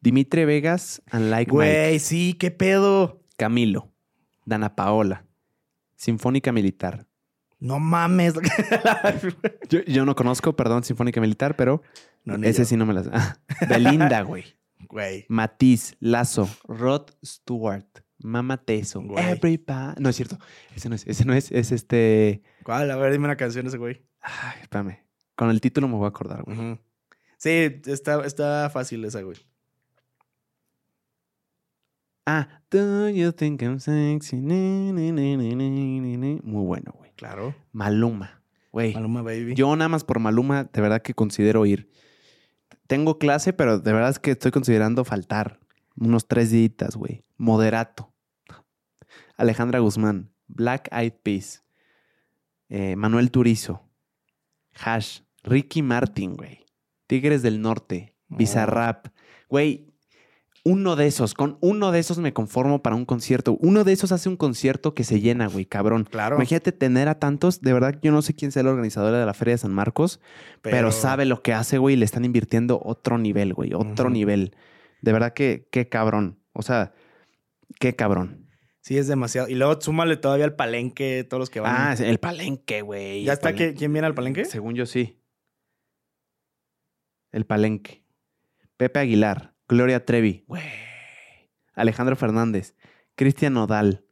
Dimitri Vegas and Like Mike. Güey, sí, qué pedo. Camilo. Dana Paola. Sinfónica Militar. No mames. Yo, yo no conozco, perdón, Sinfónica Militar, pero No, ese yo. sí no me las... Ah, Belinda, güey. Güey. Matiz, Lazo, Rod Stewart, Mama Teso, Güey. Everybody. No es cierto. Ese no es, ese no es, es este. ¿Cuál? A ver, dime una canción ese güey. Ay, espérame. Con el título me voy a acordar, güey. Sí, está, está fácil esa, güey. Ah, Do you think I'm sexy? Ni, ni, ni. Muy bueno, güey. Claro. Maluma. Güey. Maluma Baby. Yo nada más por Maluma, de verdad que considero ir. Tengo clase, pero de verdad es que estoy considerando faltar. Unos tres días, güey. Moderato. Alejandra Guzmán. Black Eyed Peas. eh, Manuel Turizo. Hash. Ricky Martin, güey. Tigres del Norte. Oh. Bizarrap. Güey, uno de esos, con uno de esos me conformo para un concierto. Uno de esos hace un concierto que se llena, güey, cabrón. Claro. Imagínate tener a tantos, de verdad, yo no sé quién sea el organizador de la Feria de San Marcos, pero, sabe lo que hace, güey, y le están invirtiendo otro nivel, güey, otro nivel. De verdad que, qué cabrón. O sea, qué cabrón. Sí, es demasiado. Y luego súmale todavía al palenque, todos los que van. Ah, el palenque, güey. ¿Ya está? palenque. que- ¿Quién viene al palenque? Según yo, sí. El palenque. Pepe Aguilar, Gloria Trevi, güey. Alejandro Fernández, Cristian Nodal,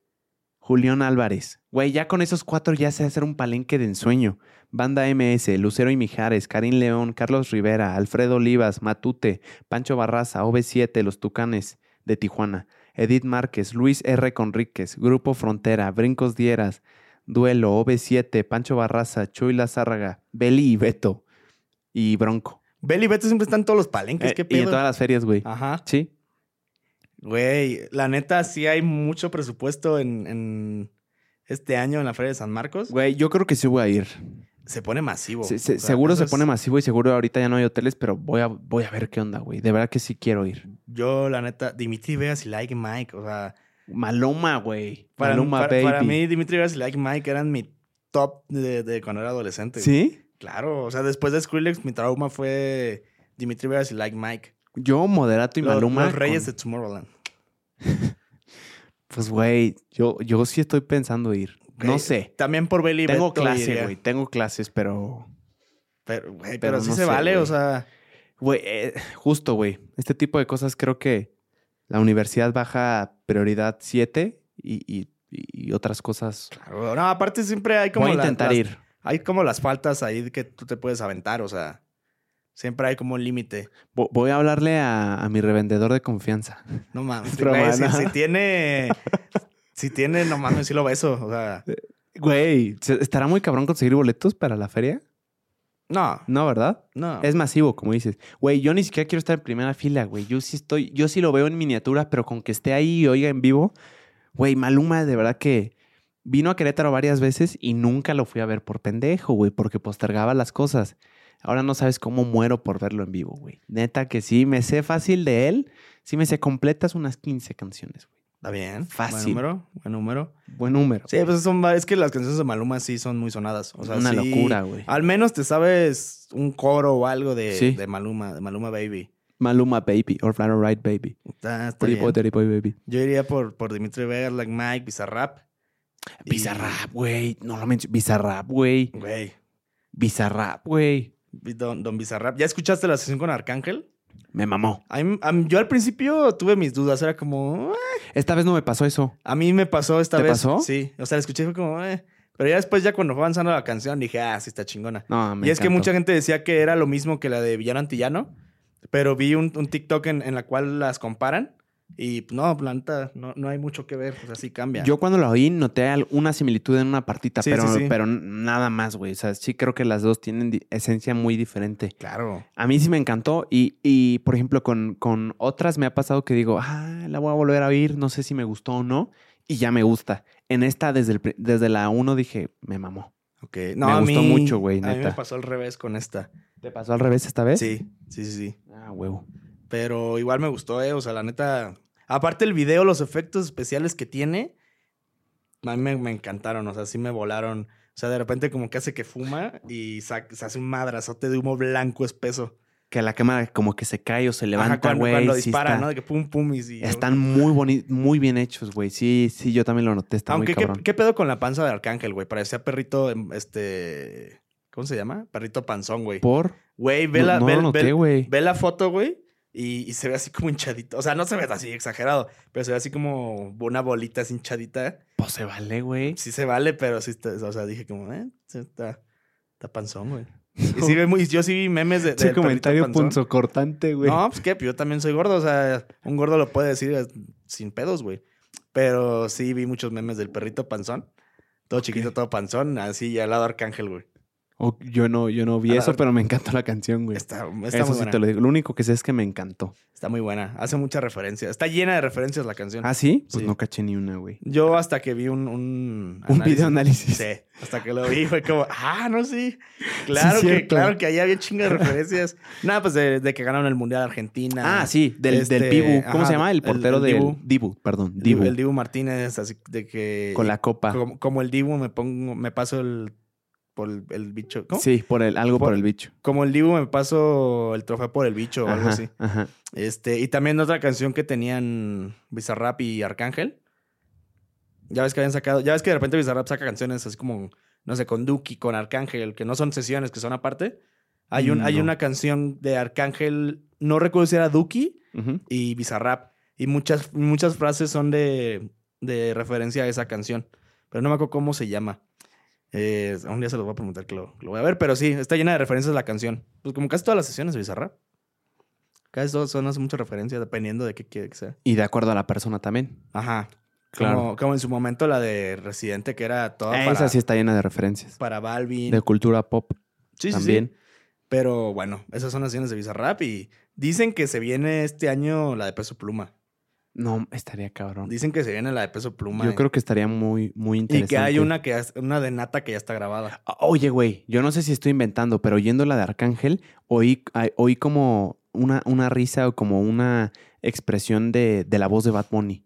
Julián Álvarez. Güey, ya con esos cuatro ya se hacer un palenque de ensueño. Banda MS, Lucero y Mijares, Karim León, Carlos Rivera, Alfredo Olivas, Matute, Pancho Barraza, OV7, Los Tucanes de Tijuana, Edith Márquez, Luis R. Conríquez, Grupo Frontera, Brincos Dieras, Duelo, OV7, Pancho Barraza, Chuy Lazárraga, Beli y Beto y Bronco. Beli y Beto siempre están todos los palenques. Eh, ¿Qué y pedo? en todas las ferias, güey. Ajá. Sí. Güey, la neta, sí hay mucho presupuesto en, en este año en la Feria de San Marcos. Güey, yo creo que sí voy a ir. Se pone masivo. Se- se- O sea, seguro se es- pone masivo y seguro ahorita ya no hay hoteles, pero voy a, voy a ver qué onda, güey. De verdad que sí quiero ir. Yo, la neta, Dimitri Vegas y Like Mike, o sea, Maluma, güey. para, Maluma, para, baby. para mí Dimitri Vegas y Like Mike eran mi top de, de cuando era adolescente. güey. Claro, o sea, después de Skrillex, mi trauma fue Dimitri Vegas y Like Mike. Yo, Moderato y Los, Maluma. los reyes con- de Tomorrowland. Pues, güey, yo, yo sí estoy pensando ir. No sé. También por Belly Tengo Beto clase, güey. Tengo clases, pero... Pero, güey, Pero pero, sí no se sé, vale, o sea. Güey, eh, justo, güey. Este tipo de cosas creo que la universidad baja prioridad 7 y, y- y otras cosas. claro, No, aparte siempre hay como Voy a intentar las- ir. Hay como las faltas ahí que tú te puedes aventar, o sea. Siempre hay como un límite. Vo- Voy a hablarle a, a mi revendedor de confianza. No mames. Güey, si, si tiene. si tiene, no mames, sí lo beso. O sea. Güey, ¿se- ¿estará muy cabrón conseguir boletos para la feria? No, No, ¿verdad? no. Es masivo, como dices. Güey, yo ni siquiera quiero estar en primera fila, güey. Yo sí estoy, yo sí lo veo en miniatura, pero con que esté ahí y oiga en vivo. Güey, Maluma, de verdad que vino a Querétaro varias veces y nunca lo fui a ver por pendejo, güey, porque postergaba las cosas. Ahora no sabes cómo muero por verlo en vivo, güey. Neta que sí, me sé fácil de él. Sí me sé completas unas 15 canciones, güey. Está bien. Fácil. Buen número. Buen número. Buen número. Sí, pues son, es que las canciones de Maluma sí son muy sonadas. O sea, Una sí- locura, güey. Al menos te sabes un coro o algo de, Sí. de Maluma, de Maluma Baby. Maluma Baby, or Flat Right Baby. Está, está bien. Boy Baby. Yo iría por, por Dimitri Vegas, Like Mike, Bizarrap. Bizarrap, güey. No lo menciono. Bizarrap, güey. Güey. Bizarrap, güey. Don, Don Bizarrap. ¿Ya escuchaste la sesión con Arcángel? Me mamó. Yo al principio tuve mis dudas. Era como... "Ah". Esta vez no me pasó eso. A mí me pasó esta ¿Te vez. pasó? Sí. O sea, la escuché y fue como... "Eh". Pero ya después, ya cuando fue avanzando la canción, dije, ah, sí está chingona. No, me y es que mucha gente decía que era lo mismo que la de Villano Antillano, pero vi un, un TikTok en, en la cual las comparan y pues, no, planta, no, no hay mucho que ver, pues así cambia. Yo cuando lo oí noté alguna similitud en una partita, Sí, pero, sí, sí. pero nada más, güey. O sea, sí creo que las dos tienen esencia muy diferente. Claro. A mí sí me encantó y, y, por ejemplo, con, con otras me ha pasado que digo, ah, la voy a volver a oír, no sé si me gustó o no, y ya me gusta. En esta, desde, el, desde la 1 dije, me mamó. Ok. No, Me a gustó mí- mucho, güey, A mí me pasó al revés con esta. ¿Te pasó al revés esta vez? Sí, sí, sí, sí. Ah, huevo. Pero igual me gustó, eh. O sea, la neta. Aparte el video, los efectos especiales que tiene, a mí me, me encantaron. O sea, sí me volaron. O sea, de repente como que hace que fuma y se hace un madrazote de humo blanco espeso. Que la cámara como que se cae o se levanta, güey. cuando sí dispara, está- ¿no? De que pum, pum y sí. Están muy boni muy bien hechos, güey. Sí, sí, yo también lo noté. Está Aunque, muy ¿qué, qué pedo con la panza de Arcángel, güey? Parecía perrito, em, este... ¿Cómo se llama? Perrito panzón, güey. ¿Por? Güey, ve, No- ve la foto, güey, y, y se ve así como hinchadito. O sea, no se ve así exagerado, pero se ve así como una bolita así hinchadita. Pues se vale, güey. Sí se vale, pero sí está, o sea, dije como, eh, está, está panzón, güey. Y sí ve muy, yo sí vi memes de, perrito comentario punzocortante, güey. No, pues qué, pues yo también soy gordo, o sea, un gordo lo puede decir eh, sin pedos, güey. Pero sí vi muchos memes del perrito panzón. Todo chiquito, todo panzón, así y al lado Arcángel, güey. Yo no, yo no vi A la- eso, pero me encantó la canción, güey. Está, está Eso muy sí buena. te lo digo. Lo único que sé es que me encantó. Está muy buena. Hace mucha referencia. Está llena de referencias la canción. ¿Ah, sí? Pues Sí. no caché ni una, güey. Yo hasta que vi un... Un, Un video análisis. Sí, hasta que lo vi fue como, ah, no, sí. Claro Sí, que, cierto. claro que ahí había chingas de referencias. Nada, pues de, de que ganaron el Mundial Argentina. Ah, sí, del, Este, del Pibu. ¿Cómo ajá, se llama? El el- portero el del Dibu. Dibu. perdón. El Dibu. Dibu. El Dibu Martínez, así de que... Con la copa. Como, como el Dibu me pongo, me paso el... Por el, el bicho. ¿Cómo? Sí, por el, algo por, Por- el bicho. Como el Dibu me paso el trofeo por el bicho o algo así. ajá. Este, y también otra canción que tenían Bizarrap y Arcángel. Ya ves que habían sacado, ya ves que de repente Bizarrap saca canciones así como, no sé, con Duki, con Arcángel, que no son sesiones, que son aparte. Hay, un, hay una canción de Arcángel, no recuerdo si era Duki y Bizarrap. Y muchas, muchas frases son de, de referencia a esa canción. Pero no me acuerdo cómo se llama. Eh, un día se los voy a preguntar que lo, lo voy a ver, pero sí, está llena de referencias a la canción. Pues como casi todas las sesiones de Bizarrap. Casi todas son hace mucha referencia dependiendo de qué quiere que sea. Y de acuerdo a la persona también. Ajá. Claro. Como, como en su momento la de Residente, que era toda Esa para, sí está llena de referencias. para Balvin. De cultura pop sí, sí, también. sí. Pero bueno, esas son las sesiones de Bizarrap y dicen que se viene este año la de Peso Pluma. No, estaría cabrón. Dicen que se viene la de Peso Pluma. Yo creo que estaría muy, muy Y interesante. que hay una que ya- una de Nata que ya está grabada. Oye, güey, yo no sé si estoy inventando, pero oyendo la de Arcángel, oí, oí como una, una risa o como una expresión de, de la voz de Bad Bunny.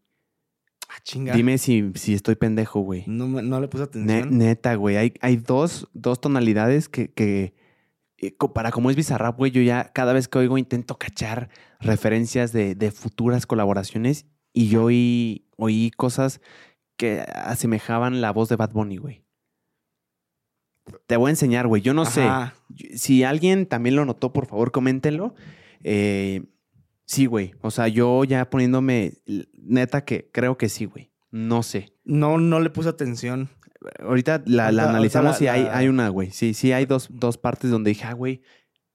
Ah, chinga. Dime si, si estoy pendejo, güey. No, no le puse Ne- atención. neta, güey. Hay, hay dos, dos tonalidades que, que eh, para como es Bizarrap, güey, yo ya cada vez que oigo intento cachar referencias de, de futuras colaboraciones y yo oí, oí cosas que asemejaban la voz de Bad Bunny, güey. Te voy a enseñar, güey. Yo no sé. Si alguien también lo notó, por favor, coméntenlo. Eh, sí, güey. O sea, yo ya poniéndome neta que creo que sí, güey. No sé. No, no le puse atención. Ahorita la, analizamos y la- hay, hay una, güey. Sí, sí, hay dos, dos partes donde dije, ah, güey,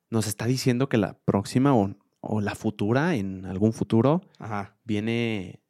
nos está diciendo que la próxima o, o la futura, en algún futuro, Ajá. viene,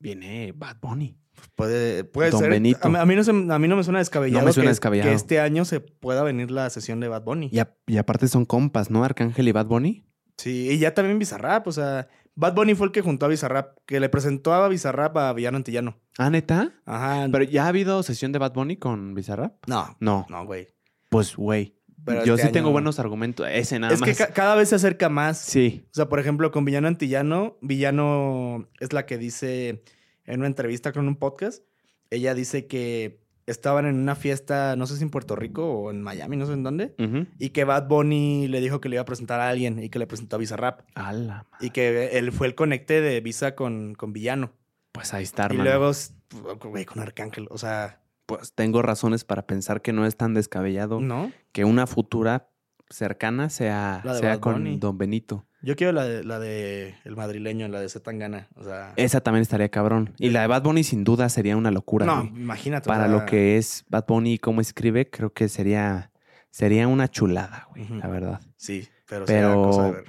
viene Bad Bunny. Puede, puede Don ser. Benito. A, mí- a mí no se- a mí no me suena descabellado, No me suena que, descabellado. que este año se pueda venir la sesión de Bad Bunny. Y, a- y aparte son compas, ¿no? Arcángel y Bad Bunny. Sí, y ya también Bizarrap. O sea, Bad Bunny fue el que juntó a Bizarrap, que le presentó a Bizarrap a Villano Antillano. Ah, neta. Ajá. Pero ya ha habido sesión de Bad Bunny con Bizarrap. no, No. no, güey. Pues, güey. Pero Yo este sí tengo buenos argumentos. Ese nada Es más. que ca- cada vez se acerca más. Sí. O sea, por ejemplo, con Villano Antillano, Villano es la que dice en una entrevista con un podcast, ella dice que estaban en una fiesta, no sé si en Puerto Rico o en Miami, no sé en dónde, y que Bad Bunny le dijo que le iba a presentar a alguien y que le presentó a Bizarrap. A la ma- Y que él fue el conecte de Visa con, con Villano. Pues ahí está, Y hermano. luego, s- güey, con Arcángel. O sea, Pues tengo razones para pensar que no es tan descabellado ¿no? que una futura cercana sea, sea con. Don Benito. Yo quiero la de, la de el madrileño, la de Zetangana. O sea, Esa también estaría cabrón. Y la de Bad Bunny sin duda sería una locura. no, güey. imagínate. Para lo que es Bad Bunny y cómo escribe, creo que sería, sería una chulada, güey, la verdad. Sí, pero, Pero- cosa de ver.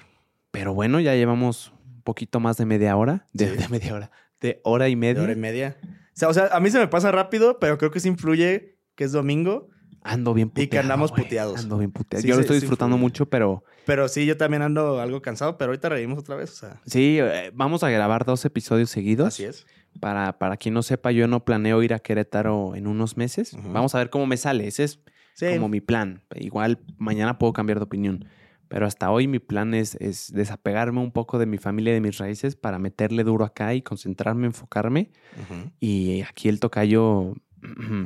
Pero bueno, ya llevamos un poquito más de media hora. De, Sí. de media hora. De hora y De media. hora y media. O sea, o sea, a mí se me pasa rápido, pero creo que sí influye que es domingo. Ando bien puteado. Y que andamos puteados. Ando bien puteado. Sí, Yo lo estoy disfrutando mucho, pero Pero sí, yo también ando algo cansado, pero ahorita reímos otra vez. O sea, sí, eh, vamos a grabar dos episodios seguidos. así es. Para, para quien no sepa, yo no planeo ir a Querétaro en unos meses. Vamos a ver cómo me sale. Ese es como mi plan. Igual mañana puedo cambiar de opinión. Pero hasta hoy mi plan es, es desapegarme un poco de mi familia y de mis raíces para meterle duro acá y concentrarme, enfocarme. Ujú. Y aquí el tocayo,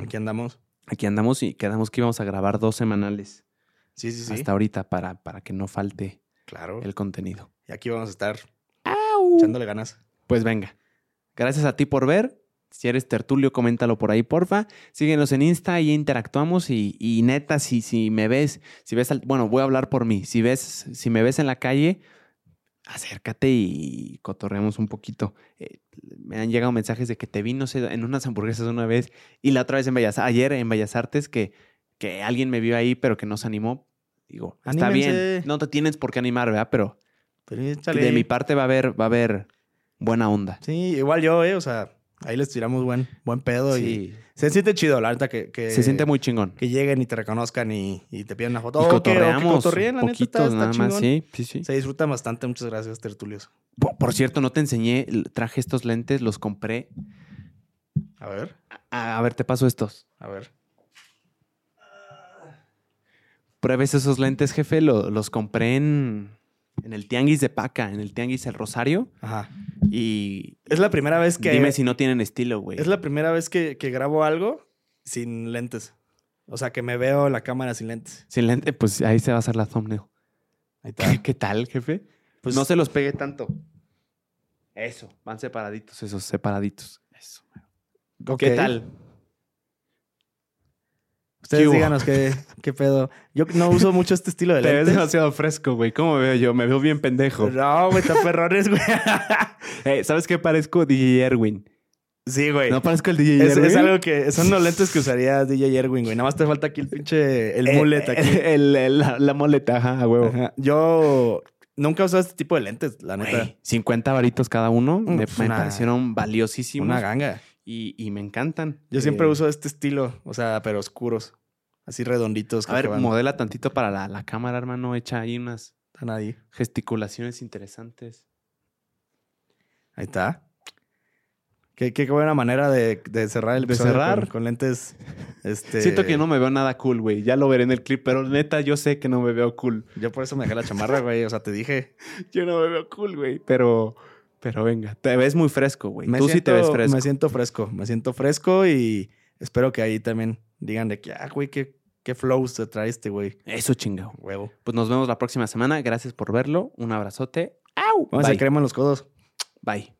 Aquí andamos. Aquí andamos y quedamos que íbamos a grabar dos semanales Sí, sí, sí. hasta ahorita para, para que no falte Claro. el contenido. Y aquí vamos a estar echándole ganas. Pues venga. Gracias a ti por ver. Si eres tertulio, coméntalo por ahí, porfa. Síguenos en Insta y interactuamos. Y, y neta, si, si me ves, si ves, al- bueno, voy a hablar por mí. Si ves, si me ves en la calle, acércate y cotorreamos un poquito. Eh, me han llegado mensajes de que te vi, no sé, en unas hamburguesas una vez y la otra vez en Bellas ayer en Bellas Artes, que, que alguien me vio ahí, pero que no se animó. Digo, está Anímense. bien. No te tienes por qué animar, ¿verdad? Pero Pero de mi parte va a haber, va a haber buena onda. Sí, igual yo, ¿eh? O sea, ahí les tiramos buen, buen pedo y se siente chido, la neta, que, que, Se siente muy chingón. que lleguen y te reconozcan y, y te piden una foto. Y cotorreamos cotorreen, la neta, poquitos está- está nada más. Sí, sí, sí. Se disfrutan bastante. Muchas gracias, tertulios. Por, por cierto, no te enseñé, traje estos lentes, los compré. A ver, A, a ver, te paso estos. a ver. Pruebes esos lentes, jefe. lo- los compré en, en el Tianguis de Paca, en el Tianguis El Rosario. Ajá. Y Es la primera vez que. dime si no tienen estilo, güey. Es la primera vez que, que grabo algo sin lentes. O sea, que me veo la cámara sin lentes. Sin lente, pues ahí se va a hacer la thumbnail. Ahí está. ¿Qué tal, jefe? Pues no se los pegue tanto. Eso, van separaditos, esos separaditos. Eso. ok. ¿Qué tal? Ustedes ¿Qué díganos qué, qué pedo. Yo no uso mucho este estilo de Te ves lentes. demasiado fresco, güey. ¿Cómo me veo yo? Me veo bien pendejo. No, güey, está perrones, güey. Eh, ¿Sabes qué parezco? DJ Erwin. Sí, güey. No parezco el DJ es, Erwin? es algo que son los lentes que usaría DJ Erwin, güey. Nada más te falta aquí el pinche el Eh, mullet aquí. el- el- la, la muleta, ajá, a huevo. Ajá. Yo nunca he usado este tipo de lentes, la neta. Güey, 50 varitos cada uno. Mm, me, pues me parecieron valiosísimos. Una ganga. y, y me encantan. Yo siempre Eh, uso este estilo, o sea, pero oscuros. Así redonditos. A creo ver, que modela tantito para la, la cámara, hermano. Echa ahí unas gesticulaciones interesantes. Ahí está. Qué, qué buena manera de, de cerrar el De episodio cerrar. Con, con lentes. Este... Siento que no me veo nada cool, güey. Ya lo veré en el clip, pero neta, yo sé que no me veo cool. Yo por eso me dejé la chamarra, güey. O sea, te dije. Yo no me veo cool, güey. Pero, pero venga, te ves muy fresco, güey. Tú sí te ves fresco. Me siento fresco. Me siento fresco y espero que ahí también digan de que, ah, güey, qué, qué flow se trae este güey. Eso chingado. Huevo. Pues nos vemos la próxima semana. Gracias por verlo. Un abrazote. ¡Au! Vamos a Bye. crema en los codos. Bye.